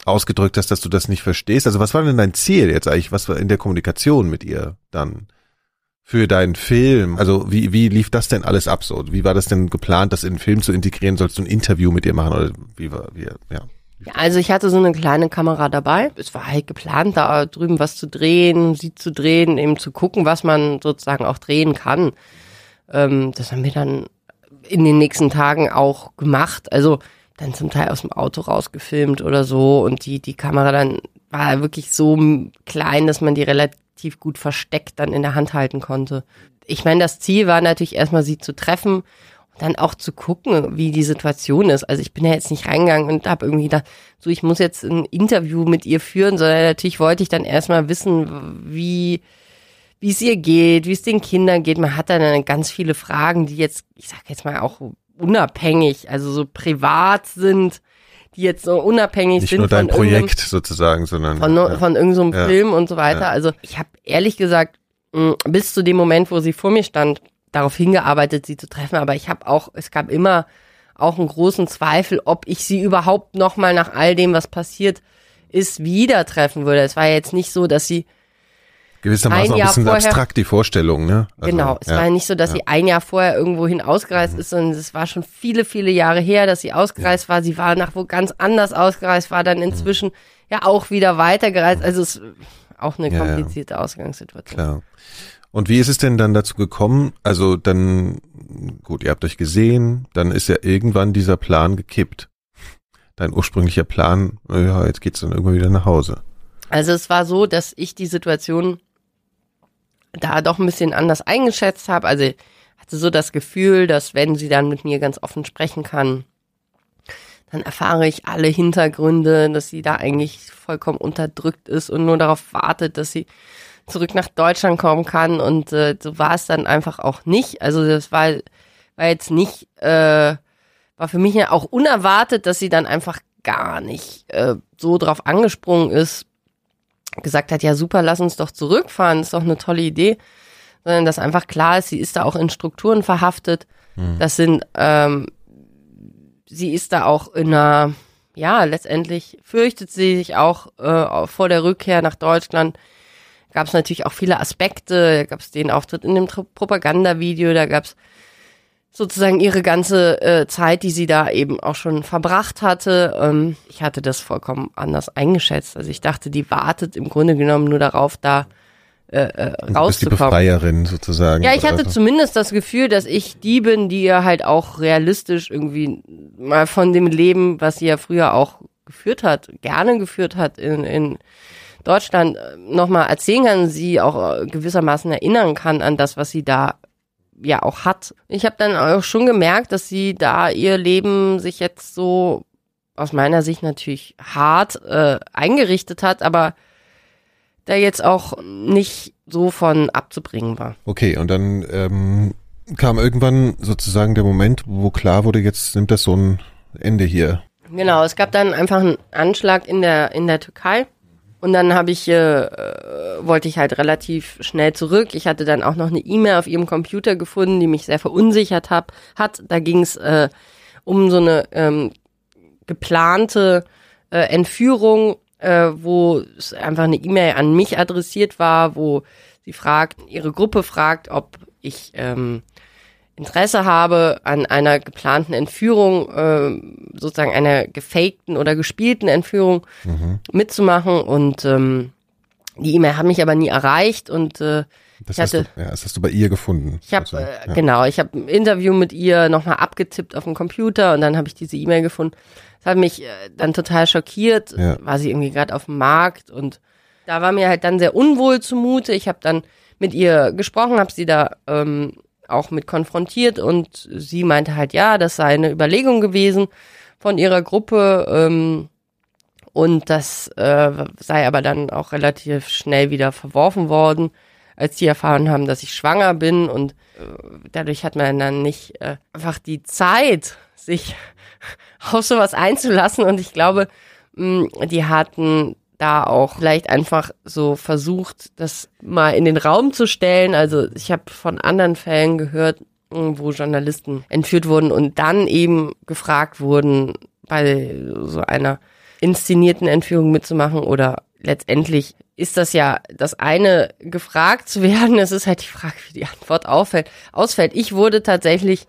ausgedrückt hast, dass du das nicht verstehst? Also was war denn dein Ziel jetzt eigentlich? Was war in der Kommunikation mit ihr dann? Für deinen Film? Also wie, wie lief das denn alles ab so? Wie war das denn geplant, das in den Film zu integrieren? Sollst du ein Interview mit ihr machen oder wie war, wie, ja? Ja, also ich hatte so eine kleine Kamera dabei. Es war halt geplant, da drüben was zu drehen, sie zu drehen, eben zu gucken, was man sozusagen auch drehen kann. Ähm, das haben wir dann in den nächsten Tagen auch gemacht. Also dann zum Teil aus dem Auto rausgefilmt oder so und die, die Kamera dann war wirklich so klein, dass man die relativ relativ gut versteckt dann in der Hand halten konnte. Ich meine, das Ziel war natürlich erstmal sie zu treffen und dann auch zu gucken, wie die Situation ist. Also ich bin ja jetzt nicht reingegangen und habe irgendwie gedacht, so ich muss jetzt ein Interview mit ihr führen, sondern natürlich wollte ich dann erstmal wissen, wie wie es ihr geht, wie es den Kindern geht. Man hat dann ganz viele Fragen, die jetzt, ich sag jetzt mal auch unabhängig, also so privat sind die jetzt so unabhängig Nicht sind. Nicht nur dein Projekt sozusagen, sondern. Von, ja. von irgendeinem so ja. Film und so weiter. Ja. Also ich habe ehrlich gesagt, mh, bis zu dem Moment, wo sie vor mir stand, darauf hingearbeitet, sie zu treffen. Aber ich habe auch, es gab immer auch einen großen Zweifel, ob ich sie überhaupt nochmal nach all dem, was passiert ist, wieder treffen würde. Es war jetzt nicht so, dass sie gewissermaßen ein, ein bisschen vorher, abstrakt die Vorstellung, ne? Also, genau, es ja, war ja nicht so, dass ja. sie ein Jahr vorher irgendwohin ausgereist mhm. ist, sondern es war schon viele, viele Jahre her, dass sie ausgereist war. Sie war nach wo ganz anders ausgereist, war dann inzwischen mhm. ja auch wieder weitergereist. Also es ist auch eine komplizierte Ausgangssituation. Klar. Und wie ist es denn dann dazu gekommen? Also dann, gut, ihr habt euch gesehen, dann ist ja irgendwann dieser Plan gekippt. Dein ursprünglicher Plan, ja, jetzt geht's dann irgendwann wieder nach Hause. Also es war so, dass ich die Situation da doch ein bisschen anders eingeschätzt habe. Also hatte so das Gefühl, dass wenn sie dann mit mir ganz offen sprechen kann, dann erfahre ich alle Hintergründe, dass sie da eigentlich vollkommen unterdrückt ist und nur darauf wartet, dass sie zurück nach Deutschland kommen kann. Und äh, so war es dann einfach auch nicht. Also das war, war jetzt nicht, äh, war für mich ja auch unerwartet, dass sie dann einfach gar nicht äh, so drauf angesprungen ist, gesagt hat, ja super, lass uns doch zurückfahren, ist doch eine tolle Idee, sondern dass einfach klar ist, sie ist da auch in Strukturen verhaftet. Mhm. Das sind, ähm, sie ist da auch in einer, ja, letztendlich fürchtet sie sich auch äh, vor der Rückkehr nach Deutschland. Gab es natürlich auch viele Aspekte, gab es den Auftritt in dem Propagandavideo, da gab es sozusagen ihre ganze äh, Zeit, die sie da eben auch schon verbracht hatte. Ähm, ich hatte das vollkommen anders eingeschätzt. Also ich dachte, die wartet im Grunde genommen nur darauf, da äh, äh, rauszukommen. Du bist die Befreierin sozusagen. Ja, ich hatte so. zumindest das Gefühl, dass ich die bin, die ihr halt auch realistisch irgendwie mal von dem Leben, was sie ja früher auch geführt hat, gerne geführt hat in, in Deutschland, äh, nochmal erzählen kann, sie auch äh, gewissermaßen erinnern kann an das, was sie da ja auch hat. Ich habe dann auch schon gemerkt, dass sie da ihr Leben sich jetzt so aus meiner Sicht natürlich hart äh, eingerichtet hat, aber da jetzt auch nicht so von abzubringen war. Okay, und dann ähm, kam irgendwann sozusagen der Moment, wo klar wurde, jetzt nimmt das so ein Ende hier. Genau, es gab dann einfach einen Anschlag in der in der Türkei und dann habe ich, äh, wollte ich halt relativ schnell zurück. Ich hatte dann auch noch eine E-Mail auf ihrem Computer gefunden, die mich sehr verunsichert hab, hat. Da ging es äh, um so eine ähm, geplante äh, Entführung, äh, wo es einfach eine E-Mail an mich adressiert war, wo sie fragt, ihre Gruppe fragt, ob ich ähm, Interesse habe an einer geplanten Entführung, äh, sozusagen einer gefakten oder gespielten Entführung mhm. mitzumachen. Und ähm, die E-Mail hat mich aber nie erreicht und äh, das, ich hatte, hast du, ja, das hast du bei ihr gefunden. Ich habe also, äh, ja. genau, ich habe ein Interview mit ihr nochmal abgetippt auf dem Computer und dann habe ich diese E-Mail gefunden. Das hat mich äh, dann total schockiert. Ja. War sie irgendwie gerade auf dem Markt und da war mir halt dann sehr unwohl zumute. Ich habe dann mit ihr gesprochen, habe sie da ähm, auch mit konfrontiert und sie meinte halt, ja, das sei eine Überlegung gewesen von ihrer Gruppe ähm, und das äh, sei aber dann auch relativ schnell wieder verworfen worden, als die erfahren haben, dass ich schwanger bin und äh, dadurch hat man dann nicht äh, einfach die Zeit, sich auf sowas einzulassen. Und ich glaube, mh, die hatten da auch vielleicht einfach so versucht, das mal in den Raum zu stellen. Also ich habe von anderen Fällen gehört, wo Journalisten entführt wurden und dann eben gefragt wurden, bei so einer inszenierten Entführung mitzumachen oder letztendlich ist das ja das eine, gefragt zu werden. Es ist halt die Frage, wie die Antwort auffällt, ausfällt. Ich wurde tatsächlich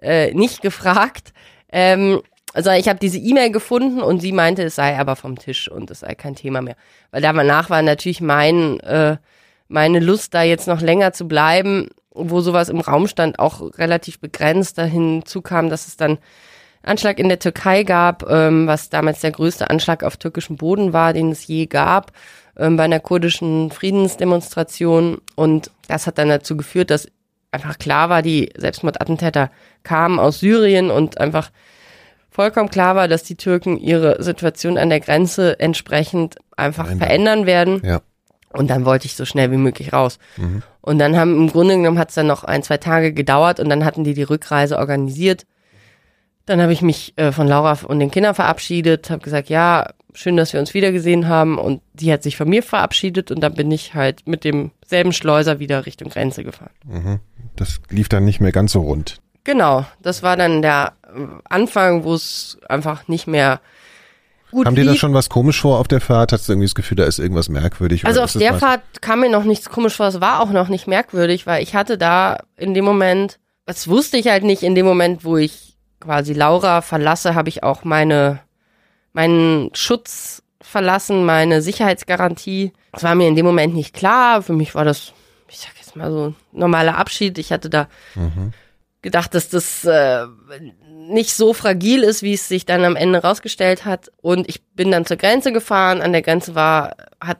äh, nicht gefragt. Ähm, also ich habe diese E-Mail gefunden und sie meinte, es sei aber vom Tisch und es sei kein Thema mehr. Weil danach war natürlich mein, äh, meine Lust, da jetzt noch länger zu bleiben, wo sowas im Raum stand, auch relativ begrenzt. Dahin zukam, dass es dann Anschlag in der Türkei gab, ähm, was damals der größte Anschlag auf türkischem Boden war, den es je gab, ähm, bei einer kurdischen Friedensdemonstration. Und das hat dann dazu geführt, dass einfach klar war, die Selbstmordattentäter kamen aus Syrien und einfach vollkommen klar war, dass die Türken ihre Situation an der Grenze entsprechend einfach Verändern, verändern werden. Ja. Und dann wollte ich so schnell wie möglich raus. Mhm. Und dann haben im Grunde genommen hat es dann noch ein, zwei Tage gedauert und dann hatten die die Rückreise organisiert. Dann habe ich mich äh, von Laura und den Kindern verabschiedet, habe gesagt, ja, schön, dass wir uns wiedergesehen haben. Und die hat sich von mir verabschiedet und dann bin ich halt mit demselben Schleuser wieder Richtung Grenze gefahren. Mhm. Das lief dann nicht mehr ganz so rund. Genau, das war dann der Anfang, wo es einfach nicht mehr gut Kam dir da schon was komisch vor auf der Fahrt? Hast du irgendwie das Gefühl, da ist irgendwas merkwürdig? Also auf der Fahrt kam mir noch nichts komisch vor. Es war auch noch nicht merkwürdig, weil ich hatte da in dem Moment, das wusste ich halt nicht, in dem Moment, wo ich quasi Laura verlasse, habe ich auch meine, meinen Schutz verlassen, meine Sicherheitsgarantie. Das war mir in dem Moment nicht klar. Für mich war das ich sag jetzt mal so, normaler Abschied. Ich hatte da mhm. Gedacht, dass das äh, nicht so fragil ist, wie es sich dann am Ende rausgestellt hat. Und ich bin dann zur Grenze gefahren. An der Grenze war,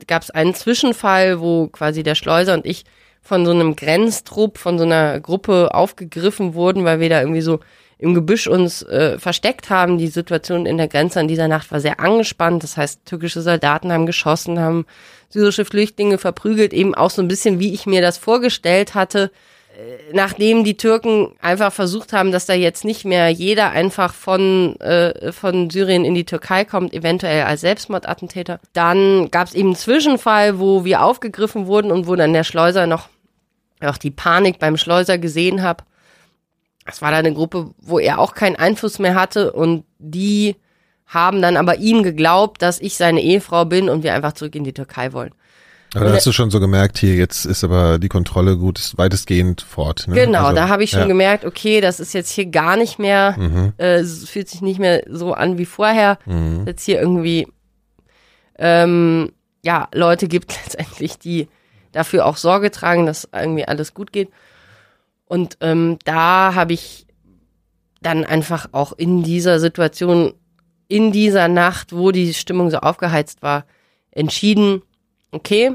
gab es einen Zwischenfall, wo quasi der Schleuser und ich von so einem Grenztrupp, von so einer Gruppe aufgegriffen wurden, weil wir da irgendwie so im Gebüsch uns äh, versteckt haben. Die Situation in der Grenze an dieser Nacht war sehr angespannt. Das heißt, türkische Soldaten haben geschossen, haben syrische Flüchtlinge verprügelt, eben auch so ein bisschen, wie ich mir das vorgestellt hatte. Äh, nachdem die Türken einfach versucht haben, dass da jetzt nicht mehr jeder einfach von, äh, von Syrien in die Türkei kommt, eventuell als Selbstmordattentäter, dann gab es eben einen Zwischenfall, wo wir aufgegriffen wurden und wo dann der Schleuser noch auch die Panik beim Schleuser gesehen habe es war da eine Gruppe, wo er auch keinen Einfluss mehr hatte und die haben dann aber ihm geglaubt, dass ich seine Ehefrau bin und wir einfach zurück in die Türkei wollen. Aber da hast du schon so gemerkt, hier jetzt ist aber die Kontrolle gut, ist weitestgehend fort. Ne? Genau, also, da habe ich schon ja. gemerkt, okay, das ist jetzt hier gar nicht mehr, mhm. äh, es fühlt sich nicht mehr so an wie vorher. Mhm. Jetzt hier irgendwie ähm, ja Leute gibt letztendlich, die dafür auch Sorge tragen, dass irgendwie alles gut geht. Und ähm, da habe ich dann einfach auch in dieser Situation, in dieser Nacht, wo die Stimmung so aufgeheizt war, entschieden, okay,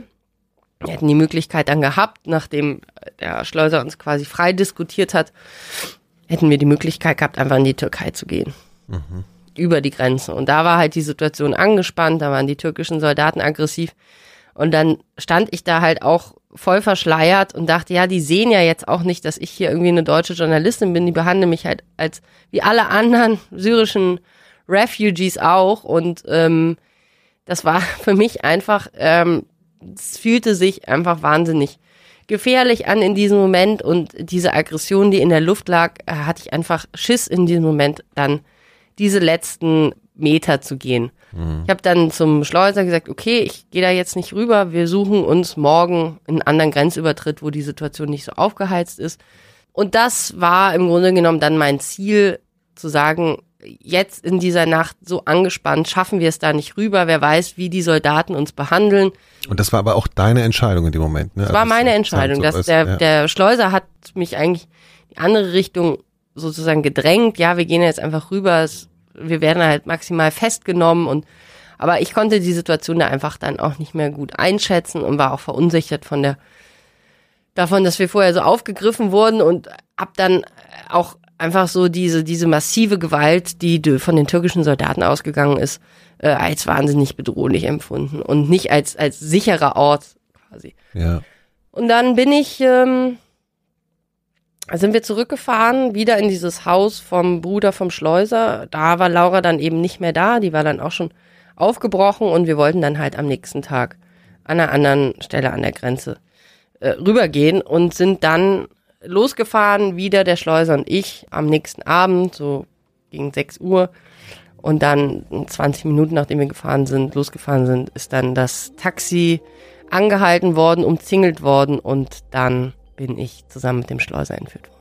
wir hätten die Möglichkeit dann gehabt, nachdem der Schleuser uns quasi frei diskutiert hat, hätten wir die Möglichkeit gehabt, einfach in die Türkei zu gehen. Mhm. Über die Grenze. Und da war halt die Situation angespannt, da waren die türkischen Soldaten aggressiv. Und dann stand ich da halt auch voll verschleiert und dachte, ja, die sehen ja jetzt auch nicht, dass ich hier irgendwie eine deutsche Journalistin bin. Die behandeln mich halt als wie alle anderen syrischen Refugees auch. Und ähm, das war für mich einfach, ähm, es fühlte sich einfach wahnsinnig gefährlich an in diesem Moment und diese Aggression, die in der Luft lag, äh, hatte ich einfach Schiss in diesem Moment dann diese letzten Meter zu gehen. Mhm. Ich habe dann zum Schleuser gesagt, okay, ich gehe da jetzt nicht rüber, wir suchen uns morgen einen anderen Grenzübertritt, wo die Situation nicht so aufgeheizt ist. Und das war im Grunde genommen dann mein Ziel, zu sagen, jetzt in dieser Nacht so angespannt, schaffen wir es da nicht rüber, wer weiß, wie die Soldaten uns behandeln. Und das war aber auch deine Entscheidung in dem Moment, ne? Das war also meine Entscheidung. So dass der, ja. der Schleuser hat mich eigentlich die andere Richtung sozusagen gedrängt. Ja, wir gehen jetzt einfach rüber, es wir werden halt maximal festgenommen und aber ich konnte die Situation da einfach dann auch nicht mehr gut einschätzen und war auch verunsichert von der davon, dass wir vorher so aufgegriffen wurden und hab dann auch einfach so diese diese massive Gewalt, die von den türkischen Soldaten ausgegangen ist, äh, als wahnsinnig bedrohlich empfunden und nicht als als sicherer Ort quasi. Ja. Und dann bin ich ähm, sind wir zurückgefahren, wieder in dieses Haus vom Bruder vom Schleuser. Da war Laura dann eben nicht mehr da, die war dann auch schon aufgebrochen und wir wollten dann halt am nächsten Tag an einer anderen Stelle an der Grenze äh, rübergehen und sind dann losgefahren, wieder der Schleuser und ich am nächsten Abend, so gegen 6 Uhr. Und dann 20 Minuten nachdem wir gefahren sind, losgefahren sind, ist dann das Taxi angehalten worden, umzingelt worden und dann bin ich zusammen mit dem Schleuser entführt worden.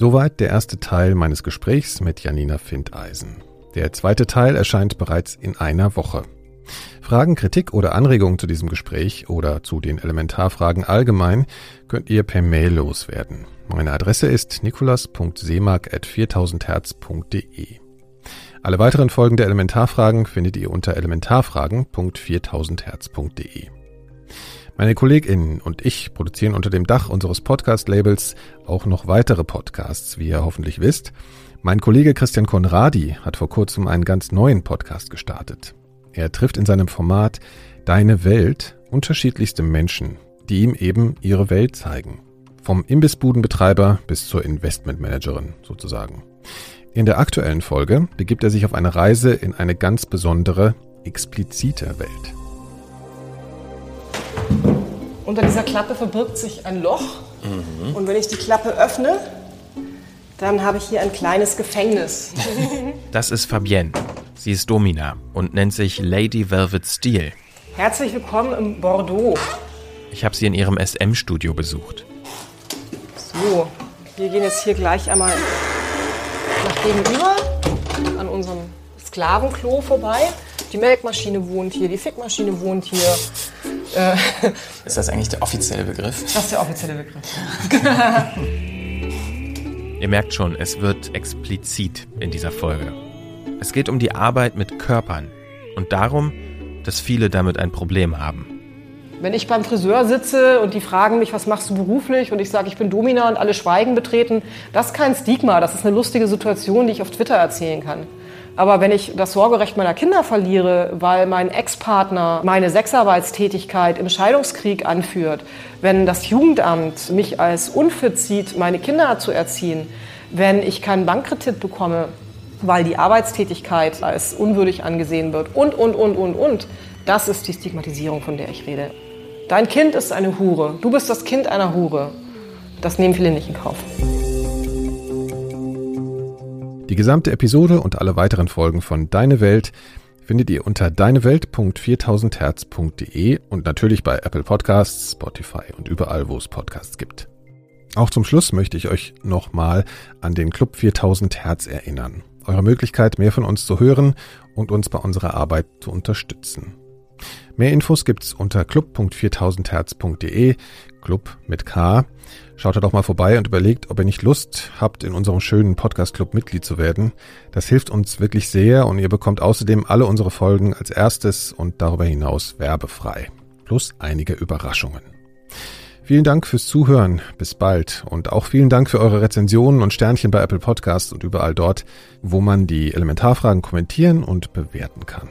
Soweit der erste Teil meines Gesprächs mit Janina Findeisen. Der zweite Teil erscheint bereits in einer Woche. Fragen, Kritik oder Anregungen zu diesem Gespräch oder zu den Elementarfragen allgemein könnt ihr per Mail loswerden. Meine Adresse ist nikolas.seemark.4000herz.de. Alle weiteren Folgen der Elementarfragen findet ihr unter elementarfragen.4000herz.de. Meine KollegInnen und ich produzieren unter dem Dach unseres Podcast-Labels auch noch weitere Podcasts, wie ihr hoffentlich wisst. Mein Kollege Christian Konradi hat vor kurzem einen ganz neuen Podcast gestartet. Er trifft in seinem Format Deine Welt unterschiedlichste Menschen, die ihm eben ihre Welt zeigen. Vom Imbissbudenbetreiber bis zur Investmentmanagerin sozusagen. In der aktuellen Folge begibt er sich auf eine Reise in eine ganz besondere, explizite Welt. Unter dieser Klappe verbirgt sich ein Loch. Mhm. Und wenn ich die Klappe öffne, dann habe ich hier ein kleines Gefängnis. Das ist Fabienne. Sie ist Domina und nennt sich Lady Velvet Steel. Herzlich willkommen im Bordeaux. Ich habe sie in ihrem SM-Studio besucht. So, wir gehen jetzt hier gleich einmal nach gegenüber an unserem Sklavenklo vorbei. Die Melkmaschine wohnt hier, die Fickmaschine wohnt hier. Äh, ist das eigentlich der offizielle Begriff? Das ist der offizielle Begriff. Ihr merkt schon, es wird explizit in dieser Folge. Es geht um die Arbeit mit Körpern und darum, dass viele damit ein Problem haben. Wenn ich beim Friseur sitze und die fragen mich, was machst du beruflich und ich sage, ich bin Domina und alle schweigen betreten, das ist kein Stigma, das ist eine lustige Situation, die ich auf Twitter erzählen kann. Aber wenn ich das Sorgerecht meiner Kinder verliere, weil mein Ex-Partner meine Sexarbeitstätigkeit im Scheidungskrieg anführt, wenn das Jugendamt mich als unfit sieht, meine Kinder zu erziehen, wenn ich keinen Bankkredit bekomme, weil die Arbeitstätigkeit als unwürdig angesehen wird und, und, und, und, und, das ist die Stigmatisierung, von der ich rede. Dein Kind ist eine Hure. Du bist das Kind einer Hure. Das nehmen viele nicht in Kauf. Die gesamte Episode und alle weiteren Folgen von Deine Welt findet ihr unter deinewelt.4000herz.de und natürlich bei Apple Podcasts, Spotify und überall, wo es Podcasts gibt. Auch zum Schluss möchte ich euch nochmal an den Club 4000 Hertz erinnern. Eure Möglichkeit, mehr von uns zu hören und uns bei unserer Arbeit zu unterstützen. Mehr Infos gibt's unter club.4000herz.de, Club mit K. Schaut da doch mal vorbei und überlegt, ob ihr nicht Lust habt, in unserem schönen Podcast-Club Mitglied zu werden. Das hilft uns wirklich sehr und ihr bekommt außerdem alle unsere Folgen als erstes und darüber hinaus werbefrei. Plus einige Überraschungen. Vielen Dank fürs Zuhören. Bis bald. Und auch vielen Dank für eure Rezensionen und Sternchen bei Apple Podcasts und überall dort, wo man die Elementarfragen kommentieren und bewerten kann.